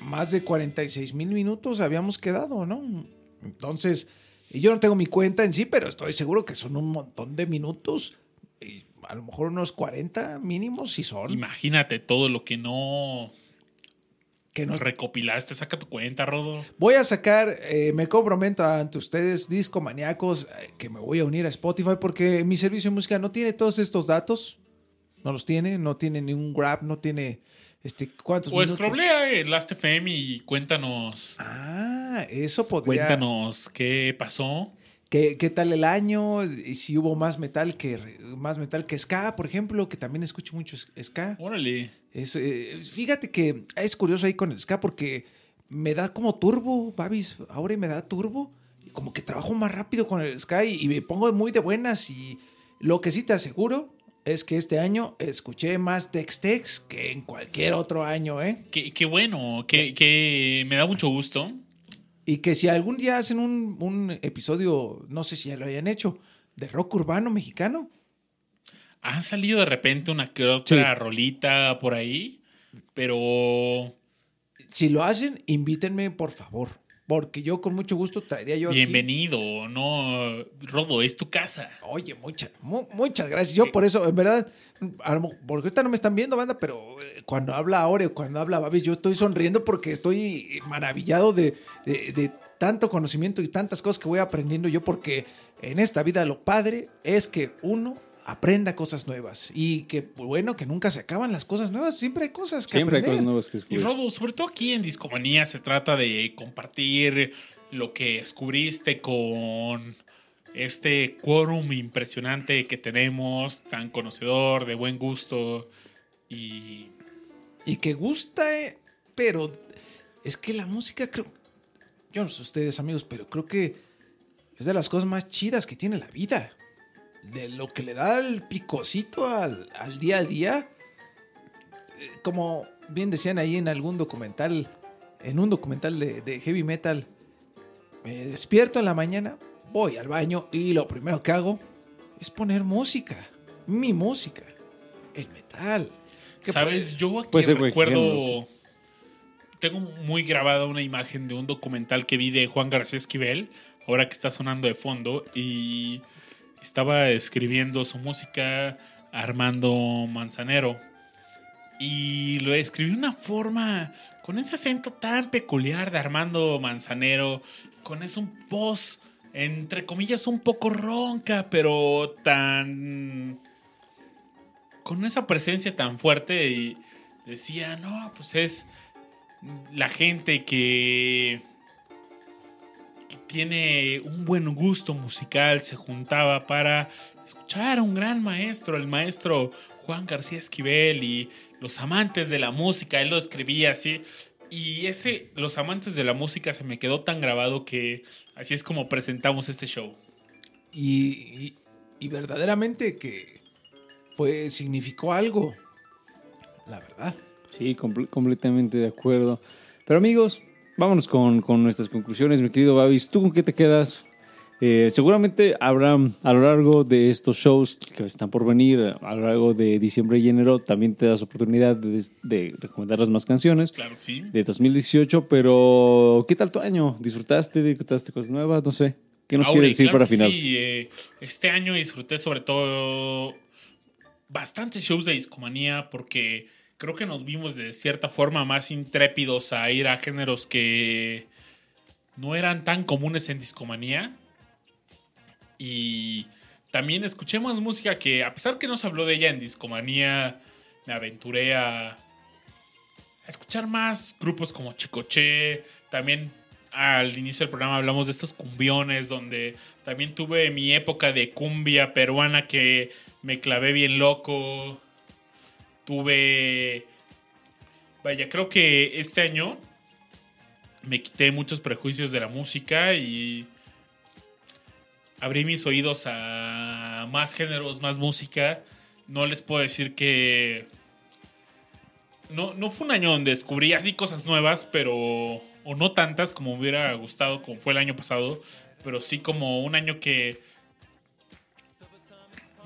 más de 46 mil minutos habíamos quedado, ¿no? Entonces, y yo no tengo mi cuenta en sí, pero estoy seguro que son un montón de minutos. Y a lo mejor unos 40 mínimos si son. Imagínate todo lo que no Que nos recopilaste. Saca tu cuenta, Rodo. Voy a sacar, eh, me comprometo ante ustedes, discomaníacos, eh, que me voy a unir a Spotify porque mi servicio de música no tiene todos estos datos. No los tiene, no tiene ningún grab, no tiene este cuántos Pues problea el Last.fm y cuéntanos, Ah, eso podría. cuéntanos qué pasó. ¿Qué, qué tal el año? Y si hubo más metal que más metal que ska, por ejemplo, que también escucho mucho ska. Órale. Es, eh, fíjate que es curioso ahí con el ska porque me da como turbo, Babis, ahora me da turbo. Y como que trabajo más rápido con el ska y, y me pongo muy de buenas. Y lo que sí te aseguro es que este año escuché más Tex-Tex que en cualquier otro año, ¿eh? Qué, qué bueno, que, que me da mucho gusto. Y que si algún día hacen un, un episodio, no sé si ya lo hayan hecho, de rock urbano mexicano. Ha salido de repente una que otra Sí. rolita por ahí, pero Si lo hacen, invítenme, por favor. Porque yo con mucho gusto traería yo aquí- bienvenido, no, Rodo, es tu casa. Oye, muchas, mu- muchas gracias. Yo por eso, en verdad, porque ahorita no me están viendo, banda, pero eh, cuando habla Aure, cuando habla Babis, yo estoy sonriendo porque estoy maravillado de, de- de tanto conocimiento y tantas cosas que voy aprendiendo yo, porque en esta vida lo padre es que uno aprenda cosas nuevas y que bueno que nunca se acaban las cosas nuevas siempre hay cosas que Siempre hay cosas nuevas que Y descubrir. Rodo, sobre todo aquí en Discomanía se trata de compartir lo que descubriste con este quórum impresionante que tenemos, tan conocedor, de buen gusto y y que gusta, eh, pero es que la música creo, yo no sé ustedes amigos, pero creo que es de las cosas más chidas que tiene la vida. De lo que le da el picocito al, al día a día. Eh, Como bien decían ahí en algún documental, en un documental de, de heavy metal, me despierto en la mañana, voy al baño y lo primero que hago es poner música, mi música, el metal. ¿Sabes? puede- Yo aquí Puede ser recuerdo. Tengo muy grabada una imagen de un documental que vi de Juan García Esquivel, ahora que está sonando de fondo, y estaba escribiendo su música Armando Manzanero. Y lo escribió de una forma, con ese acento tan peculiar de Armando Manzanero, con ese un voz entre comillas, un poco ronca, pero tan... con esa presencia tan fuerte y decía, no, pues es la gente que, que tiene un buen gusto musical, se juntaba para escuchar a un gran maestro, el maestro Juan García Esquivel y los amantes de la música, él lo escribía así. Y ese, los amantes de la música, se me quedó tan grabado que así es como presentamos este show. Y, y- y verdaderamente que fue, significó algo. La verdad. Sí, comple- completamente de acuerdo. Pero amigos, vámonos con, con nuestras conclusiones, mi querido Babis. ¿Tú con qué te quedas? Eh, seguramente habrá a lo largo de estos shows que están por venir, a lo largo de diciembre y enero, también te das oportunidad de, de recomendarles más canciones Claro que sí. de 2018. Pero, ¿qué tal tu año? ¿Disfrutaste? ¿Disfrutaste cosas nuevas? No sé. ¿Qué nos quieres decir claro para final? Sí, eh, este año disfruté sobre todo bastantes shows de discomanía porque creo que nos vimos de cierta forma más intrépidos a ir a géneros que no eran tan comunes en discomanía. Y también escuché más música que, a pesar que no se habló de ella en discomanía, me aventuré a, a escuchar más grupos como Chicoche. También al inicio del programa hablamos de estos cumbiones, donde también tuve mi época de cumbia peruana que me clavé bien loco. Tuve. Vaya, creo que este año me quité muchos prejuicios de la música y abrí mis oídos a más géneros, más música. No les puedo decir que. No, no fue un año donde descubrí así cosas nuevas, pero. O no tantas como me hubiera gustado, como fue el año pasado. Pero sí como un año que.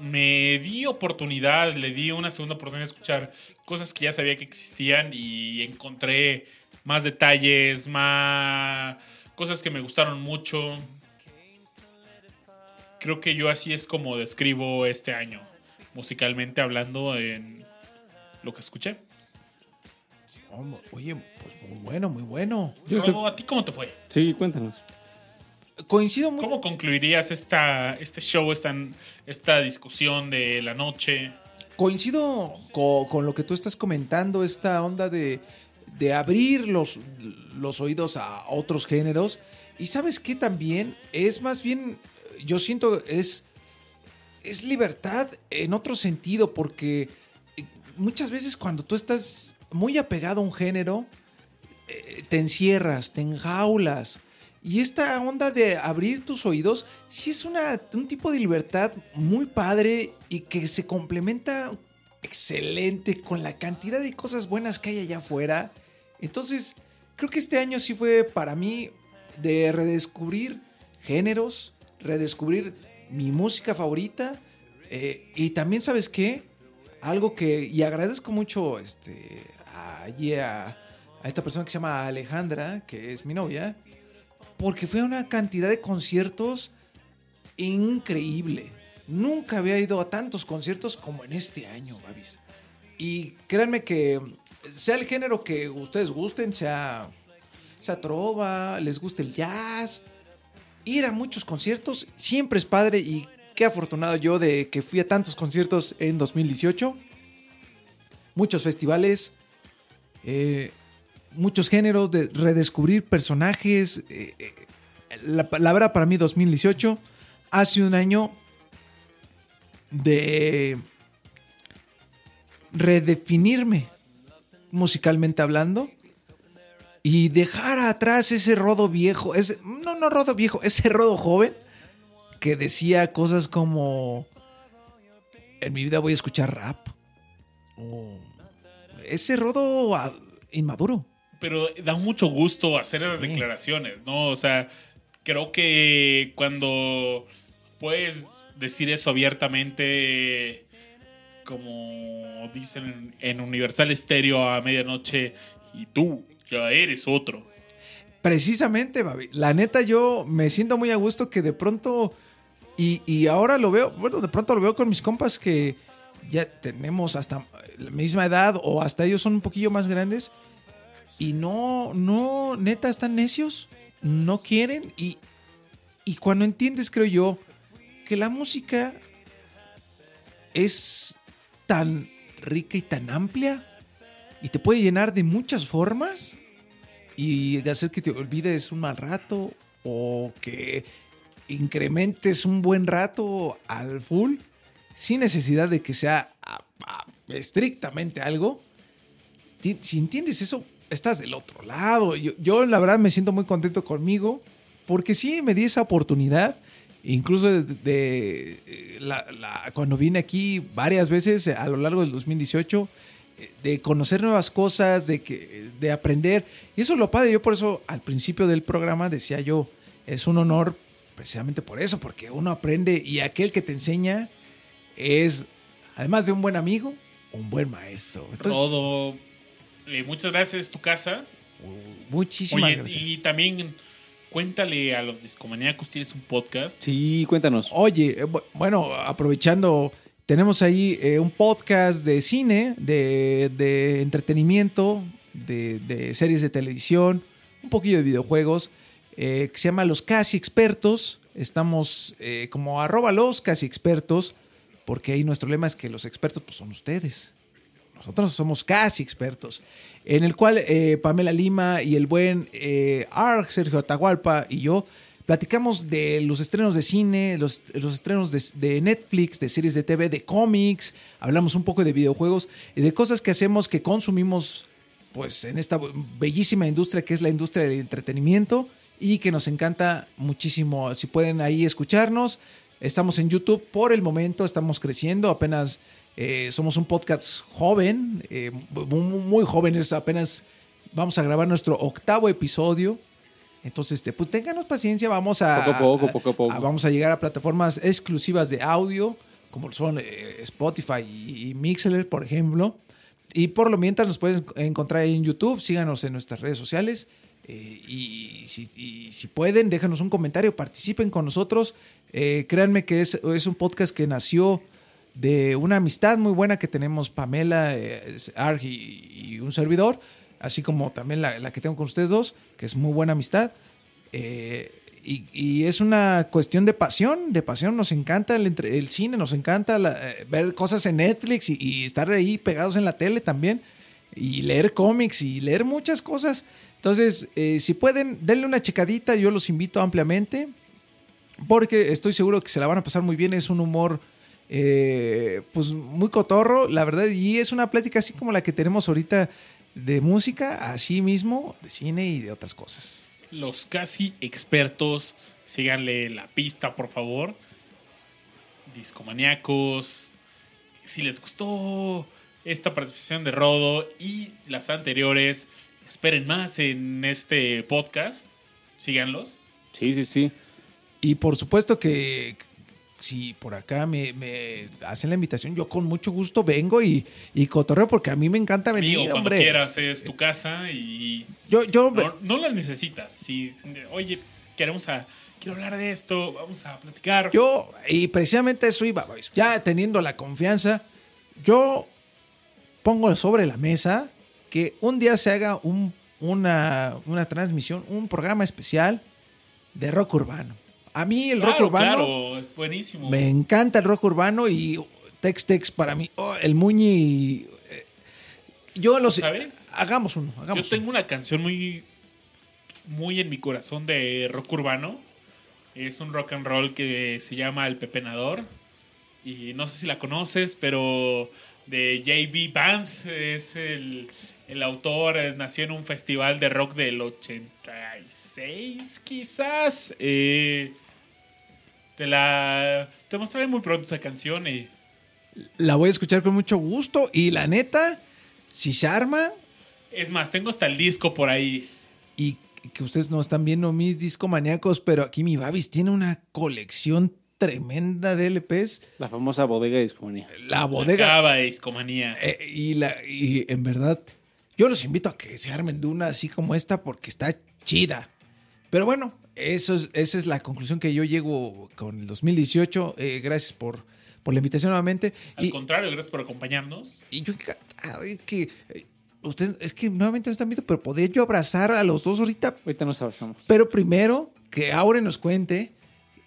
Me di oportunidad, le di una segunda oportunidad de escuchar cosas que ya sabía que existían y encontré más detalles, más cosas que me gustaron mucho. Creo que yo así es como describo este año, musicalmente hablando en lo que escuché. Oh, Oye, pues muy bueno, muy bueno. Yo estoy- Rodo, ¿a ti cómo te fue? Sí, cuéntanos. Coincido muy ¿Cómo concluirías esta, este show, esta, esta discusión de la noche? Coincido co- con, lo que tú estás comentando, esta onda de, de abrir los, los oídos a otros géneros. Y sabes qué también es más bien, yo siento, es, es libertad en otro sentido, porque eh, muchas veces cuando tú estás muy apegado a un género, eh, te encierras, te enjaulas. Y esta onda de abrir tus oídos, sí es una, un tipo de libertad muy padre y que se complementa excelente con la cantidad de cosas buenas que hay allá afuera. Entonces, creo que este año sí fue para mí de redescubrir géneros, redescubrir mi música favorita. eh, y también, ¿sabes qué? Algo que, y agradezco mucho este, a, a, a esta persona que se llama Alejandra, que es mi novia, porque fue una cantidad de conciertos increíble. Nunca había ido a tantos conciertos como en este año, Babis. Y créanme que sea el género que ustedes gusten, sea, sea trova, les guste el jazz, ir a muchos conciertos siempre es padre y qué afortunado yo de que fui a tantos conciertos en 2018. Muchos festivales, eh, muchos géneros, de redescubrir personajes. eh, eh, la, verdad para mí 2018 ha sido un año de redefinirme musicalmente hablando y dejar atrás ese rodo viejo, ese, no, no rodo viejo, ese rodo joven que decía cosas como en mi vida voy a escuchar rap o ese rodo inmaduro. Pero da mucho gusto hacer esas Sí. declaraciones, ¿no? O sea, creo que cuando puedes decir eso abiertamente, como dicen en Universal Stereo a medianoche, y tú ya eres otro. Precisamente, Babi. La neta, yo me siento muy a gusto que de pronto. Y, y ahora lo veo, bueno, de pronto lo veo con mis compas que ya tenemos hasta la misma edad o hasta ellos son un poquillo más grandes. Y no, no, neta, están necios. No quieren. Y, y cuando entiendes, creo yo, que la música es tan rica y tan amplia y te puede llenar de muchas formas y hacer que te olvides un mal rato o que incrementes un buen rato al full sin necesidad de que sea ah, estrictamente algo. Si entiendes eso, estás del otro lado. Yo, yo, la verdad me siento muy contento conmigo porque sí me di esa oportunidad. Incluso de, cuando vine aquí varias veces a lo largo del 2018, eh, de conocer nuevas cosas, de, que, de aprender. Y eso es lo padre. Yo por eso al principio del programa decía yo, es un honor precisamente por eso, porque uno aprende y aquel que te enseña es, además de un buen amigo, un buen maestro. Entonces, Todo. Eh, muchas gracias, es tu casa. muchísimas Oye, gracias. y también cuéntale a los discomaníacos, tienes un podcast. Sí, cuéntanos. Oye, eh, bu- bueno, aprovechando, tenemos ahí eh, un podcast de cine, de, entretenimiento, de, series de televisión, un poquillo de videojuegos, eh, que se llama Los Casi Expertos. Estamos eh, como arroba los casi expertos, porque ahí nuestro lema es que los expertos pues, son ustedes. Nosotros somos casi expertos. En el cual Pamela Lima y el buen Arg, Sergio Atahualpa y yo platicamos de los estrenos de cine, los, los estrenos de, Netflix, de series de TV, de cómics. Hablamos un poco de videojuegos y de cosas que hacemos, que consumimos pues en esta bellísima industria que es la industria del entretenimiento y que nos encanta muchísimo. Si pueden ahí escucharnos, estamos en YouTube por el momento, estamos creciendo, apenas eh, somos un podcast joven, eh, muy, muy jóvenes, apenas vamos a grabar nuestro octavo episodio. Entonces, este, pues ténganos paciencia, vamos a, Poco a poco, poco a poco. a- vamos a llegar a plataformas exclusivas de audio, como son eh, Spotify y, y Mixler, por ejemplo. Y por lo mientras nos pueden encontrar en YouTube, síganos en nuestras redes sociales. eh, y, si, y si pueden, déjanos un comentario, participen con nosotros. Eh, créanme que es, es un podcast que nació de una amistad muy buena que tenemos Pamela, eh, Arg y, y un servidor, así como también la, que tengo con ustedes dos, que es muy buena amistad. Eh, y, es una cuestión de pasión, de pasión. Nos encanta el, cine, nos encanta eh, ver cosas en Netflix y, y estar ahí pegados en la tele también. Y leer cómics y leer muchas cosas. Entonces, eh, si pueden, denle una checadita, yo los invito ampliamente. Porque estoy seguro que se la van a pasar muy bien. Es un humor, eh, pues muy cotorro, la verdad. Y es una plática así como la que tenemos ahorita de música, así mismo, de cine y de otras cosas. Los casi expertos, síganle la pista, por favor. Discomaníacos. Si les gustó esta participación de Rodo y las anteriores, esperen más en este podcast. Síganlos. Sí, sí, sí. Y por supuesto que si por acá me, me hacen la invitación, yo con mucho gusto vengo y, y cotorreo porque a mí me encanta venir, Amigo, cuando hombre. quieras, es tu casa y Yo, yo, no, no la necesitas. Si, oye, queremos a, quiero hablar de esto, vamos a platicar. Yo, y precisamente eso iba, pues, ya teniendo la confianza, yo pongo sobre la mesa que un día se haga un- una, una transmisión, un programa especial de rock urbano. A mí el rock urbano claro, es buenísimo. me encanta el rock urbano y Tex Tex para mí, oh, el Muñi. eh, yo los ¿Sabes? hagamos uno, Yo hagamos tengo una canción muy, muy en mi corazón de rock urbano. Es un rock and roll que se llama El Pepenador. Y no sé si la conoces, pero de JB Vance es el, el autor. es- nació en un festival de rock del 86, quizás. Eh, te la. Te mostraré muy pronto esa canción y. La voy a escuchar con mucho gusto y la neta, si se arma Es más, tengo hasta el disco por ahí. y que ustedes no están viendo mis discomaníacos, pero aquí mi Babis tiene una colección tremenda de LPs. La famosa bodega de discomanía. La bodega. Cava de discomanía. Eh, y, la, y en verdad, yo los invito a que se armen de una así como esta porque está chida. Pero bueno, eso es, esa es la conclusión que yo llego con el 2018. Eh, gracias por, por la invitación nuevamente. Al Y, contrario, gracias por acompañarnos. y yo encantado. Es que eh, ustedes, es que nuevamente no están viendo, pero podría yo abrazar a los dos ahorita. Ahorita nos abrazamos. Pero primero, que Aure nos cuente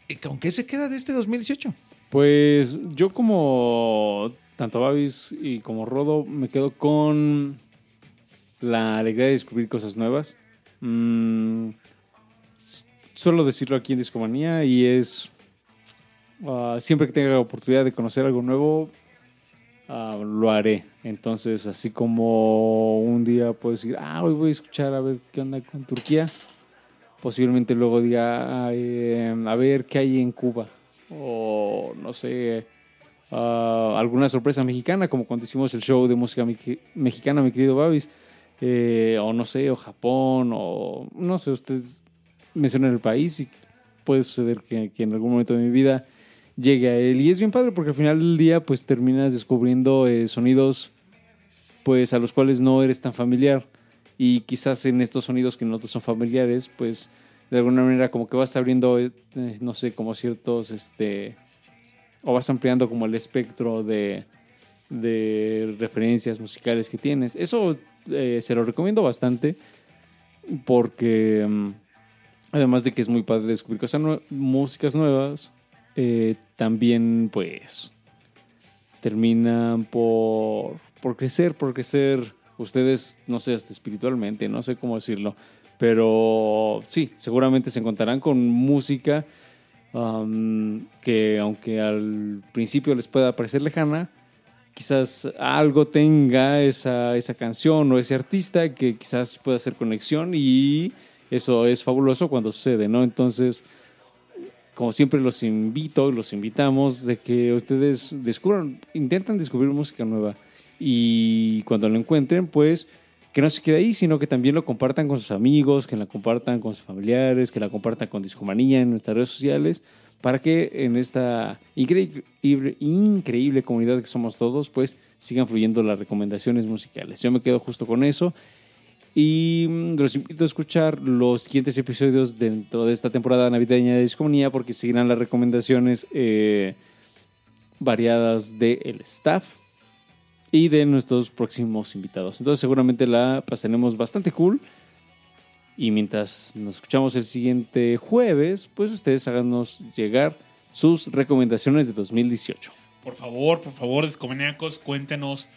Eh, ¿Con qué se queda de este 2018? Pues yo como tanto Babis y como Rodo me quedo con la alegría de descubrir cosas nuevas. Mm, suelo decirlo aquí en Discomanía y es ah, siempre que tenga la oportunidad de conocer algo nuevo ah, lo haré. Entonces así como un día puedo decir, ah, hoy voy a escuchar a ver qué onda con Turquía. Posiblemente luego diga, "Ah, eh, a ver qué hay en Cuba o no sé, ah, alguna sorpresa mexicana, como cuando hicimos el show de música mexicana, mi querido Babis, eh, o no sé, o Japón, o no sé, ustedes mencionan el país y puede suceder que, en algún momento de mi vida llegue a él. Y es bien padre porque al final del día, pues terminas descubriendo eh, sonidos, pues a los cuales no eres tan familiar. Y quizás en estos sonidos que no te son familiares, pues de alguna manera como que vas abriendo, eh, no sé, como ciertos, este, o vas ampliando como el espectro de, de referencias musicales que tienes. Eso eh, se lo recomiendo bastante porque mm, además de que es muy padre descubrir cosas nue- músicas nuevas, eh, también pues terminan por, por crecer, por crecer ustedes, no sé, hasta espiritualmente, no sé cómo decirlo, pero sí, seguramente se encontrarán con música que aunque al principio les pueda parecer lejana, quizás algo tenga esa, esa canción o ese artista que quizás pueda hacer conexión y eso es fabuloso cuando sucede, ¿no? Entonces, como siempre los invito, los invitamos de que ustedes descubran, intentan descubrir música nueva y cuando lo encuentren, pues que no se quede ahí, sino que también lo compartan con sus amigos, que la compartan con sus familiares, que la compartan con Discomanía en nuestras redes sociales, para que en esta increíble, increíble comunidad que somos todos, pues sigan fluyendo las recomendaciones musicales. Yo me quedo justo con eso. Y mm, los invito a escuchar los siguientes episodios dentro de esta temporada navideña de Discomanía porque seguirán las recomendaciones eh, variadas del staff y de nuestros próximos invitados. Entonces seguramente la pasaremos bastante cool. Y mientras nos escuchamos el siguiente jueves, pues ustedes háganos llegar sus recomendaciones de 2018. Por favor, por favor, descomaníacos, cuéntenos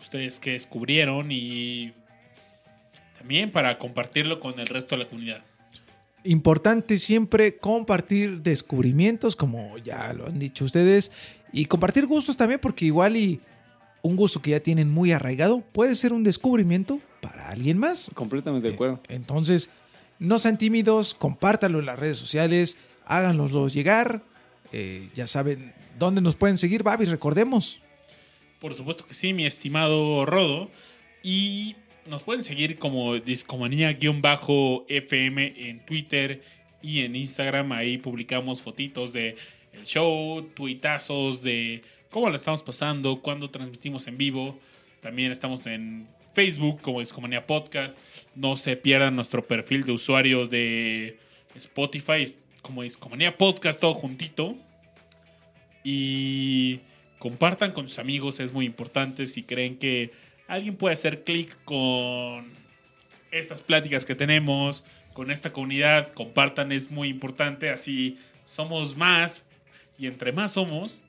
ustedes qué descubrieron y también para compartirlo con el resto de la comunidad. Importante siempre compartir descubrimientos, como ya lo han dicho ustedes, y compartir gustos también, porque igual y un gusto que ya tienen muy arraigado puede ser un descubrimiento para alguien más. Completamente de acuerdo. Entonces, no sean tímidos, compártanlo en las redes sociales, háganoslo llegar. eh, ya saben dónde nos pueden seguir, Babis, recordemos. Por supuesto que sí, mi estimado Rodo. Y nos pueden seguir como Discomanía-FM en Twitter y en Instagram. Ahí publicamos fotitos de el show, tuitazos de cómo lo estamos pasando, cuándo transmitimos en vivo. También estamos en Facebook como Discomanía Podcast. No se pierdan nuestro perfil de usuario de Spotify como Discomanía Podcast, todo juntito. Y compartan con sus amigos, es muy importante. Si creen que alguien puede hacer clic con estas pláticas que tenemos, con esta comunidad, compartan, es muy importante. Así somos más y entre más somos,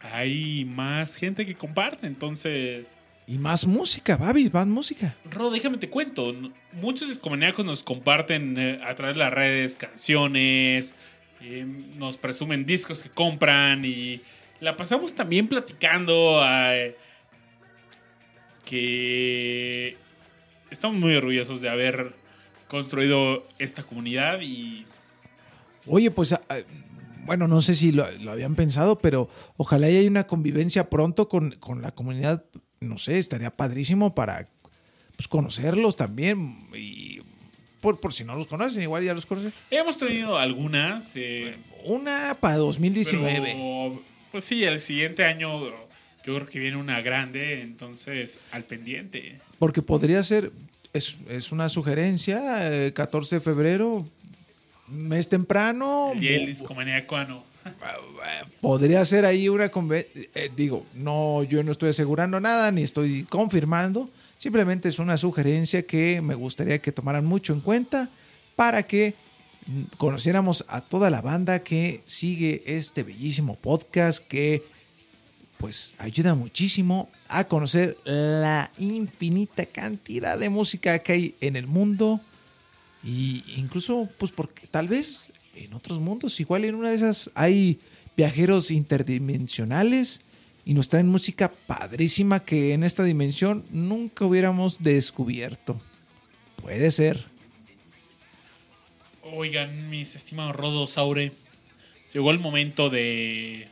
hay más gente que comparte. Entonces, Y más música, Babis, más música. Ro, déjame te cuento. Muchos discomaníacos nos comparten eh, a través de las redes canciones, eh, nos presumen discos que compran y la pasamos también platicando eh, que estamos muy orgullosos de haber construido esta comunidad y Oye, pues, ah, ah, bueno, no sé si lo, lo habían pensado, pero ojalá haya una convivencia pronto con, con la comunidad. No sé, estaría padrísimo para pues, conocerlos también. Y por, por si no los conocen, igual ya los conocen. hemos tenido algunas. eh, Una para 2019. pero, pues sí, el siguiente año yo creo que viene una grande, entonces al pendiente. Porque podría ser, es, es una sugerencia, eh, 14 de febrero, mes temprano. Y el discomaníaco ah, no. Podría ser ahí una eh, digo, no, yo no estoy asegurando nada ni estoy confirmando, simplemente es una sugerencia que me gustaría que tomaran mucho en cuenta para que conociéramos a toda la banda que sigue este bellísimo podcast que pues ayuda muchísimo a conocer la infinita cantidad de música que hay en el mundo y incluso pues porque tal vez en otros mundos igual en una de esas hay viajeros interdimensionales y nos traen música padrísima que en esta dimensión nunca hubiéramos descubierto. Puede ser. Oigan, mis estimados Rodosaure, llegó el momento de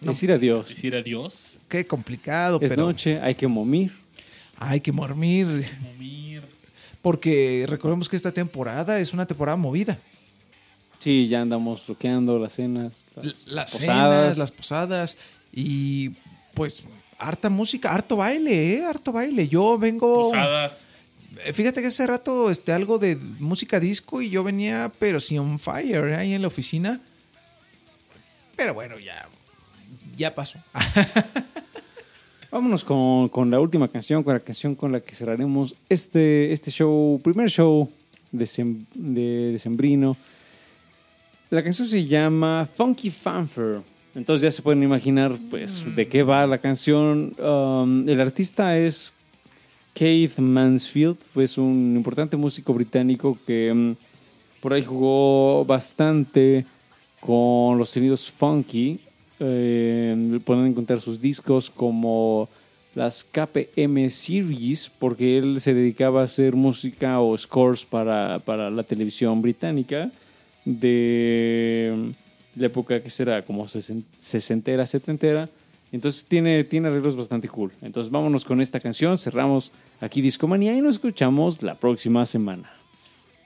Decir adiós. decir adiós. Qué complicado, Es pero noche, hay que momir. hay que dormir. Momir. Porque recordemos que esta temporada es una temporada movida. Sí, ya andamos bloqueando las cenas, las, Las posadas. cenas, las posadas y pues harta música, harto baile, ¿eh? Harto baile. Yo vengo... Posadas. Eh, Fíjate que hace rato este, algo de música disco y yo venía, pero sí on fire, ¿eh? ahí en la oficina. Pero bueno, ya, ya pasó. Vámonos con, con la última canción, con la canción con la que cerraremos este, este show, primer show de, sem- de Decembrino. La canción se llama Funky Fanfare. Entonces ya se pueden imaginar pues, de qué va la canción. Um, el artista es Keith Mansfield, pues un importante músico británico que mm, por ahí jugó bastante con los sonidos funky. Eh, pueden encontrar sus discos como las KPM Series, porque él se dedicaba a hacer música o scores para, para la televisión británica de la época que será como sesen- sesentera, setentera. Entonces tiene, tiene arreglos bastante cool. Entonces vámonos con esta canción, cerramos aquí Discomanía y nos escuchamos la próxima semana.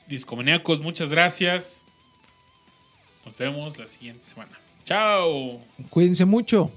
Discomaníacos, muchas gracias. Nos vemos la siguiente semana. Chao. Cuídense mucho.